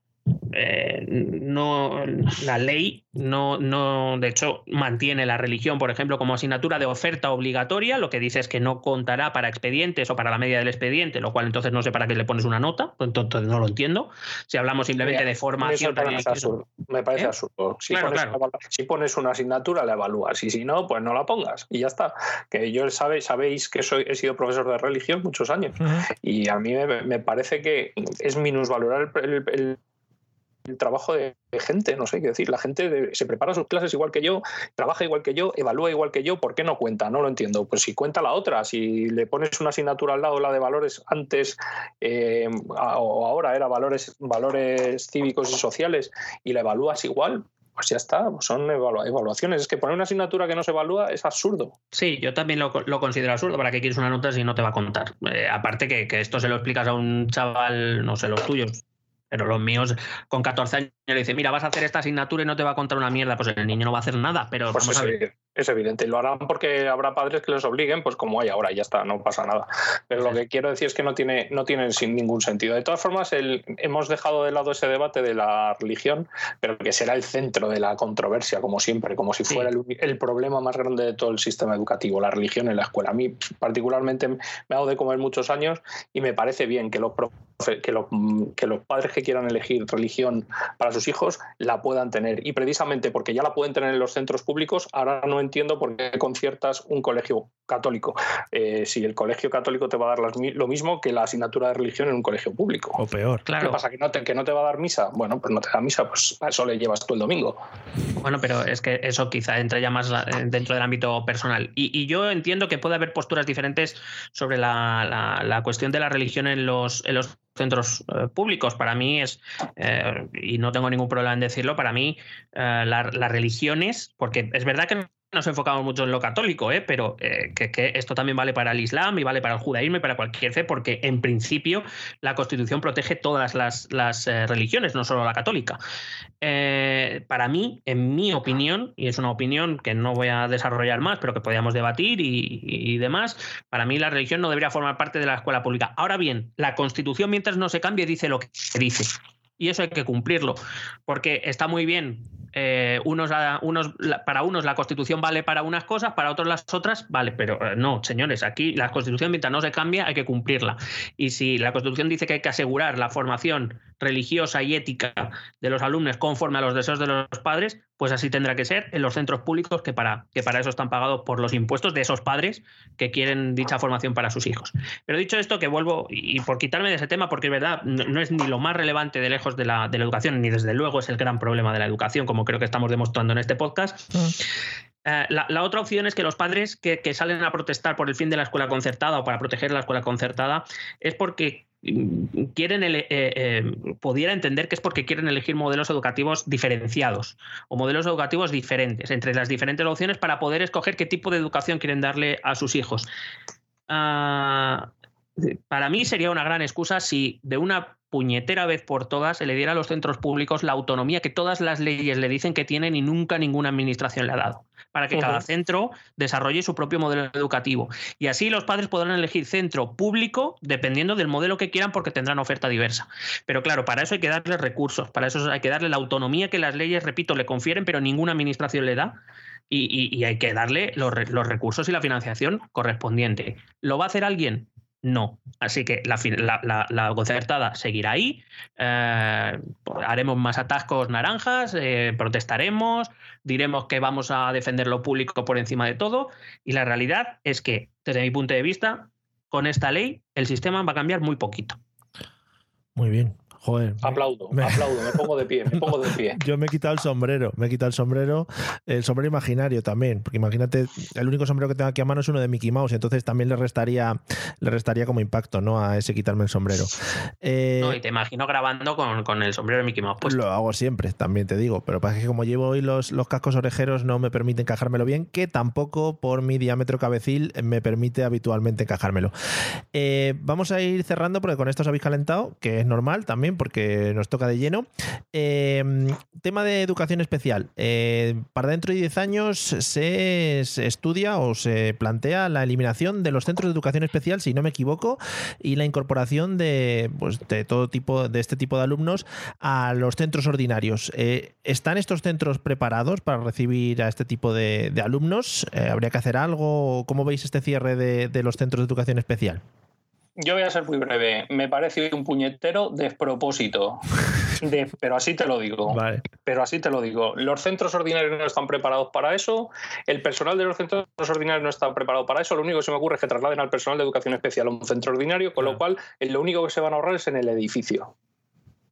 eh, no, la ley no, no, de hecho, mantiene la religión, por ejemplo, como asignatura de oferta obligatoria, lo que dice es que no contará para expedientes o para la media del expediente, lo cual entonces no sé para qué le pones una nota, pues entonces no lo entiendo. Si hablamos simplemente de formación Me parece absurdo. ¿Eh? Si, pones, una asignatura, la evalúas, y si no, pues no la pongas, y ya está. Que yo sabe, sabéis que soy, he sido profesor de religión muchos años, y a mí me, parece que es minusvalorar el el trabajo de, gente, no sé qué decir. La gente se prepara sus clases igual que yo, trabaja igual que yo, evalúa igual que yo, ¿por qué no cuenta? No lo entiendo. Pues si cuenta la otra, si le pones una asignatura al lado, la de valores antes eh, o ahora era valores, valores cívicos y sociales, y la evalúas igual, pues ya está, son evaluaciones. Es que poner una asignatura que no se evalúa es absurdo. Sí, yo también lo, considero absurdo. ¿Para qué quieres una nota si no te va a contar? Eh, aparte que, que, esto se lo explicas a un chaval, no sé, los tuyos, pero los míos con 14 años le dicen, mira, vas a hacer esta asignatura y no te va a contar una mierda, pues el niño no va a hacer nada, pero pues vamos a ver. Es evidente, lo harán porque habrá padres que les obliguen, pues como hay ahora, ya está, no pasa nada. Pero lo que quiero decir es que no tiene, no tiene sin ningún sentido. De todas formas, el, hemos dejado de lado ese debate de la religión, pero que será el centro de la controversia, como siempre, como si fuera el, problema más grande de todo el sistema educativo, la religión en la escuela. A mí particularmente me ha dado de comer muchos años y me parece bien que los, que los, que los padres que quieran elegir religión para sus hijos la puedan tener. Y precisamente porque ya la pueden tener en los centros públicos, ahora no entiendo por qué conciertas un colegio católico. Eh, si el colegio católico te va a dar lo mismo que la asignatura de religión en un colegio público. O peor. Claro. ¿Qué pasa? ¿Que no, te, ¿Que no te va a dar misa? Bueno, pues no te da misa, pues a eso le llevas tú el domingo. Bueno, pero es que eso quizá entra ya más eh, dentro del ámbito personal. Y, yo entiendo que puede haber posturas diferentes sobre la, cuestión de la religión en los, en los centros eh, públicos. Para mí es, y no tengo ningún problema en decirlo, para mí las religiones, porque es verdad que nos enfocamos mucho en lo católico, ¿eh? pero eh, que, esto también vale para el Islam y vale para el judaísmo y para cualquier fe, porque en principio la Constitución protege todas las, eh, religiones, no solo la católica. para mí, en mi opinión, y es una opinión que no voy a desarrollar más, pero que podríamos debatir y, y demás, para mí la religión no debería formar parte de la escuela pública. Ahora bien, la Constitución, mientras no se cambie, dice lo que dice. Y eso hay que cumplirlo, porque está muy bien eh, unos, unos, para unos la constitución vale para unas cosas, para otros las otras, vale, pero eh, no, señores, aquí la constitución mientras no se cambia hay que cumplirla. Y si la constitución dice que hay que asegurar la formación religiosa y ética de los alumnos conforme a los deseos de los padres, pues así tendrá que ser en los centros públicos que para, que para eso están pagados por los impuestos de esos padres que quieren dicha formación para sus hijos. Pero dicho esto, que vuelvo, y por quitarme de ese tema, porque es verdad, no, es ni lo más relevante de lejos de la, de la educación, ni desde luego es el gran problema de la educación, como creo que estamos demostrando en este podcast. Mm. Eh, la, otra opción es que los padres que, salen a protestar por el fin de la escuela concertada o para proteger la escuela concertada es porque quieren eh, eh, pudiera entender que es porque quieren elegir modelos educativos diferenciados o modelos educativos diferentes entre las diferentes opciones para poder escoger qué tipo de educación quieren darle a sus hijos. Ah, para mí sería una gran excusa si de una puñetera vez por todas se le diera a los centros públicos la autonomía que todas las leyes le dicen que tienen y nunca ninguna administración le ha dado, para que cada centro desarrolle su propio modelo educativo. Y así los padres podrán elegir centro público dependiendo del modelo que quieran porque tendrán oferta diversa. Pero claro, para eso hay que darle recursos, para eso hay que darle la autonomía que las leyes, repito, le confieren, pero ninguna administración le da. Y, hay que darle los recursos y la financiación correspondiente. ¿Lo va a hacer alguien? No. Así que la, concertada seguirá ahí. Eh, haremos más atascos naranjas, eh, protestaremos, diremos que vamos a defender lo público por encima de todo. Y la realidad es que, desde mi punto de vista, con esta ley el sistema va a cambiar muy poquito. Muy bien. Aplaudo, me... aplaudo, me pongo de pie, me pongo de pie. Yo me he quitado el sombrero, me he quitado el sombrero, el sombrero imaginario también, porque imagínate, el único sombrero que tengo aquí a mano es uno de Mickey Mouse, entonces también le restaría, le restaría como impacto, ¿no? A ese quitarme el sombrero. Eh, no, y te imagino grabando con, el sombrero de Mickey Mouse. Pues Lo hago siempre, también te digo, pero pasa que como llevo hoy los, los cascos orejeros no me permite encajármelo bien, que tampoco por mi diámetro cabecil me permite habitualmente encajármelo. Eh, vamos a ir cerrando porque con esto os habéis calentado, que es normal también porque nos toca de lleno. Em, tema de educación especial. Eh, para dentro de 10 años se, estudia o se plantea la eliminación de los centros de educación especial, si no me equivoco, y la incorporación de, pues, de todo tipo, de este tipo de alumnos a los centros ordinarios. Eh, ¿Están estos centros preparados para recibir a este tipo de, alumnos? Eh, ¿Habría que hacer algo? ¿Cómo veis este cierre de los centros de educación especial? Yo voy a ser muy breve. Me parece un puñetero despropósito. pero así te lo digo. Pero así te lo digo. Los centros ordinarios no están preparados para eso. El personal de los centros ordinarios no está preparado para eso. Lo único que se me ocurre es que trasladen al personal de educación especial a un centro ordinario, con lo cual lo único que se van a ahorrar es en el edificio.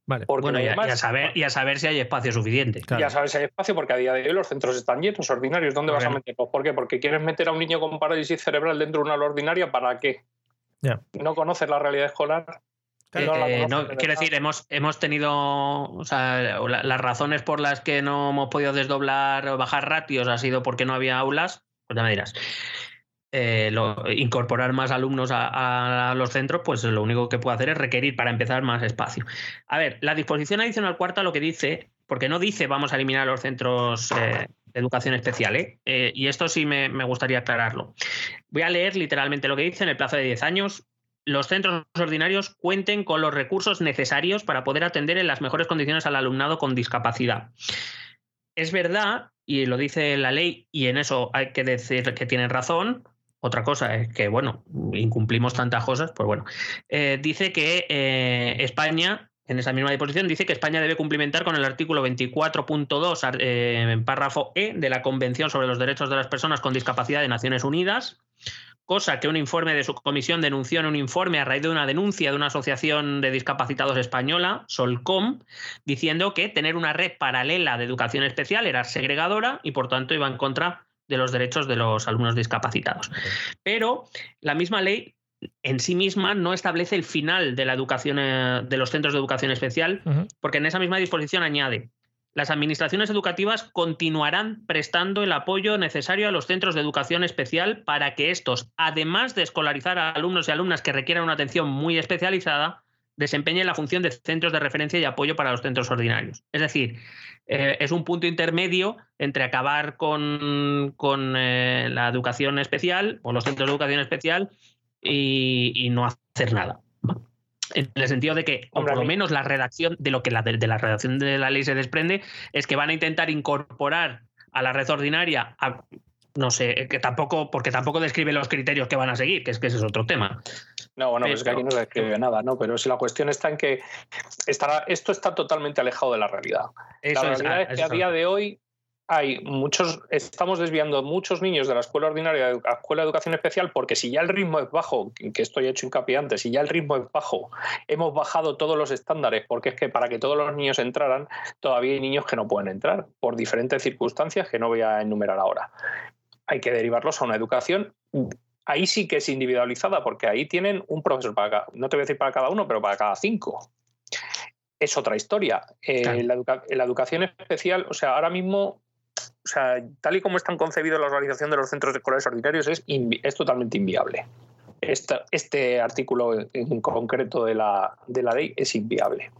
Vale. bueno, y, a, saber, y a saber si hay espacio suficiente. Y a saber si hay espacio, porque a día de hoy los centros están llenos, ordinarios. ¿Dónde vas a meterlos? ¿Por qué? Porque quieres meter a un niño con parálisis cerebral dentro de una ordinaria, ¿para qué? No conoces la realidad escolar. Eh, no, quiero decir, hemos, hemos tenido las razones por las que no hemos podido desdoblar o bajar ratios ha sido porque no había aulas, pues ya me dirás. Eh, incorporar más alumnos a, los centros, pues lo único que puede hacer es requerir para empezar más espacio. A ver, la disposición adicional cuarta lo que dice, porque no dice vamos a eliminar los centros eh, educación especial, y esto sí me, me gustaría aclararlo. Voy a leer literalmente lo que dice en el plazo de 10 años. Los centros ordinarios cuenten con los recursos necesarios para poder atender en las mejores condiciones al alumnado con discapacidad. Es verdad, y lo dice la ley, y en eso hay que decir que tienen razón, otra cosa es que, bueno, incumplimos tantas cosas, pues bueno. Eh, dice que eh, España, en esa misma disposición, dice que España debe cumplimentar con el artículo 24.2, eh, en párrafo E, de la Convención sobre los Derechos de las Personas con Discapacidad de Naciones Unidas, cosa que un informe de su comisión denunció en un informe a raíz de una denuncia de una asociación de discapacitados española, Solcom, diciendo que tener una red paralela de educación especial era segregadora y por tanto iba en contra de los derechos de los alumnos discapacitados. Pero la misma ley en sí misma no establece el final de la educación eh, de los centros de educación especial, porque en esa misma disposición añade las administraciones educativas continuarán prestando el apoyo necesario a los centros de educación especial para que estos, además de escolarizar a alumnos y alumnas que requieran una atención muy especializada, desempeñen la función de centros de referencia y apoyo para los centros ordinarios. Es decir, eh, es un punto intermedio entre acabar con, eh, la educación especial o los centros de educación especial y no hacer nada en el sentido de que, o por lo menos la redacción de lo que la, de, la redacción de la ley se desprende, es que van a intentar incorporar a la red ordinaria no sé, que tampoco, porque tampoco describe los criterios que van a seguir, que es que ese es otro tema. No, bueno, pues es que aquí no se describe nada, ¿no? Pero si la cuestión está en que estará, esto está totalmente alejado de la realidad. la realidad es, que a día de hoy hay muchos, estamos desviando muchos niños de la escuela ordinaria a la escuela de educación especial porque si ya el ritmo es bajo, que estoy hecho hincapié antes, si ya el ritmo es bajo, hemos bajado todos los estándares, porque es que para que todos los niños entraran, todavía hay niños que no pueden entrar por diferentes circunstancias que no voy a enumerar ahora. Hay que derivarlos a una educación ahí sí que es individualizada, porque ahí tienen un profesor para no te voy a decir para cada uno, pero para cada cinco. Es otra historia. Eh, la, la, educación especial, o sea, ahora mismo o sea, tal y como están concebidos la organización de los centros escolares ordinarios, es, es totalmente inviable. Este, artículo en concreto de la, de la ley es inviable.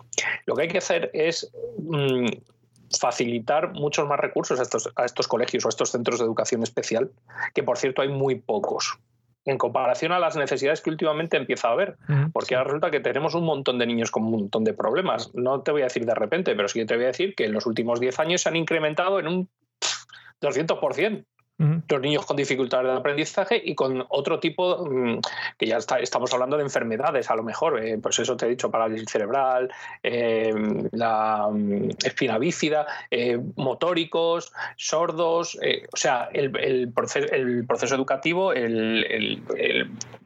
Lo que hay que hacer es mm, facilitar muchos más recursos a estos, a estos colegios o a estos centros de educación especial, que por cierto hay muy pocos en comparación a las necesidades que últimamente empieza a haber. Porque ahora resulta que tenemos un montón de niños con un montón de problemas. No te voy a decir de repente, pero sí te voy a decir que en los últimos 10 años se han incrementado en un 200% los niños con dificultades de aprendizaje y con otro tipo, mm, que ya estamos hablando de enfermedades, a lo mejor, eh, pues eso te he dicho, parálisis cerebral, eh, la mm, espina bífida, eh, motóricos, sordos, o sea, el, proceso, el proceso educativo,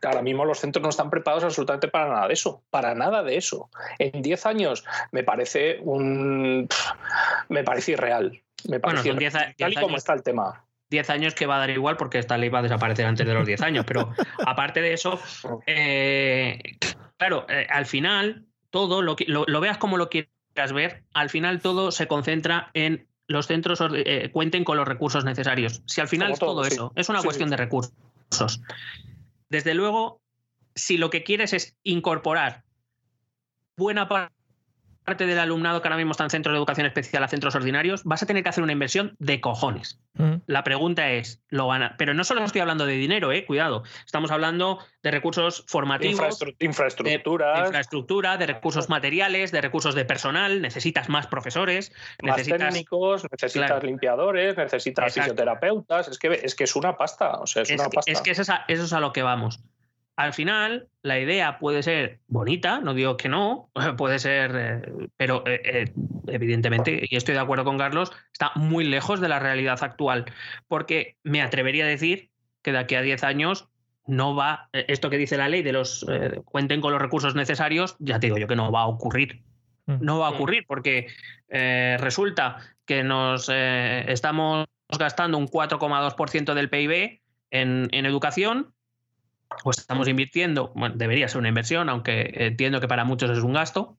ahora mismo los centros no están preparados absolutamente para nada de eso, para nada de eso. En 10 años me parece un... me parece irreal. Me parece bueno, tal y como está el tema. 10 años que va a dar igual porque esta ley va a desaparecer antes de los 10 años. Pero aparte de eso, eh, claro, eh, al final, todo, lo, que, lo, veas como lo quieras ver, al final todo se concentra en los centros eh, cuenten con los recursos necesarios. Si al final es todo, eso, es una cuestión de recursos. Desde luego, si lo que quieres es incorporar buena parte parte del alumnado que ahora mismo está en centros de educación especial a centros ordinarios, vas a tener que hacer una inversión de cojones. Mm. La pregunta es, ¿lo van a...? Pero no solo estoy hablando de dinero, eh, cuidado. Estamos hablando de recursos formativos, infraestructura, de, infraestructura, de recursos materiales, de recursos de personal. Necesitas más profesores, necesitas técnicos, necesitas limpiadores, necesitas fisioterapeutas. Es que es que es una pasta, o sea, es, una pasta. Es que eso es a lo que vamos. Al final, la idea puede ser bonita, no digo que no, puede ser, eh, pero eh, eh, evidentemente, y estoy de acuerdo con Carlos, está muy lejos de la realidad actual, porque me atrevería a decir que de aquí a 10 años no va, esto que dice la ley de los cuenten con los recursos necesarios, ya te digo yo que no va a ocurrir. Mm. No va a ocurrir porque resulta que nos estamos gastando un 4,2% del PIB en, en educación pues estamos invirtiendo, bueno, debería ser una inversión, aunque entiendo que para muchos es un gasto,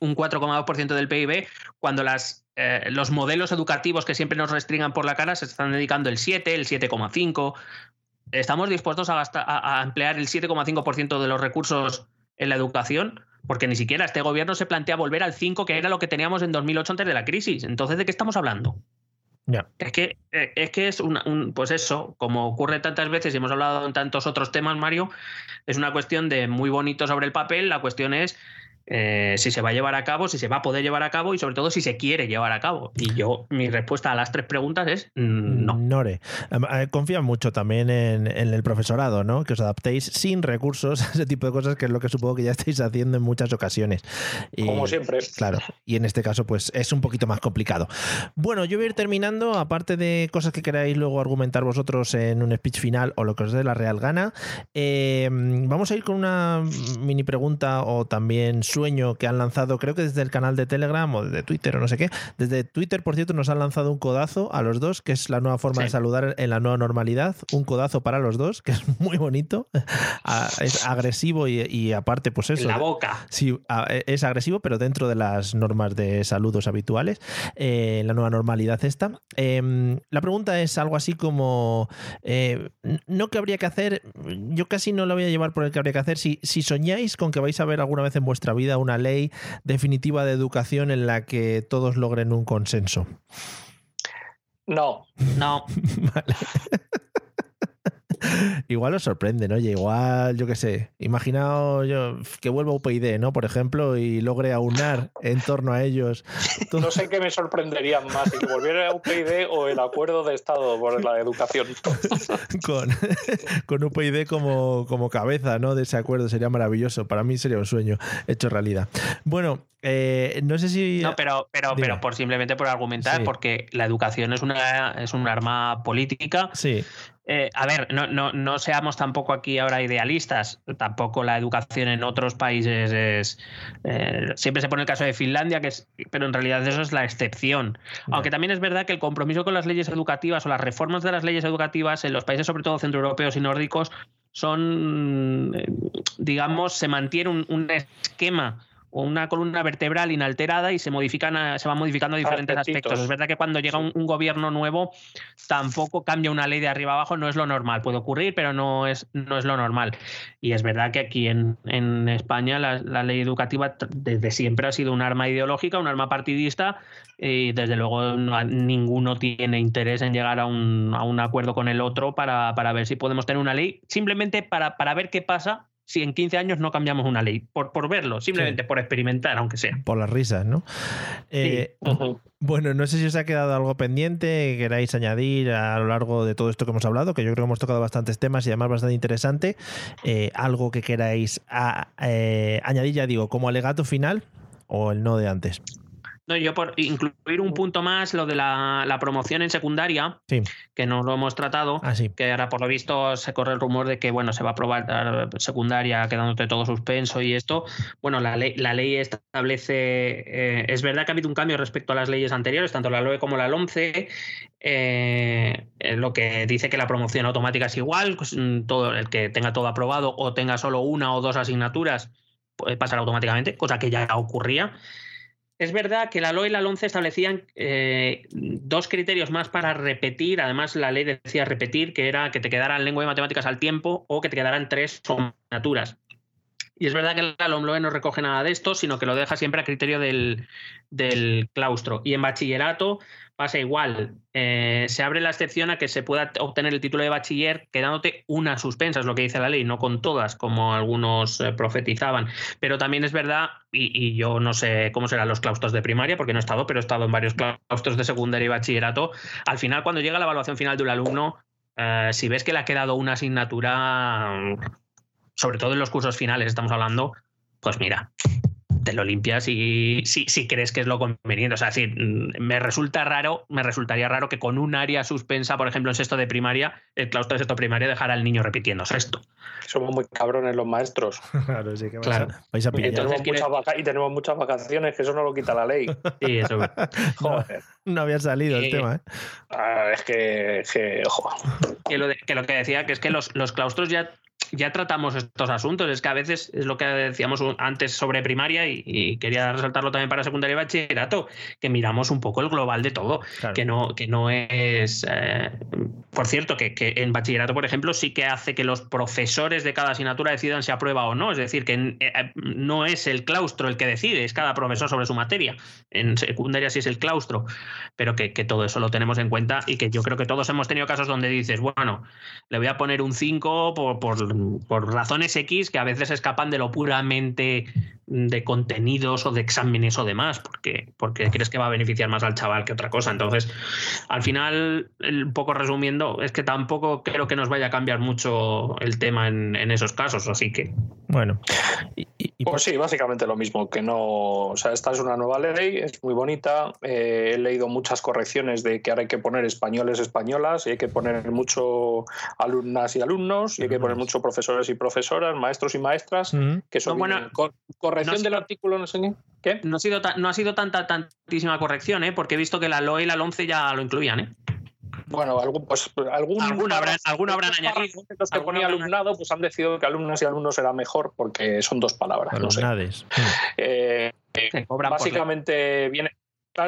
un 4,2% del PIB, cuando las, eh, los modelos educativos que siempre nos restringan por la cara se están dedicando el 7, el 7,5. ¿Estamos dispuestos a, a emplear el 7,5% de los recursos en la educación? Porque ni siquiera este gobierno se plantea volver al 5, que era lo que teníamos en 2008 antes de la crisis. Entonces, ¿de qué estamos hablando? Es que, eh, es que es un, pues eso, como ocurre tantas veces y hemos hablado en tantos otros temas, Mario, es una cuestión de muy bonito sobre el papel, la cuestión es eh, si se va a llevar a cabo, si se va a poder llevar a cabo y sobre todo si se quiere llevar a cabo. Y yo, mi respuesta a las tres preguntas es mm, no. Nore, eh, confía mucho también en, el profesorado, ¿no? Que os adaptéis sin recursos a ese tipo de cosas, que es lo que supongo que ya estáis haciendo en muchas ocasiones. Como siempre. Claro, y en este caso, pues es un poquito más complicado. Bueno, yo voy a ir terminando, aparte de cosas que queráis luego argumentar vosotros en un speech final o lo que os dé la real gana, eh, vamos a ir con una mini pregunta o también sueño que han lanzado, creo que desde el canal de Telegram o de Twitter o no sé qué. Desde Twitter, por cierto, nos han lanzado un codazo a los dos, que es la nueva forma de saludar en la nueva normalidad. Un codazo para los dos, que es muy bonito. es agresivo y, aparte, pues eso. la boca. Sí, es agresivo, pero dentro de las normas de saludos habituales. Eh, la nueva normalidad esta. Em, la pregunta es algo así como, eh, no que habría que hacer, yo casi no lo voy a llevar por el que habría que hacer, si, si soñáis con que vais a ver alguna vez en vuestra vida una ley definitiva de educación en la que todos logren un consenso? No. No. igual os sorprenden, oye, igual, yo qué sé, imaginaos yo que vuelva UPyD, ¿no? Por ejemplo, y logre aunar en torno a ellos. No sé qué me sorprenderían más, si volviera a UPyD o el acuerdo de Estado por la educación. con, con UPyD como, como cabeza, ¿no? De ese acuerdo sería maravilloso. Para mí sería un sueño hecho realidad. Bueno, eh, no sé si. No, pero, pero, pero por simplemente por argumentar, porque la educación es una es un arma política. Sí. Eh, a ver, no, no, no, seamos tampoco aquí ahora idealistas. Tampoco la educación en otros países es. Eh, siempre se pone el caso de Finlandia, que es, pero en realidad eso es la excepción. Aunque también es verdad que el compromiso con las leyes educativas o las reformas de las leyes educativas en los países, sobre todo centroeuropeos y nórdicos, son, digamos, se mantiene un, un esquema una columna vertebral inalterada y se modifican se van modificando diferentes aspectos. Es verdad que cuando llega un, gobierno nuevo tampoco cambia una ley de arriba abajo, no es lo normal. Puede ocurrir, pero no es, no es lo normal. Y es verdad que aquí en, en España la, ley educativa desde siempre ha sido un arma ideológica, un arma partidista y desde luego ninguno tiene interés en llegar a un, a un acuerdo con el otro para, para, ver si podemos tener una ley, simplemente para, para ver qué pasa si en 15 años no cambiamos una ley, por, por verlo, simplemente por experimentar, aunque sea. Por las risas, ¿no? Eh, bueno, no sé si os ha quedado algo pendiente que queráis añadir a lo largo de todo esto que hemos hablado, que yo creo que hemos tocado bastantes temas y además bastante interesante. Eh, algo que queráis eh, añadir, ya digo, como alegato final o el no de antes. No, yo por incluir un punto más, lo de la, promoción en secundaria, que no lo hemos tratado, ah, que ahora por lo visto se corre el rumor de que bueno, se va a aprobar secundaria quedándote todo suspenso y esto. Bueno, la ley, la ley establece, eh, es verdad que ha habido un cambio respecto a las leyes anteriores, tanto la LOE como la LOMCE, eh, eh, lo que dice que la promoción automática es igual, pues, mm, todo el que tenga todo aprobado o tenga solo una o dos asignaturas puede pasar automáticamente, cosa que ya ocurría. Es verdad que la LOE y la LONCE establecían eh, dos criterios más para repetir. Además, la ley decía repetir, que era que te quedaran lengua y matemáticas al tiempo o que te quedaran tres asignaturas. Y es verdad que la LOMLOE no recoge nada de esto, sino que lo deja siempre a criterio del, del claustro. Y en bachillerato pasa igual. Eh, se abre la excepción a que se pueda obtener el título de bachiller quedándote una suspensa, es lo que dice la ley, no con todas, como algunos eh, profetizaban. Pero también es verdad, y, yo no sé cómo serán los claustros de primaria, porque no he estado, pero he estado en varios claustros de secundaria y bachillerato. Al final, cuando llega la evaluación final de un alumno, eh, si ves que le ha quedado una asignatura, sobre todo en los cursos finales, estamos hablando, pues mira, te lo limpias y si, si crees que es lo conveniente. O sea, si mm, me resulta raro, me resultaría raro que con un área suspensa, por ejemplo, en sexto de primaria, el claustro de sexto de primaria dejara al niño repitiendo sexto. Somos muy cabrones los maestros. claro, sí que claro. Vais a y, tenemos muchas y, tenemos muchas vacaciones, que eso no lo quita la ley. Sí, eso. Joder. No, había salido el tema, ¿eh? Ah, es que, que, que, lo que lo que decía, que es que los, los claustros ya ya tratamos estos asuntos. Es que a veces es lo que decíamos antes sobre primaria y, quería resaltarlo también para secundaria y bachillerato, que miramos un poco el global de todo, que, no, que no es... Eh, por cierto, que, en bachillerato, por ejemplo, sí que hace que los profesores de cada asignatura decidan si aprueba o no. Es decir, que eh, no es el claustro el que decide, es cada profesor sobre su materia. En secundaria sí es el claustro, pero que, todo eso lo tenemos en cuenta y que yo creo que todos hemos tenido casos donde dices, bueno, le voy a poner un 5 por, por por razones X que a veces escapan de lo puramente de contenidos o de exámenes o demás, porque, porque crees que va a beneficiar más al chaval que otra cosa. Entonces, al final, un poco resumiendo, es que tampoco creo que nos vaya a cambiar mucho el tema en, esos casos, así que. Bueno. Y, pues sí, básicamente lo mismo, que no. O sea, esta es una nueva ley, es muy bonita. Eh, he leído muchas correcciones de que ahora hay que poner españoles, españolas, y hay que poner mucho alumnas y alumnos, y hay que poner mucho profesores y profesoras, maestros y maestras, que son bueno, corrección del artículo, no sé qué. No ha sido, no ha sido tanta, tantísima corrección, ¿eh? porque he visto que la LOE y la LONCE ya lo incluían. ¿eh? Bueno, algún, pues, algún, alguna habrán, alguna habrán añadido. Los que ponía alumnado, pues han decidido que alumnas y alumnos será mejor porque son dos palabras. No sé. Eh, básicamente viene.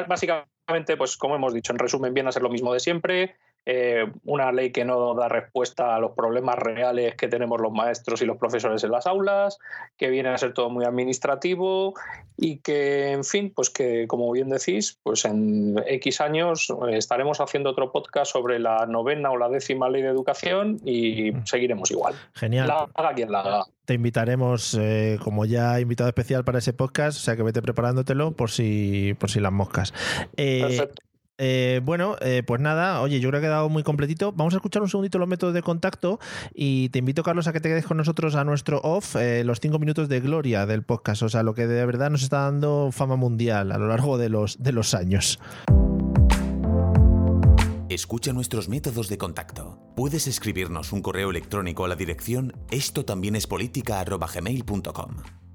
Básicamente, pues como hemos dicho, en resumen, viene a ser lo mismo de siempre eh, una ley que no da respuesta a los problemas reales que tenemos los maestros y los profesores en las aulas, que viene a ser todo muy administrativo y que, en fin, pues que como bien decís, pues en X años estaremos haciendo otro podcast sobre la novena o la décima ley de educación y mm. seguiremos igual. Genial. La haga quien la haga. Te invitaremos eh, como ya invitado especial para ese podcast, o sea que vete preparándotelo por si, por si las moscas. Eh, Perfecto. Eh, bueno, eh, pues nada, oye, yo creo que ha quedado muy completito. Vamos a escuchar un segundito los métodos de contacto y te invito, Carlos, a que te quedes con nosotros a nuestro off, eh, los cinco minutos de gloria del podcast, o sea, lo que de verdad nos está dando fama mundial a lo largo de los, de los años. Escucha nuestros métodos de contacto. Puedes escribirnos un correo electrónico a la dirección esto también es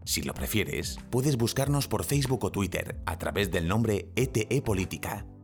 Si lo prefieres, puedes buscarnos por Facebook o Twitter a través del nombre ETE Política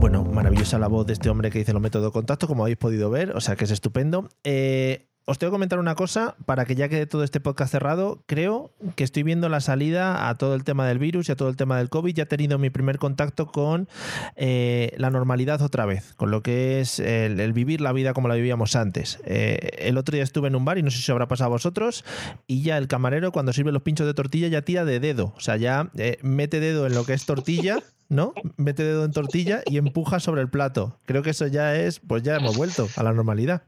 Bueno, maravillosa la voz de este hombre que dice los métodos de contacto, como habéis podido ver, o sea que es estupendo. Eh, os tengo que comentar una cosa para que ya quede todo este podcast cerrado. Creo que estoy viendo la salida a todo el tema del virus y a todo el tema del COVID. Ya he tenido mi primer contacto con eh, la normalidad otra vez, con lo que es el, vivir la vida como la vivíamos antes. Eh, el otro día estuve en un bar y no sé si habrá pasado a vosotros y ya el camarero cuando sirve los pinchos de tortilla ya tira de dedo. O sea, ya mete dedo en lo que es tortilla ¿no? Mete dedo en tortilla y empuja sobre el plato. Creo que eso ya es, pues ya hemos vuelto a la normalidad.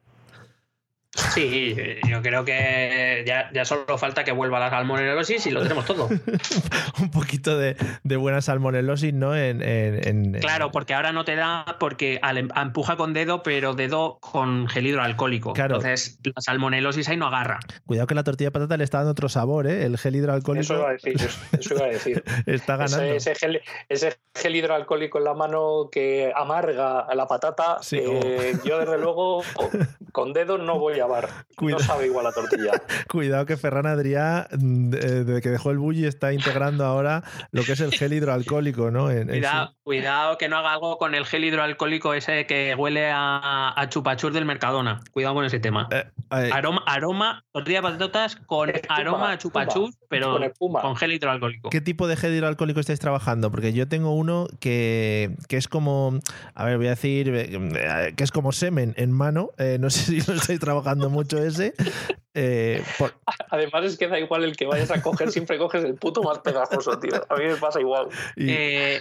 Sí, yo creo que ya, solo falta que vuelva la salmonelosis y lo tenemos todo. un poquito de, buena salmonelosis, ¿no? En, claro, porque ahora no te da, porque em, empuja con dedo, pero dedo con gel hidroalcohólico. Claro. Entonces, la salmonelosis ahí no agarra. Cuidado que la tortilla de patata le está dando otro sabor, ¿eh? El gel hidroalcohólico. Eso iba a decir, eso iba a decir. está ganando. Ese, gel, hidroalcohólico en la mano que amarga a la patata, eh, yo desde luego con dedo no voy a No sabe igual la tortilla. Cuidado que Ferran Adrià, mm, desde que dejó el bully, está integrando ahora lo que es el gel hidroalcohólico, ¿no? cuidado, que no haga algo con el gel hidroalcohólico ese que huele a, chupachur del Mercadona. Cuidado con ese tema. Eh, eh. aroma, aroma, tortilla de patatas con aroma a chupachur, pero con, gel hidroalcohólico. ¿Qué tipo de gel hidroalcohólico estáis trabajando? Porque yo tengo uno que, que es como, a ver, voy a decir, eh, que es como semen en mano. no sé si lo estáis trabajando mucho ese. Eh, Además es que da igual el que vayas a coger, siempre coges el puto más pegajoso, tío. A mí me pasa igual. Eh,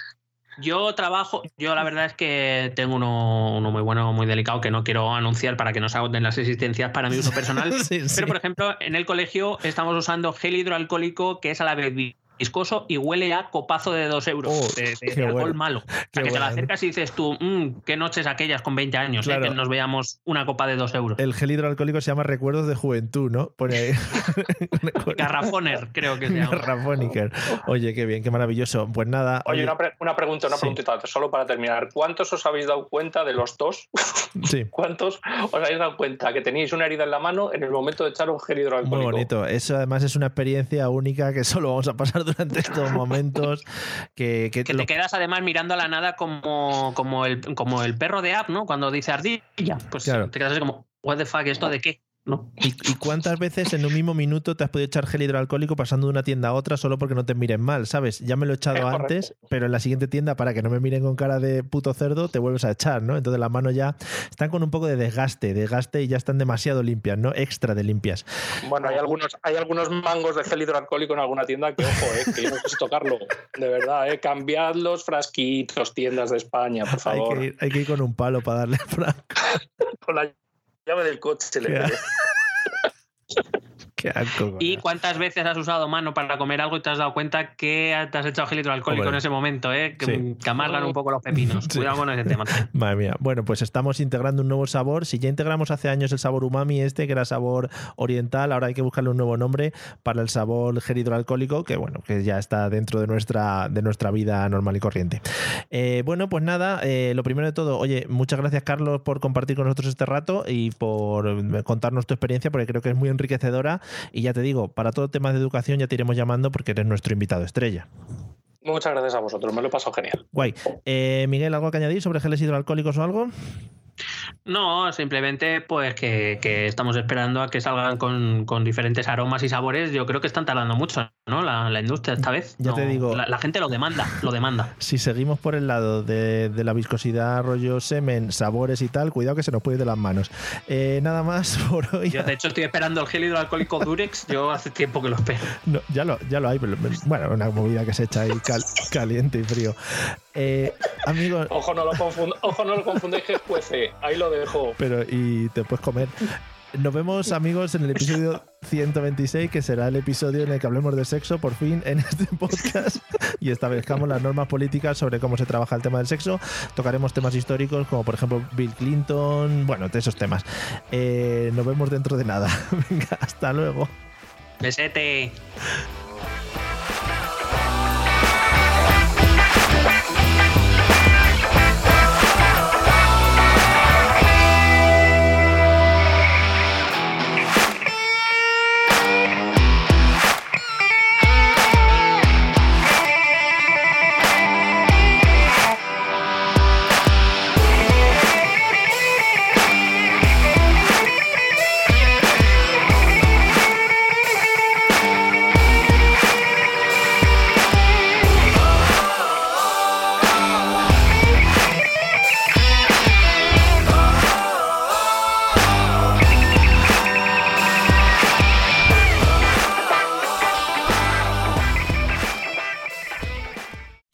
yo trabajo, yo la verdad es que tengo uno, muy bueno, muy delicado, que no quiero anunciar para que no se agoten las existencias para mi uso personal. Pero, por ejemplo, en el colegio estamos usando gel hidroalcohólico que es a la vez viscoso y huele a copazo de dos euros oh, de, alcohol malo. O sea, que te la acercas y dices tú, mmm, qué noches aquellas con 20 años, eh, que nos veamos una copa de dos euros. El gel hidroalcohólico se llama Recuerdos de Juventud, ¿no? Pone ahí. Garrafoner, creo que se llama. Garrafoniker. Oye, qué bien, qué maravilloso. Pues nada. Oye, Una, pregunta, una preguntita, solo para terminar. ¿Cuántos os habéis dado cuenta de los dos? Sí. ¿Cuántos os habéis dado cuenta que teníais una herida en la mano en el momento de echar un gel hidroalcohólico? Muy bonito. Eso además es una experiencia única que solo vamos a pasar durante estos momentos que, que, te quedas además mirando a la nada como, como, el, como el perro de app, ¿no? Cuando dice ardilla, pues te quedas así como, what the fuck, ¿esto de qué? ¿Y, cuántas veces en un mismo minuto te has podido echar gel hidroalcohólico pasando de una tienda a otra solo porque no te miren mal? ¿Sabes? Ya me lo he echado antes, pero en la siguiente tienda, para que no me miren con cara de puto cerdo, te vuelves a echar, ¿no? Entonces las manos ya están con un poco de desgaste, desgaste y ya están demasiado limpias, ¿no? Extra de limpias. Bueno, hay algunos, hay algunos mangos de gel hidroalcohólico en alguna tienda que, ojo, eh, que yo no sé tocarlo. De verdad, eh, cambiad los frasquitos, tiendas de España, por favor. Hay que ir, con un palo para darle con la llave del coche le Qué asco, ¿Y cuántas veces has usado mano para comer algo y te has dado cuenta que te has echado gel hidroalcohólico Hombre. en ese momento, ¿eh? que, Sí. que amargan un poco los pepinos? Sí. Cuidado con ese tema. Madre mía. Bueno, pues estamos integrando un nuevo sabor. Si ya integramos hace años el sabor umami este, que era sabor oriental, ahora hay que buscarle un nuevo nombre para el sabor gel hidroalcohólico, que bueno, que ya está dentro de nuestra, de nuestra vida normal y corriente. Eh, bueno, pues nada, eh, lo primero de todo, oye, muchas gracias Carlos por compartir con nosotros este rato y por contarnos tu experiencia, porque creo que es muy enriquecedora. Y ya te digo, para todo tema de educación ya te iremos llamando porque eres nuestro invitado estrella. Muchas gracias a vosotros, me lo he pasado genial. Guay. Eh, Miguel, ¿algo que añadir sobre geles hidroalcohólicos o algo? No, simplemente pues que, que estamos esperando a que salgan con, con diferentes aromas y sabores. Yo creo que están tardando mucho, ¿no? La, la industria esta vez. Ya te digo. La, la gente lo demanda, lo demanda. si seguimos por el lado de, de la viscosidad, rollo semen, sabores y tal, cuidado que se nos puede ir de las manos. Eh, nada más por hoy. Yo, de hecho, estoy esperando el gel hidroalcohólico Durex. Yo hace tiempo que lo espero. No, ya, lo, ya lo hay, pero bueno, una movida que se echa ahí cal- caliente y frío. Eh, amigos, Ojo, no lo confund- Ojo, no lo confundáis que es cuece. Ahí lo dejo. pero y te puedes comer. Nos vemos, amigos, en el episodio 126, que será el episodio en el que hablemos de sexo, por fin, en este podcast, y establezcamos las normas políticas sobre cómo se trabaja el tema del sexo. Tocaremos temas históricos, como por ejemplo Bill Clinton, bueno, de esos temas. Eh, nos vemos dentro de nada. Venga, hasta luego. Besete.